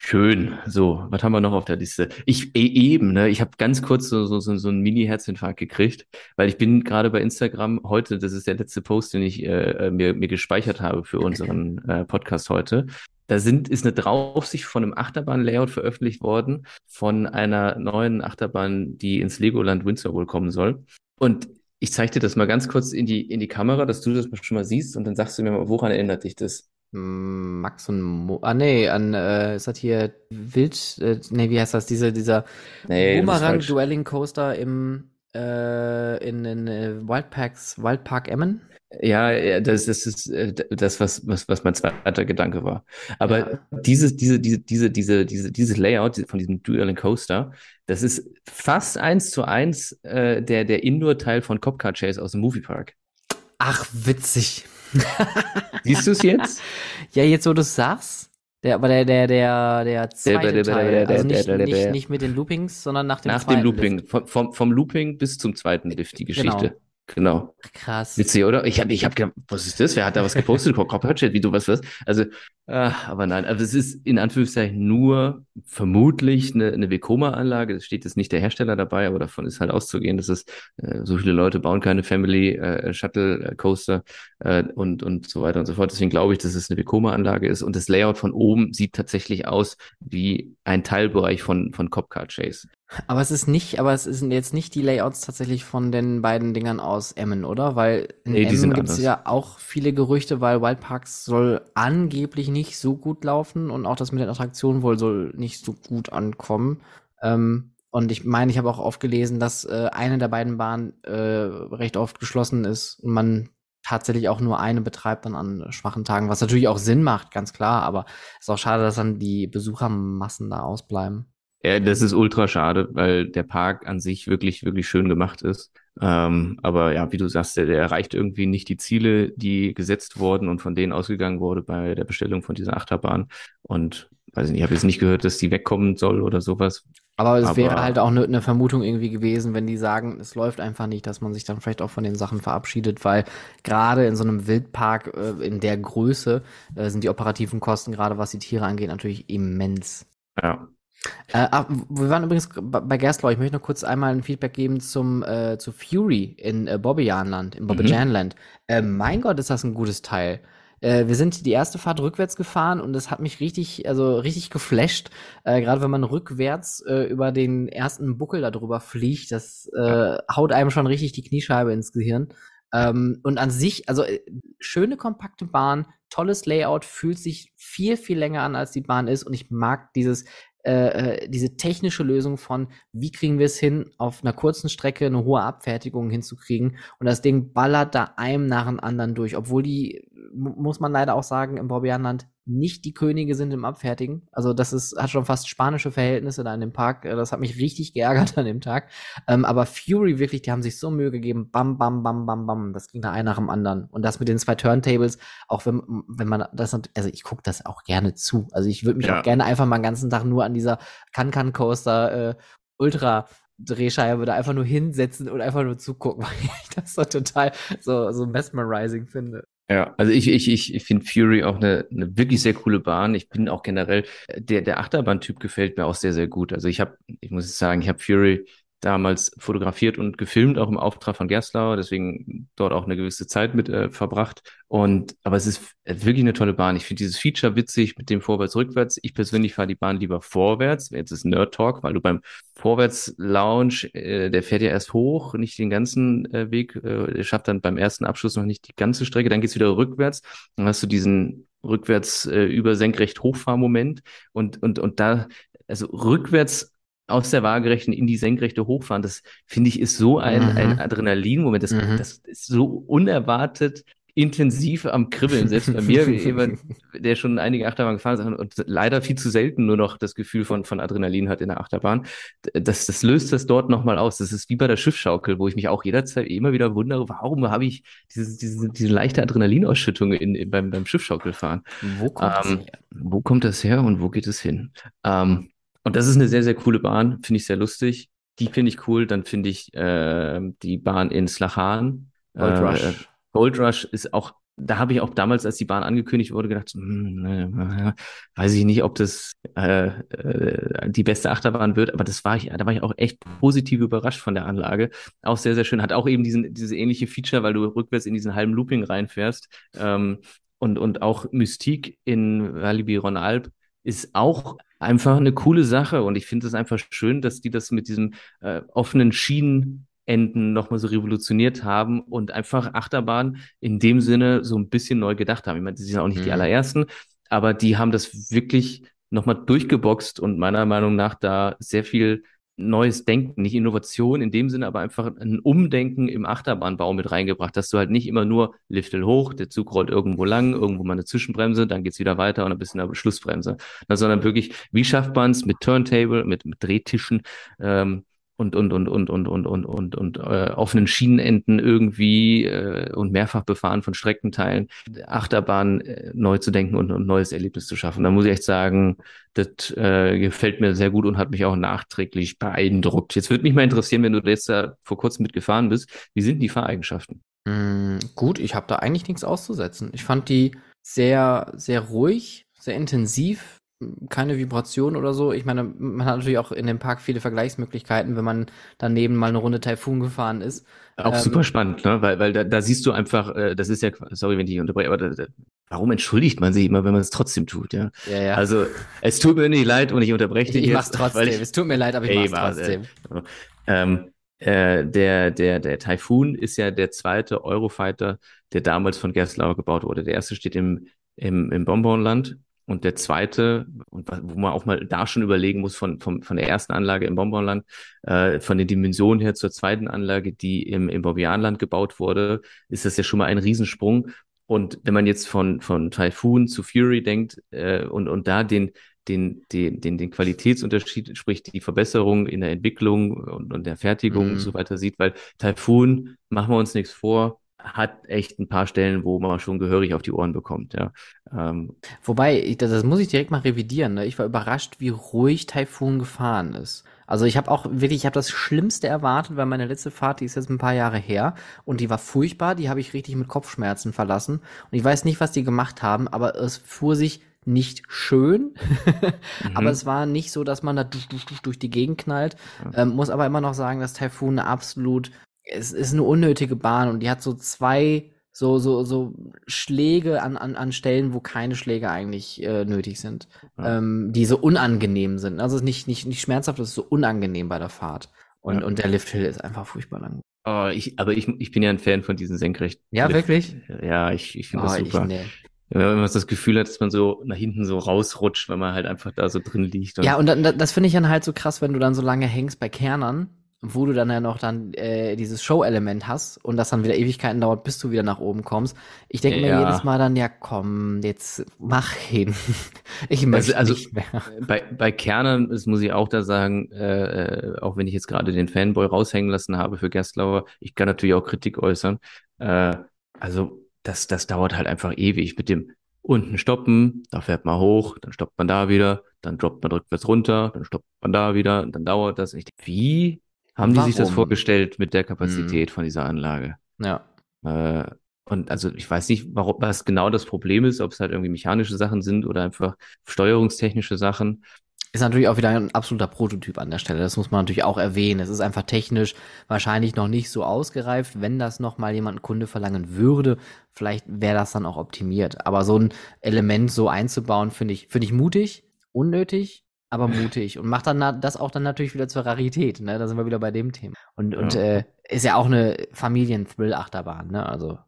Schön. So, was haben wir noch auf der Liste? Ich e eben, ne, ich habe ganz kurz so, so, so, so einen Mini-Herzinfarkt gekriegt, weil ich bin gerade bei Instagram heute, das ist der letzte Post, den ich äh, äh mir, mir gespeichert habe für unseren äh, Podcast heute. Da sind, ist eine Draufsicht von einem Achterbahn-Layout veröffentlicht worden, von einer neuen Achterbahn, die ins Legoland Windsor wohl kommen soll. Und ich zeige dir das mal ganz kurz in die, in die Kamera, dass du das schon mal siehst und dann sagst du mir mal, woran erinnert dich das? Max und Mo ah nee, an äh, ist das hier Wild äh, nee, wie heißt das diese dieser nee, Boomerang Dueling Coaster im äh, in, in äh, Wildparks Wildpark Emmen? Ja, das, das ist äh, das, was, was, was mein zweiter Gedanke war. Aber ja. dieses, diese, diese, diese, diese, diese, dieses Layout von diesem Dueling Coaster, das ist fast eins zu eins äh, der, der Indoor-Teil von Copcar Chase aus dem Moviepark. Ach, witzig. [laughs] Siehst du es jetzt? ja, jetzt wo du es sagst. Der, aber der, der, der, der zweite Teil, also nicht, nicht, nicht mit den Loopings, sondern nach dem Nach dem Looping, vom, vom, vom Looping bis zum zweiten Lift, die genau. Geschichte. Genau. Genau. Krass. Witzig, oder? Ich habe ich hab gedacht, was ist das? Wer hat da was gepostet? Copperchat, wie du was was? Also, äh, aber nein, also es ist in Anführungszeichen nur vermutlich eine, eine Vekoma-Anlage. Es steht jetzt nicht der Hersteller dabei, aber davon ist halt auszugehen, dass es äh, so viele Leute bauen keine Family äh, Shuttle äh, Coaster äh, und und so weiter und so fort. Deswegen glaube ich, dass es eine Vekoma-Anlage ist und das Layout von oben sieht tatsächlich aus wie ein Teilbereich von von Copcar Chase. Aber es ist nicht, aber es sind jetzt nicht die Layouts tatsächlich von den beiden Dingern aus Emmen, oder? Weil in nee, Emmen gibt es ja auch viele Gerüchte, weil Wildparks soll angeblich nicht so gut laufen und auch das mit den Attraktionen wohl soll nicht so gut ankommen. Ähm, und ich meine, ich habe auch oft gelesen, dass äh, eine der beiden Bahnen äh, recht oft geschlossen ist und man tatsächlich auch nur eine betreibt dann an schwachen Tagen, was natürlich auch Sinn macht, ganz klar, aber es ist auch schade, dass dann die Besuchermassen da ausbleiben. Ja, das ist ultra schade, weil der Park an sich wirklich, wirklich schön gemacht ist. Ähm, aber ja, wie du sagst, der, der erreicht irgendwie nicht die Ziele, die gesetzt wurden und von denen ausgegangen wurde bei der Bestellung von dieser Achterbahn. Und weiß ich nicht, ich habe jetzt nicht gehört, dass die wegkommen soll oder sowas. Aber es aber, wäre halt auch eine ne Vermutung irgendwie gewesen, wenn die sagen, es läuft einfach nicht, dass man sich dann vielleicht auch von den Sachen verabschiedet, weil gerade in so einem Wildpark äh, in der Größe äh, sind die operativen Kosten, gerade was die Tiere angeht, natürlich immens. Ja, äh, ach, wir waren übrigens bei Gerstlau. Ich möchte noch kurz einmal ein Feedback geben zum äh, zu Fury in äh, Bobbejaanland, in Bobbejaanland. Mhm. Äh, mein Gott, ist das ein gutes Teil. Äh, wir sind die erste Fahrt rückwärts gefahren und es hat mich richtig, also richtig geflasht. Äh, Gerade wenn man rückwärts äh, über den ersten Buckel da drüber fliegt, das äh, haut einem schon richtig die Kniescheibe ins Gehirn. Ähm, und an sich, also äh, schöne kompakte Bahn, tolles Layout, fühlt sich viel, viel länger an, als die Bahn ist. Und ich mag dieses äh, äh, diese technische Lösung von, wie kriegen wir es hin, auf einer kurzen Strecke eine hohe Abfertigung hinzukriegen. Und das Ding ballert da einem nach dem anderen durch, obwohl die, muss man leider auch sagen, im Bobbianland nicht die Könige sind im Abfertigen. Also das ist, hat schon fast spanische Verhältnisse da in dem Park. Äh, das hat mich richtig geärgert an dem Tag. Ähm, aber Fury wirklich, die haben sich so Mühe gegeben. Bam, bam, bam, bam, bam. Das ging da ein nach dem anderen. Und das mit den zwei Turntables, auch wenn, wenn man das, also ich gucke das auch gerne zu. Also ich würde mich ja. auch gerne einfach mal den ganzen Tag nur an dieser Can-Can-Coaster äh, Ultra Drehscheibe da einfach nur hinsetzen und einfach nur zugucken, [laughs] weil ich das so total so, so mesmerizing finde. Ja, also ich, ich, ich, ich finde Fury auch eine, eine wirklich sehr coole Bahn. Ich bin auch generell, der, der Achterbahn-Typ gefällt mir auch sehr, sehr gut. Also ich habe, ich muss sagen, ich habe Fury damals fotografiert und gefilmt, auch im Auftrag von Gerstlauer, deswegen dort auch eine gewisse Zeit mit äh, verbracht. Und aber es ist wirklich eine tolle Bahn. Ich finde dieses Feature witzig mit dem Vorwärts-Rückwärts. Ich persönlich fahre die Bahn lieber vorwärts. Jetzt ist Nerd Talk, weil du beim Vorwärts-Lounge, äh, der fährt ja erst hoch, nicht den ganzen äh, Weg, äh, schafft dann beim ersten Abschluss noch nicht die ganze Strecke, dann geht's wieder rückwärts. Dann hast du diesen rückwärts äh, über senkrecht Hochfahrmoment und und und da also rückwärts aus der Waagerechten in die Senkrechte hochfahren, das finde ich ist so ein, mhm. ein Adrenalin-Moment. Das, mhm. das ist so unerwartet intensiv am Kribbeln, selbst bei mir, wie [laughs] jemand, der schon einige Achterbahn gefahren ist und leider viel zu selten nur noch das Gefühl von, von Adrenalin hat in der Achterbahn. Das, das löst das dort nochmal aus. Das ist wie bei der Schiffschaukel, wo ich mich auch jederzeit immer wieder wundere, warum habe ich diese, diese, diese leichte Adrenalinausschüttung in, in, beim, beim Schiffschaukelfahren. Wo kommt das Ähm, her? wo kommt das her und wo geht es hin? Ähm, und das ist eine sehr, sehr coole Bahn, finde ich sehr lustig. Die finde ich cool. Dann finde ich äh, die Bahn in Slachan. Gold äh, Rush. äh, Gold Rush ist auch, da habe ich auch damals, als die Bahn angekündigt wurde, gedacht, hm, äh, weiß ich nicht, ob das äh, äh, die beste Achterbahn wird, aber das war ich, da war ich auch echt positiv überrascht von der Anlage. Auch sehr, sehr schön. Hat auch eben diesen, diese ähnliche Feature, weil du rückwärts in diesen halben Looping reinfährst. Ähm, und, und auch Mystique in Walibi Alp ist auch einfach eine coole Sache. Und ich finde es einfach schön, dass die das mit diesem äh, offenen Schienenenden nochmal so revolutioniert haben und einfach Achterbahn in dem Sinne so ein bisschen neu gedacht haben. Ich meine, die sind auch nicht die Mhm. allerersten, aber die haben das wirklich nochmal durchgeboxt und meiner Meinung nach da sehr viel neues Denken, nicht Innovation in dem Sinne, aber einfach ein Umdenken im Achterbahnbau mit reingebracht, dass du halt nicht immer nur Liftel hoch, der Zug rollt irgendwo lang, irgendwo mal eine Zwischenbremse, dann geht's wieder weiter und ein bisschen eine Schlussbremse, sondern wirklich, wie schafft man es mit Turntable, mit, mit Drehtischen ähm, und und und und und und und und, und äh, offenen Schienenenden irgendwie äh, und mehrfach befahren von Streckenteilen Achterbahn äh, neu zu denken und ein neues Erlebnis zu schaffen. Da muss ich echt sagen, das äh, gefällt mir sehr gut und hat mich auch nachträglich beeindruckt. Jetzt würde mich mal interessieren, wenn du jetzt da vor kurzem mitgefahren bist, wie sind die Fahreigenschaften? Mm, gut, ich habe da eigentlich nichts auszusetzen. Ich fand die sehr sehr ruhig, sehr intensiv keine Vibration oder so. Ich meine, man hat natürlich auch in dem Park viele Vergleichsmöglichkeiten, wenn man daneben mal eine Runde Taifun gefahren ist. Auch Ähm, super spannend, ne? Weil, weil da, da siehst du einfach, äh, das ist ja, sorry, wenn ich unterbreche, aber da, da, warum entschuldigt man sich immer, wenn man es trotzdem tut, ja? Ja, ja. Also, es tut mir nicht leid und ich unterbreche ich, dich ich jetzt, mach's trotzdem. ich, es tut mir leid, aber ich Ey, mach's trotzdem. Ähm, äh, der, der, der Typhoon ist ja der zweite Eurofighter, der damals von Gerstlauer gebaut wurde. Der erste steht im, im, im Bonbonland und der zweite, wo man auch mal da schon überlegen muss, von, von, von der ersten Anlage im Bonbonland, äh, von den Dimensionen her zur zweiten Anlage, die im, im Bobbianland gebaut wurde, ist das ja schon mal ein Riesensprung. Und wenn man jetzt von, von Typhoon zu Fury denkt äh, und, und da den, den, den, den, den Qualitätsunterschied, sprich die Verbesserung in der Entwicklung und, und der Fertigung Mhm. und so weiter sieht, weil Typhoon, machen wir uns nichts vor, hat echt ein paar Stellen, wo man schon gehörig auf die Ohren bekommt, ja. Ähm, Wobei, ich, das, das muss ich direkt mal revidieren. Ne? Ich war überrascht, wie ruhig Taifun gefahren ist. Also ich habe auch wirklich, ich habe das Schlimmste erwartet, weil meine letzte Fahrt, die ist jetzt ein paar Jahre her und die war furchtbar. Die habe ich richtig mit Kopfschmerzen verlassen. Und ich weiß nicht, was die gemacht haben, aber es fuhr sich nicht schön, [laughs] aber Mhm. es war nicht so, dass man da durch, durch, durch, die Gegend knallt. Ähm, muss aber immer noch sagen, dass Taifun absolut, es ist eine unnötige Bahn und die hat so zwei so, so, so Schläge an, an, an Stellen, wo keine Schläge eigentlich äh, nötig sind, Ja. ähm, die so unangenehm sind. Also es ist nicht, nicht, nicht schmerzhaft, es ist so unangenehm bei der Fahrt. Und, Ja. und der Lifthill ist einfach furchtbar lang. oh, ich, aber ich, ich bin ja ein Fan von diesen senkrechten. Ja, Lift- wirklich? Ja, ich, ich finde Oh, das ich, super. nee. Wenn man das Gefühl hat, dass man so nach hinten so rausrutscht, weil man halt einfach da so drin liegt. Und Ja, und dann, das finde ich dann halt so krass, wenn du dann so lange hängst bei Kernern, wo du dann ja noch dann äh, dieses Show-Element hast und das dann wieder Ewigkeiten dauert, bis du wieder nach oben kommst. Ich denke mir Ja. jedes Mal dann, ja komm, jetzt mach hin. [laughs] ich möchte also- nicht mehr. [laughs] Bei, bei Kernern, das muss ich auch da sagen, äh, äh, auch wenn ich jetzt gerade den Fanboy raushängen lassen habe für Gerstlauer, ich kann natürlich auch Kritik äußern. Äh, also das, das dauert halt einfach ewig mit dem unten stoppen, da fährt man hoch, dann stoppt man da wieder, dann droppt man rückwärts runter, dann stoppt man da wieder, dann dauert das. Und ich wie haben die sich das Warum? vorgestellt mit der Kapazität von dieser Anlage? Ja. Äh, und also ich weiß nicht, warum, was genau das Problem ist, ob es halt irgendwie mechanische Sachen sind oder einfach steuerungstechnische Sachen. Ist natürlich auch wieder ein absoluter Prototyp an der Stelle. Das muss man natürlich auch erwähnen. Es ist einfach technisch wahrscheinlich noch nicht so ausgereift. Wenn das noch mal jemand Kunde verlangen würde, vielleicht wäre das dann auch optimiert. Aber so ein Element so einzubauen, finde ich, finde ich mutig, unnötig, aber mutig und macht dann das auch dann natürlich wieder zur Rarität. Ne? Da sind wir wieder bei dem Thema. Und, und Ja. äh, ist ja auch eine Familien-Thrill-Achterbahn. Ne? Also,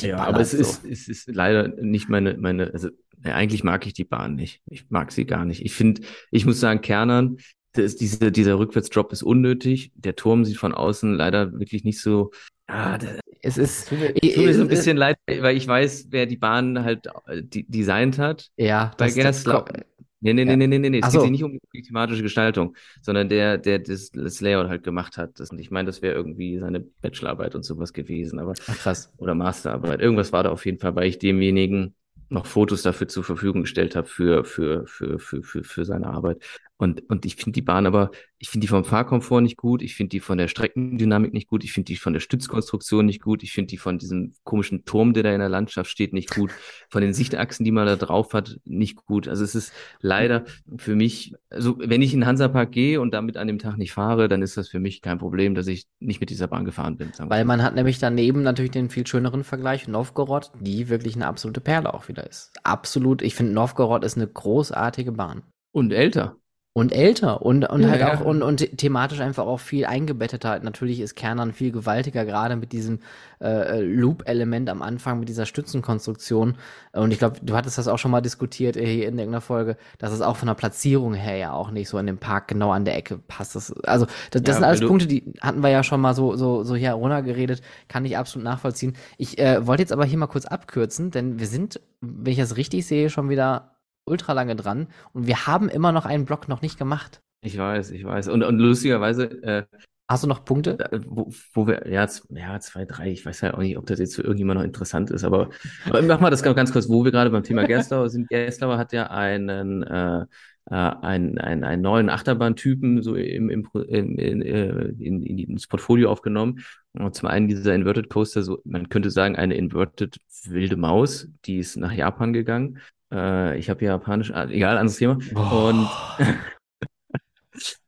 die Ja, aber es so. ist, es ist leider nicht meine, meine, also ja, eigentlich mag ich die Bahn nicht. Ich mag sie gar nicht. Ich finde, ich muss sagen, Kernern, das, diese, dieser Rückwärtsdrop ist unnötig. Der Turm sieht von außen leider wirklich nicht so, ah, der, Es ist. Tut mir, tut mir so ein bisschen leid, weil ich weiß, wer die Bahn halt äh, designt hat. Ja, Bei das, Gerslau. das, Nee, nee, Ja. nee, nee, nee, nee. Es Ach geht so. nicht um die thematische Gestaltung, sondern der, der das, das Layout halt gemacht hat. Das, und ich meine, das wäre irgendwie seine Bachelorarbeit und sowas gewesen, aber Ach, krass. oder Masterarbeit. Irgendwas war da auf jeden Fall, weil ich demjenigen noch Fotos dafür zur Verfügung gestellt habe für, für, für, für, für, für seine Arbeit. Und, und ich finde die Bahn aber, ich finde die vom Fahrkomfort nicht gut, ich finde die von der Streckendynamik nicht gut, ich finde die von der Stützkonstruktion nicht gut, ich finde die von diesem komischen Turm, der da in der Landschaft steht, nicht gut, von den Sichtachsen, die man da drauf hat, nicht gut. Also es ist leider für mich, also wenn ich in den Hansapark gehe und damit an dem Tag nicht fahre, dann ist das für mich kein Problem, dass ich nicht mit dieser Bahn gefahren bin. Weil man hat nämlich daneben natürlich den viel schöneren Vergleich Novgorod, die wirklich eine absolute Perle auch wieder ist. Absolut. Ich finde, Novgorod ist eine großartige Bahn. Und älter. Und älter und, und Ja, halt ja. auch und, und thematisch einfach auch viel eingebetteter. Natürlich ist Kernern viel gewaltiger, gerade mit diesem äh, äh, Loop-Element am Anfang, mit dieser Stützenkonstruktion. Und ich glaube, du hattest das auch schon mal diskutiert äh, hier in irgendeiner Folge, dass es auch von der Platzierung her ja auch nicht so in dem Park genau an der Ecke passt. Das, also, das, das Ja, sind alles Punkte, die hatten wir ja schon mal so, so, so hier runtergeredet. Kann ich absolut nachvollziehen. Ich äh, wollte jetzt aber hier mal kurz abkürzen, denn wir sind, wenn ich das richtig sehe, schon wieder ultra lange dran und wir haben immer noch einen Block noch nicht gemacht. Ich weiß, ich weiß. Und, und lustigerweise, äh, Hast du noch Punkte? wo, wo wir, ja, ja, zwei, drei, ich weiß ja auch nicht, ob das jetzt für irgendjemand noch interessant ist, aber, aber mach mal das ganz kurz, wo wir gerade beim Thema Gerstlauer sind. Gerstlauer hat ja einen, äh, äh, einen, einen, einen neuen Achterbahntypen so im, im, in, äh, in, in, ins Portfolio aufgenommen. Und zum einen dieser Inverted Coaster, so, man könnte sagen, eine Inverted wilde Maus, die ist nach Japan gegangen. Äh, ich habe ja Japanisch, ah, egal, anderes Thema. Und [laughs]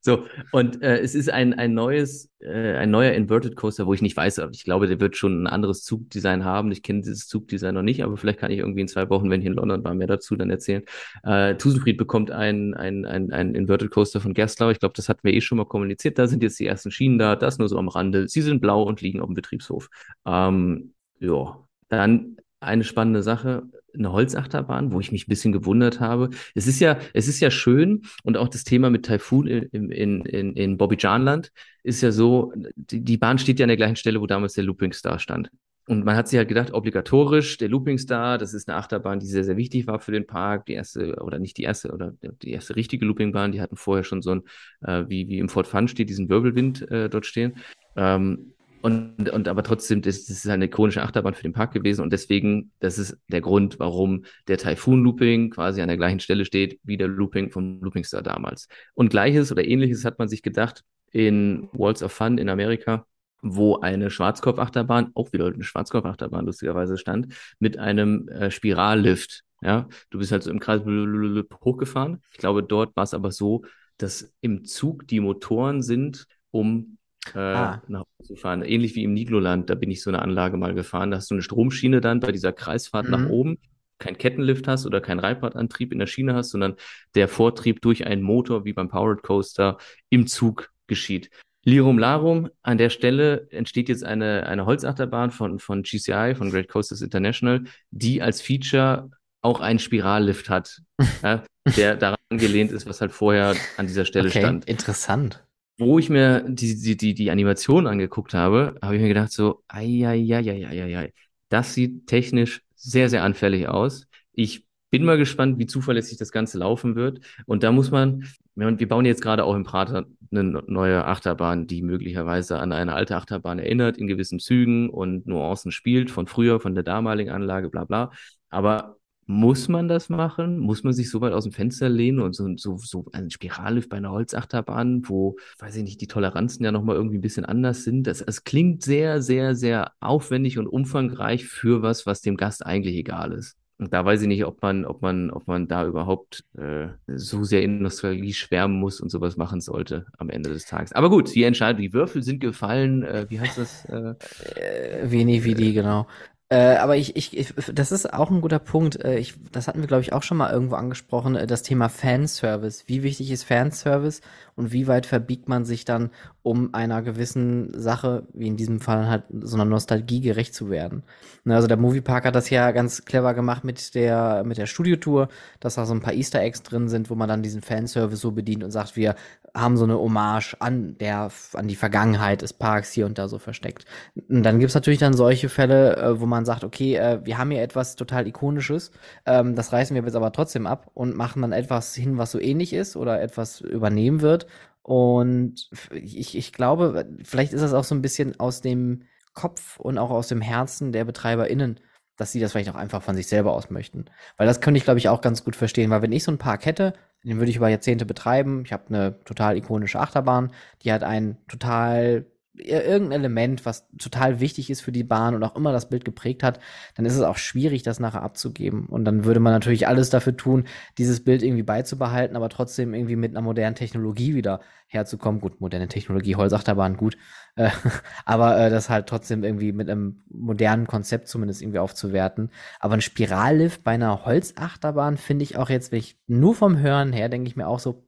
so, und äh, es ist ein, ein neues, äh, ein neuer Inverted Coaster, wo ich nicht weiß, aber ich glaube, der wird schon ein anderes Zugdesign haben. Ich kenne dieses Zugdesign noch nicht, aber vielleicht kann ich irgendwie in zwei Wochen, wenn ich in London war, mehr dazu dann erzählen. Äh, Tusenfried bekommt ein, ein, ein, ein Inverted Coaster von Gerstlauer. Ich glaube, das hatten wir eh schon mal kommuniziert. Da sind jetzt die ersten Schienen da, das nur so am Rande. Sie sind blau und liegen auf dem Betriebshof. Ähm, ja, dann eine spannende Sache, eine Holzachterbahn, wo ich mich ein bisschen gewundert habe. Es ist ja, es ist ja schön und auch das Thema mit Typhoon in, in, in, in Bobbijanland ist ja so, die, die Bahn steht ja an der gleichen Stelle, wo damals der Looping Star stand. Und man hat sich halt gedacht, obligatorisch, der Looping Star, das ist eine Achterbahn, die sehr, sehr wichtig war für den Park. Die erste, oder nicht die erste, oder die erste richtige Loopingbahn, die hatten vorher schon so ein, äh, wie, wie im Fort Fun steht, diesen Wirbelwind äh, dort stehen. Ähm, und, und aber trotzdem, das, das ist eine ikonische Achterbahn für den Park gewesen und deswegen, das ist der Grund, warum der Typhoon Looping quasi an der gleichen Stelle steht wie der Looping vom Looping Star damals. Und gleiches oder ähnliches hat man sich gedacht in Walls of Fun in Amerika, wo eine Schwarzkopfachterbahn, auch wieder eine Schwarzkopfachterbahn lustigerweise stand, mit einem äh, Spirallift. Ja, du bist halt so im Kreis hochgefahren. Ich glaube, dort war es aber so, dass im Zug die Motoren sind, um äh, Ah. nach Hause zu fahren. Ähnlich wie im Nigloland, da bin ich so eine Anlage mal gefahren. Da hast du eine Stromschiene dann bei dieser Kreisfahrt nach Mhm. oben, kein Kettenlift hast oder kein Reibradantrieb in der Schiene hast, sondern der Vortrieb durch einen Motor wie beim Powered Coaster im Zug geschieht. Lirum Larum, an der Stelle entsteht jetzt eine, eine Holzachterbahn von, von GCI, von Great Coasters International, die als Feature auch einen Spirallift hat, [laughs] ja, der daran angelehnt ist, was halt vorher an dieser Stelle Okay, stand interessant. Wo ich mir die, die, die, die Animation angeguckt habe, habe ich mir gedacht so, ei, das sieht technisch sehr, sehr anfällig aus. Ich bin mal gespannt, wie zuverlässig das Ganze laufen wird. Und da muss man, wir bauen jetzt gerade auch im Prater eine neue Achterbahn, die möglicherweise an eine alte Achterbahn erinnert, in gewissen Zügen und Nuancen spielt, von früher, von der damaligen Anlage, bla bla. Aber muss man das machen? Muss man sich so weit aus dem Fenster lehnen und so, so, so ein Spirallift bei einer Holzachterbahn, wo, weiß ich nicht, die Toleranzen ja nochmal irgendwie ein bisschen anders sind? Das, es klingt sehr, sehr, sehr aufwendig und umfangreich für was, was dem Gast eigentlich egal ist. Und da weiß ich nicht, ob man, ob man, ob man da überhaupt äh, so sehr in Nostalgie schwärmen muss und sowas machen sollte am Ende des Tages. Aber gut, die Entscheidung, die Würfel sind gefallen. Äh, wie heißt das? Äh, Äh, Veni Vidi, genau. Äh, aber ich, ich, ich, das ist auch ein guter Punkt. Äh, ich, das hatten wir, glaube ich, auch schon mal irgendwo angesprochen, äh, das Thema Fanservice. Wie wichtig ist Fanservice und wie weit verbiegt man sich dann, um einer gewissen Sache, wie in diesem Fall halt so einer Nostalgie gerecht zu werden? Ne, also der Moviepark hat das ja ganz clever gemacht mit der, mit der Studiotour, dass da so ein paar Easter Eggs drin sind, wo man dann diesen Fanservice so bedient und sagt, wir haben so eine Hommage an der, an die Vergangenheit des Parks hier und da so versteckt. Und dann gibt's natürlich dann solche Fälle, wo man man sagt, okay, äh, wir haben hier etwas total Ikonisches, ähm, das reißen wir jetzt aber trotzdem ab und machen dann etwas hin, was so ähnlich ist oder etwas übernehmen wird. Und ich, ich glaube, vielleicht ist das auch so ein bisschen aus dem Kopf und auch aus dem Herzen der BetreiberInnen, dass sie das vielleicht auch einfach von sich selber aus möchten. Weil das könnte ich, glaube ich, auch ganz gut verstehen, weil wenn ich so ein Park hätte, den würde ich über Jahrzehnte betreiben. Ich habe eine total ikonische Achterbahn, die hat einen total irgendein Element, was total wichtig ist für die Bahn und auch immer das Bild geprägt hat, dann ist es auch schwierig, das nachher abzugeben. Und dann würde man natürlich alles dafür tun, dieses Bild irgendwie beizubehalten, aber trotzdem irgendwie mit einer modernen Technologie wieder herzukommen. Gut, moderne Technologie, Holzachterbahn, gut. Äh, [laughs] aber äh, das halt trotzdem irgendwie mit einem modernen Konzept zumindest irgendwie aufzuwerten. Aber ein Spirallift bei einer Holzachterbahn finde ich auch jetzt, wenn ich nur vom Hören her, denke ich mir auch so,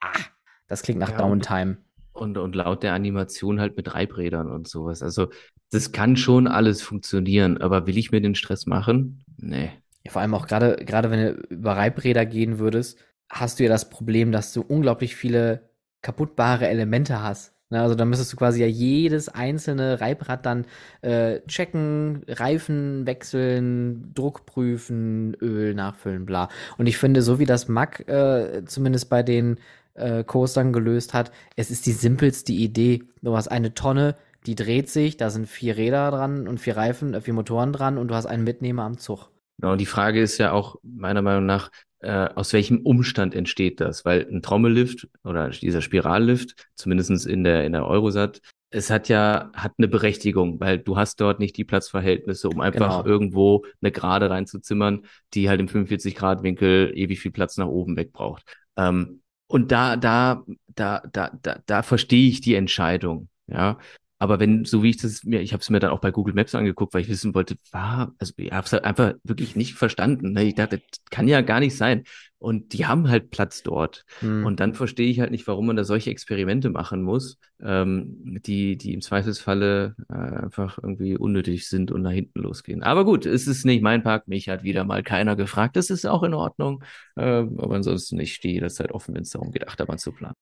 ah, das klingt nach ja, Downtime. Und, und laut der Animation halt mit Reibrädern und sowas. Also das kann schon alles funktionieren, aber will ich mir den Stress machen? Nee. Ja, vor allem auch gerade, gerade wenn du über Reibräder gehen würdest, hast du ja das Problem, dass du unglaublich viele kaputtbare Elemente hast. Ne, also da müsstest du quasi ja jedes einzelne Reibrad dann äh, checken, Reifen wechseln, Druck prüfen, Öl nachfüllen, bla. Und ich finde, so wie das Mack äh, zumindest bei den äh, Coastern gelöst hat. Es ist die simpelste Idee. Du hast eine Tonne, die dreht sich, da sind vier Räder dran und vier Reifen, äh, vier Motoren dran und du hast einen Mitnehmer am Zug. Genau, die Frage ist ja auch meiner Meinung nach, äh, aus welchem Umstand entsteht das? Weil ein Trommellift oder dieser Spirallift, zumindestens in der, in der Eurosat, es hat ja, hat eine Berechtigung, weil du hast dort nicht die Platzverhältnisse, um einfach genau. irgendwo eine Gerade reinzuzimmern, die halt im 45-Grad-Winkel ewig viel Platz nach oben weg braucht. Ähm, und da, da, da, da, da, da verstehe ich die Entscheidung, ja. Aber wenn, so wie ich das mir, ich habe es mir dann auch bei Google Maps angeguckt, weil ich wissen wollte, war, also ich habe es halt einfach wirklich nicht verstanden. Ne? Ich dachte, das kann ja gar nicht sein. Und die haben halt Platz dort. Mhm. Und dann verstehe ich halt nicht, warum man da solche Experimente machen muss, ähm, die, die im Zweifelsfalle äh, einfach irgendwie unnötig sind und nach hinten losgehen. Aber gut, es ist nicht mein Park. Mich hat wieder mal keiner gefragt. Das ist auch in Ordnung. Äh, aber ansonsten, ich stehe jederzeit offen, wenn es darum geht, Achterbahn zu planen.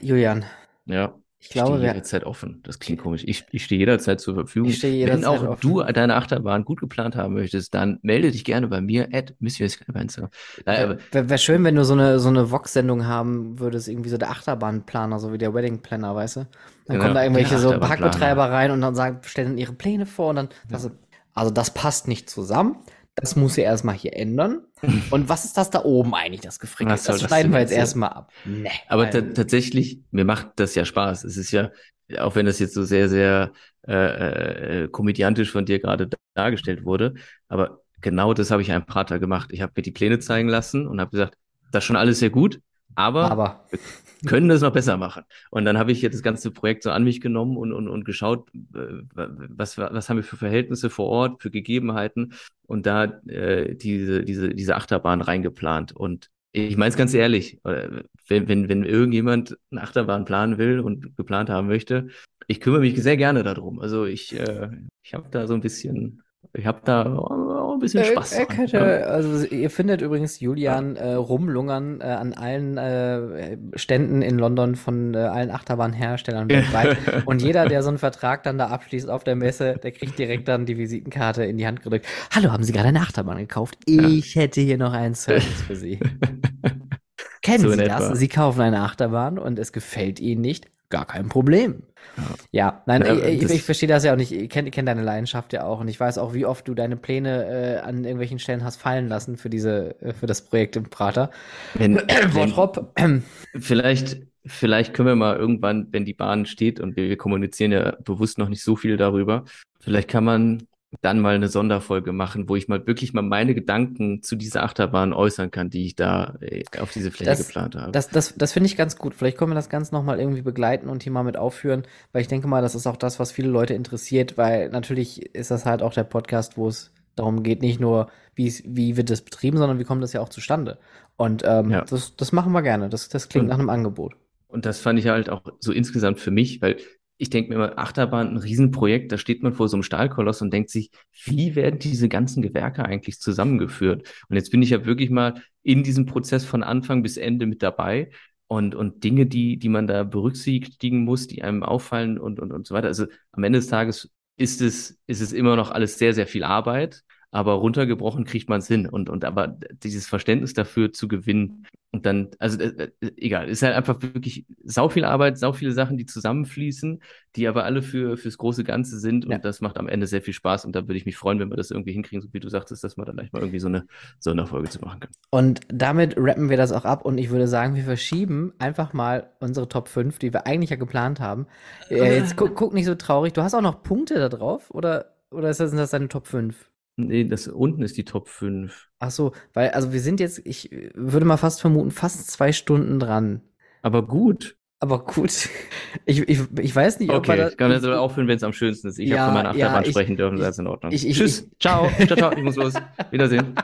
Julian. Ja. Ich glaube, stehe jederzeit offen. Das klingt komisch. Ich, ich stehe jederzeit zur Verfügung. Ich stehe jederzeit Wenn auch offen. du deine Achterbahn gut geplant haben möchtest, dann melde dich gerne bei mir at Monsieur Skybanzer. Wäre wär schön, wenn du so eine, so eine Vox-Sendung haben würdest, irgendwie so der Achterbahnplaner, so wie der Wedding Planner, weißt du? Dann genau, kommen da irgendwelche so Parkbetreiber rein und dann sagen, stellen ihre Pläne vor und dann, ja. also, also das passt nicht zusammen das muss ja erstmal hier ändern. [laughs] Und was ist das da oben eigentlich, das Gefrickel? Das, das schneiden wir jetzt erstmal ab. Nee, Aber tatsächlich, mir macht das ja Spaß. Es ist ja, auch wenn das jetzt so sehr, sehr äh, äh, komödiantisch von dir gerade dargestellt wurde, aber genau das habe ich einem Prater gemacht. Ich habe mir die Pläne zeigen lassen und habe gesagt, das ist schon alles sehr gut, aber, aber können das noch besser machen. Und dann habe ich jetzt das ganze Projekt so an mich genommen und, und, und geschaut, äh, was, was haben wir für Verhältnisse vor Ort, für Gegebenheiten und da äh, diese, diese, diese Achterbahn reingeplant. Und ich meine es ganz ehrlich, äh, wenn, wenn, wenn irgendjemand eine Achterbahn planen will und geplant haben möchte, ich kümmere mich sehr gerne darum. Also ich, äh, ich habe da so ein bisschen ich habe da ein bisschen Spaß. Er, er könnte, also ihr findet übrigens Julian äh, rumlungern äh, an allen äh, Ständen in London von äh, allen Achterbahnherstellern weltweit. [laughs] Und jeder, der so einen Vertrag dann da abschließt auf der Messe, der kriegt direkt dann die Visitenkarte in die Hand gedrückt. Hallo, haben Sie gerade eine Achterbahn gekauft? Ich ja. hätte hier noch einen Service für Sie. [laughs] Kennen so Sie das? Etwa. Sie kaufen eine Achterbahn und es gefällt Ihnen nicht? Gar kein Problem. Ja, nein, ja, ich, ich, ich, verstehe das ja auch nicht. Ich kenne kenn deine Leidenschaft ja auch und ich weiß auch, wie oft du deine Pläne äh, an irgendwelchen Stellen hast fallen lassen für diese, äh, für das Projekt im Prater. Wenn, [clears throat] wenn, [clears throat] vielleicht, vielleicht können wir mal irgendwann, wenn die Bahn steht und wir, wir kommunizieren ja bewusst noch nicht so viel darüber, vielleicht kann man dann mal eine Sonderfolge machen, wo ich mal wirklich mal meine Gedanken zu dieser Achterbahn äußern kann, die ich da äh, auf diese Fläche Das- geplant habe. Das, das, das finde ich ganz gut. Vielleicht können wir das Ganze nochmal irgendwie begleiten und hier mal mit aufführen, weil ich denke mal, das ist auch das, was viele Leute interessiert, weil natürlich ist das halt auch der Podcast, wo es darum geht, nicht nur, wie, wird das betrieben, sondern wie kommt das ja auch zustande. Und ähm, Ja. das, das machen wir gerne. Das, das klingt Und- nach einem Angebot. Und das fand ich halt auch so insgesamt für mich, weil ich denke mir immer, Achterbahn, ein Riesenprojekt, da steht man vor so einem Stahlkoloss und denkt sich, wie werden diese ganzen Gewerke eigentlich zusammengeführt? Und jetzt bin ich ja wirklich mal in diesem Prozess von Anfang bis Ende mit dabei und, und Dinge, die, die man da berücksichtigen muss, die einem auffallen und, und, und so weiter. Also am Ende des Tages ist es, ist es immer noch alles sehr, sehr viel Arbeit, aber runtergebrochen kriegt man es hin. Und, und aber dieses Verständnis dafür zu gewinnen und dann, also äh, äh, egal, ist halt einfach wirklich sau viel Arbeit, sau viele Sachen, die zusammenfließen, die aber alle für fürs große Ganze sind und Ja. das macht am Ende sehr viel Spaß und da würde ich mich freuen, wenn wir das irgendwie hinkriegen, so wie du sagtest, dass man dann gleich mal irgendwie so eine Sonderfolge zu machen kann. Und damit rappen wir das auch ab und ich würde sagen, wir verschieben einfach mal unsere Top 5, die wir eigentlich ja geplant haben. Äh, jetzt guck, guck nicht so traurig. Du hast auch noch Punkte da drauf oder, oder ist das, sind das deine Top 5? Nee, das unten ist die Top 5. Ach so, weil, also wir sind jetzt, ich würde mal fast vermuten, fast zwei Stunden dran. Aber gut. Aber gut, [laughs] ich, ich, ich weiß nicht, ob Okay, da, ich kann also aufhören, wenn es am schönsten ist. Ich Ja, habe von meiner ja, Achterbahn ich- sprechen dürfen, das ist in Ordnung. ich- ich- Tschüss, ciao, [laughs] ciao, ciao, ich muss los. Wiedersehen.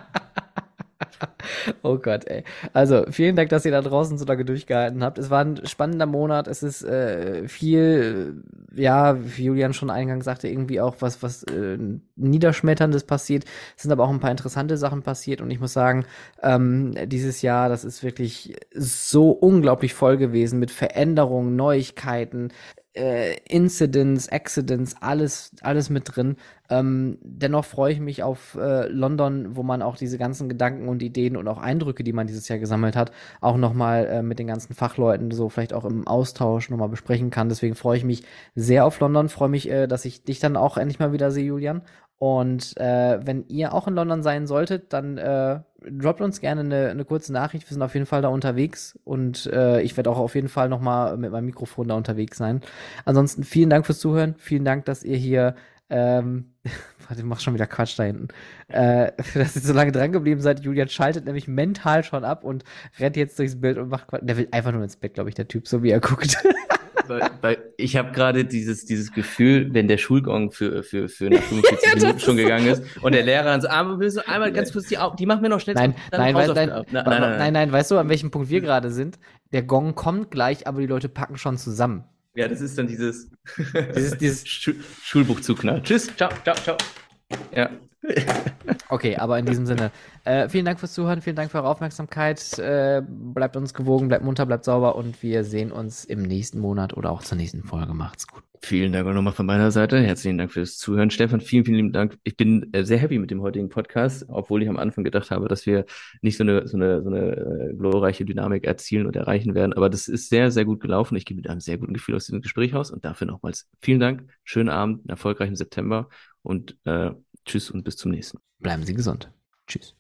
[laughs] Oh Gott, ey. Also, vielen Dank, dass ihr da draußen so lange durchgehalten habt. Es war ein spannender Monat. Es ist äh, viel, äh, ja, wie Julian schon eingangs sagte, irgendwie auch was, was äh, Niederschmetterndes passiert. Es sind aber auch ein paar interessante Sachen passiert. Und ich muss sagen, ähm, dieses Jahr, das ist wirklich so unglaublich voll gewesen mit Veränderungen, Neuigkeiten, äh, Incidents, Accidents, alles, alles mit drin. Ähm, dennoch freue ich mich auf äh, London, wo man auch diese ganzen Gedanken und Ideen und auch Eindrücke, die man dieses Jahr gesammelt hat, auch nochmal äh, mit den ganzen Fachleuten so vielleicht auch im Austausch nochmal besprechen kann. Deswegen freue ich mich sehr auf London, freue mich, äh, dass ich dich dann auch endlich mal wieder sehe, Julian. Und äh, wenn ihr auch in London sein solltet, dann äh, droppt uns gerne eine, eine kurze Nachricht. Wir sind auf jeden Fall da unterwegs und äh, ich werde auch auf jeden Fall nochmal mit meinem Mikrofon da unterwegs sein. Ansonsten vielen Dank fürs Zuhören. Vielen Dank, dass ihr hier ähm, [laughs] warte, mach schon wieder Quatsch da hinten. Äh, [laughs] dass ihr so lange dran geblieben seid. Julian schaltet nämlich mental schon ab und rennt jetzt durchs Bild und macht Quatsch. Der will einfach nur ins Bett, glaube ich, der Typ, so wie er guckt. [laughs] Weil, weil ich habe gerade dieses, dieses Gefühl, wenn der Schulgong für, für, für nach [laughs] 45 Minuten schon gegangen ist und der Lehrer dann so, aber willst du einmal ganz kurz die Augen, die machen wir noch schnell Nein, nein, weil, nein, Hausaufgaben. nein, nein, nein, nein, weißt du, an welchem Punkt wir gerade sind? Der Gong kommt gleich, aber die Leute packen schon zusammen. Ja, das ist dann dieses, Dieses- [laughs] dieses- Schu Schulbuch zuknallen. Tschüss, ciao, ciao, ciao. Ja. Okay, aber in diesem Sinne, äh, vielen Dank fürs Zuhören, vielen Dank für eure Aufmerksamkeit. Äh, bleibt uns gewogen, bleibt munter, bleibt sauber und wir sehen uns im nächsten Monat oder auch zur nächsten Folge. Macht's gut. Vielen Dank auch nochmal von meiner Seite. Herzlichen Dank fürs Zuhören. Stefan, vielen, vielen lieben Dank. Ich bin äh, sehr happy mit dem heutigen Podcast, obwohl ich am Anfang gedacht habe, dass wir nicht so eine, so eine, so eine äh, glorreiche Dynamik erzielen und erreichen werden. Aber das ist sehr, sehr gut gelaufen. Ich gehe mit einem sehr guten Gefühl aus diesem Gespräch raus und dafür nochmals vielen Dank. Schönen Abend, einen erfolgreichen September und äh, tschüss und bis zum nächsten. Bleiben Sie gesund. Tschüss.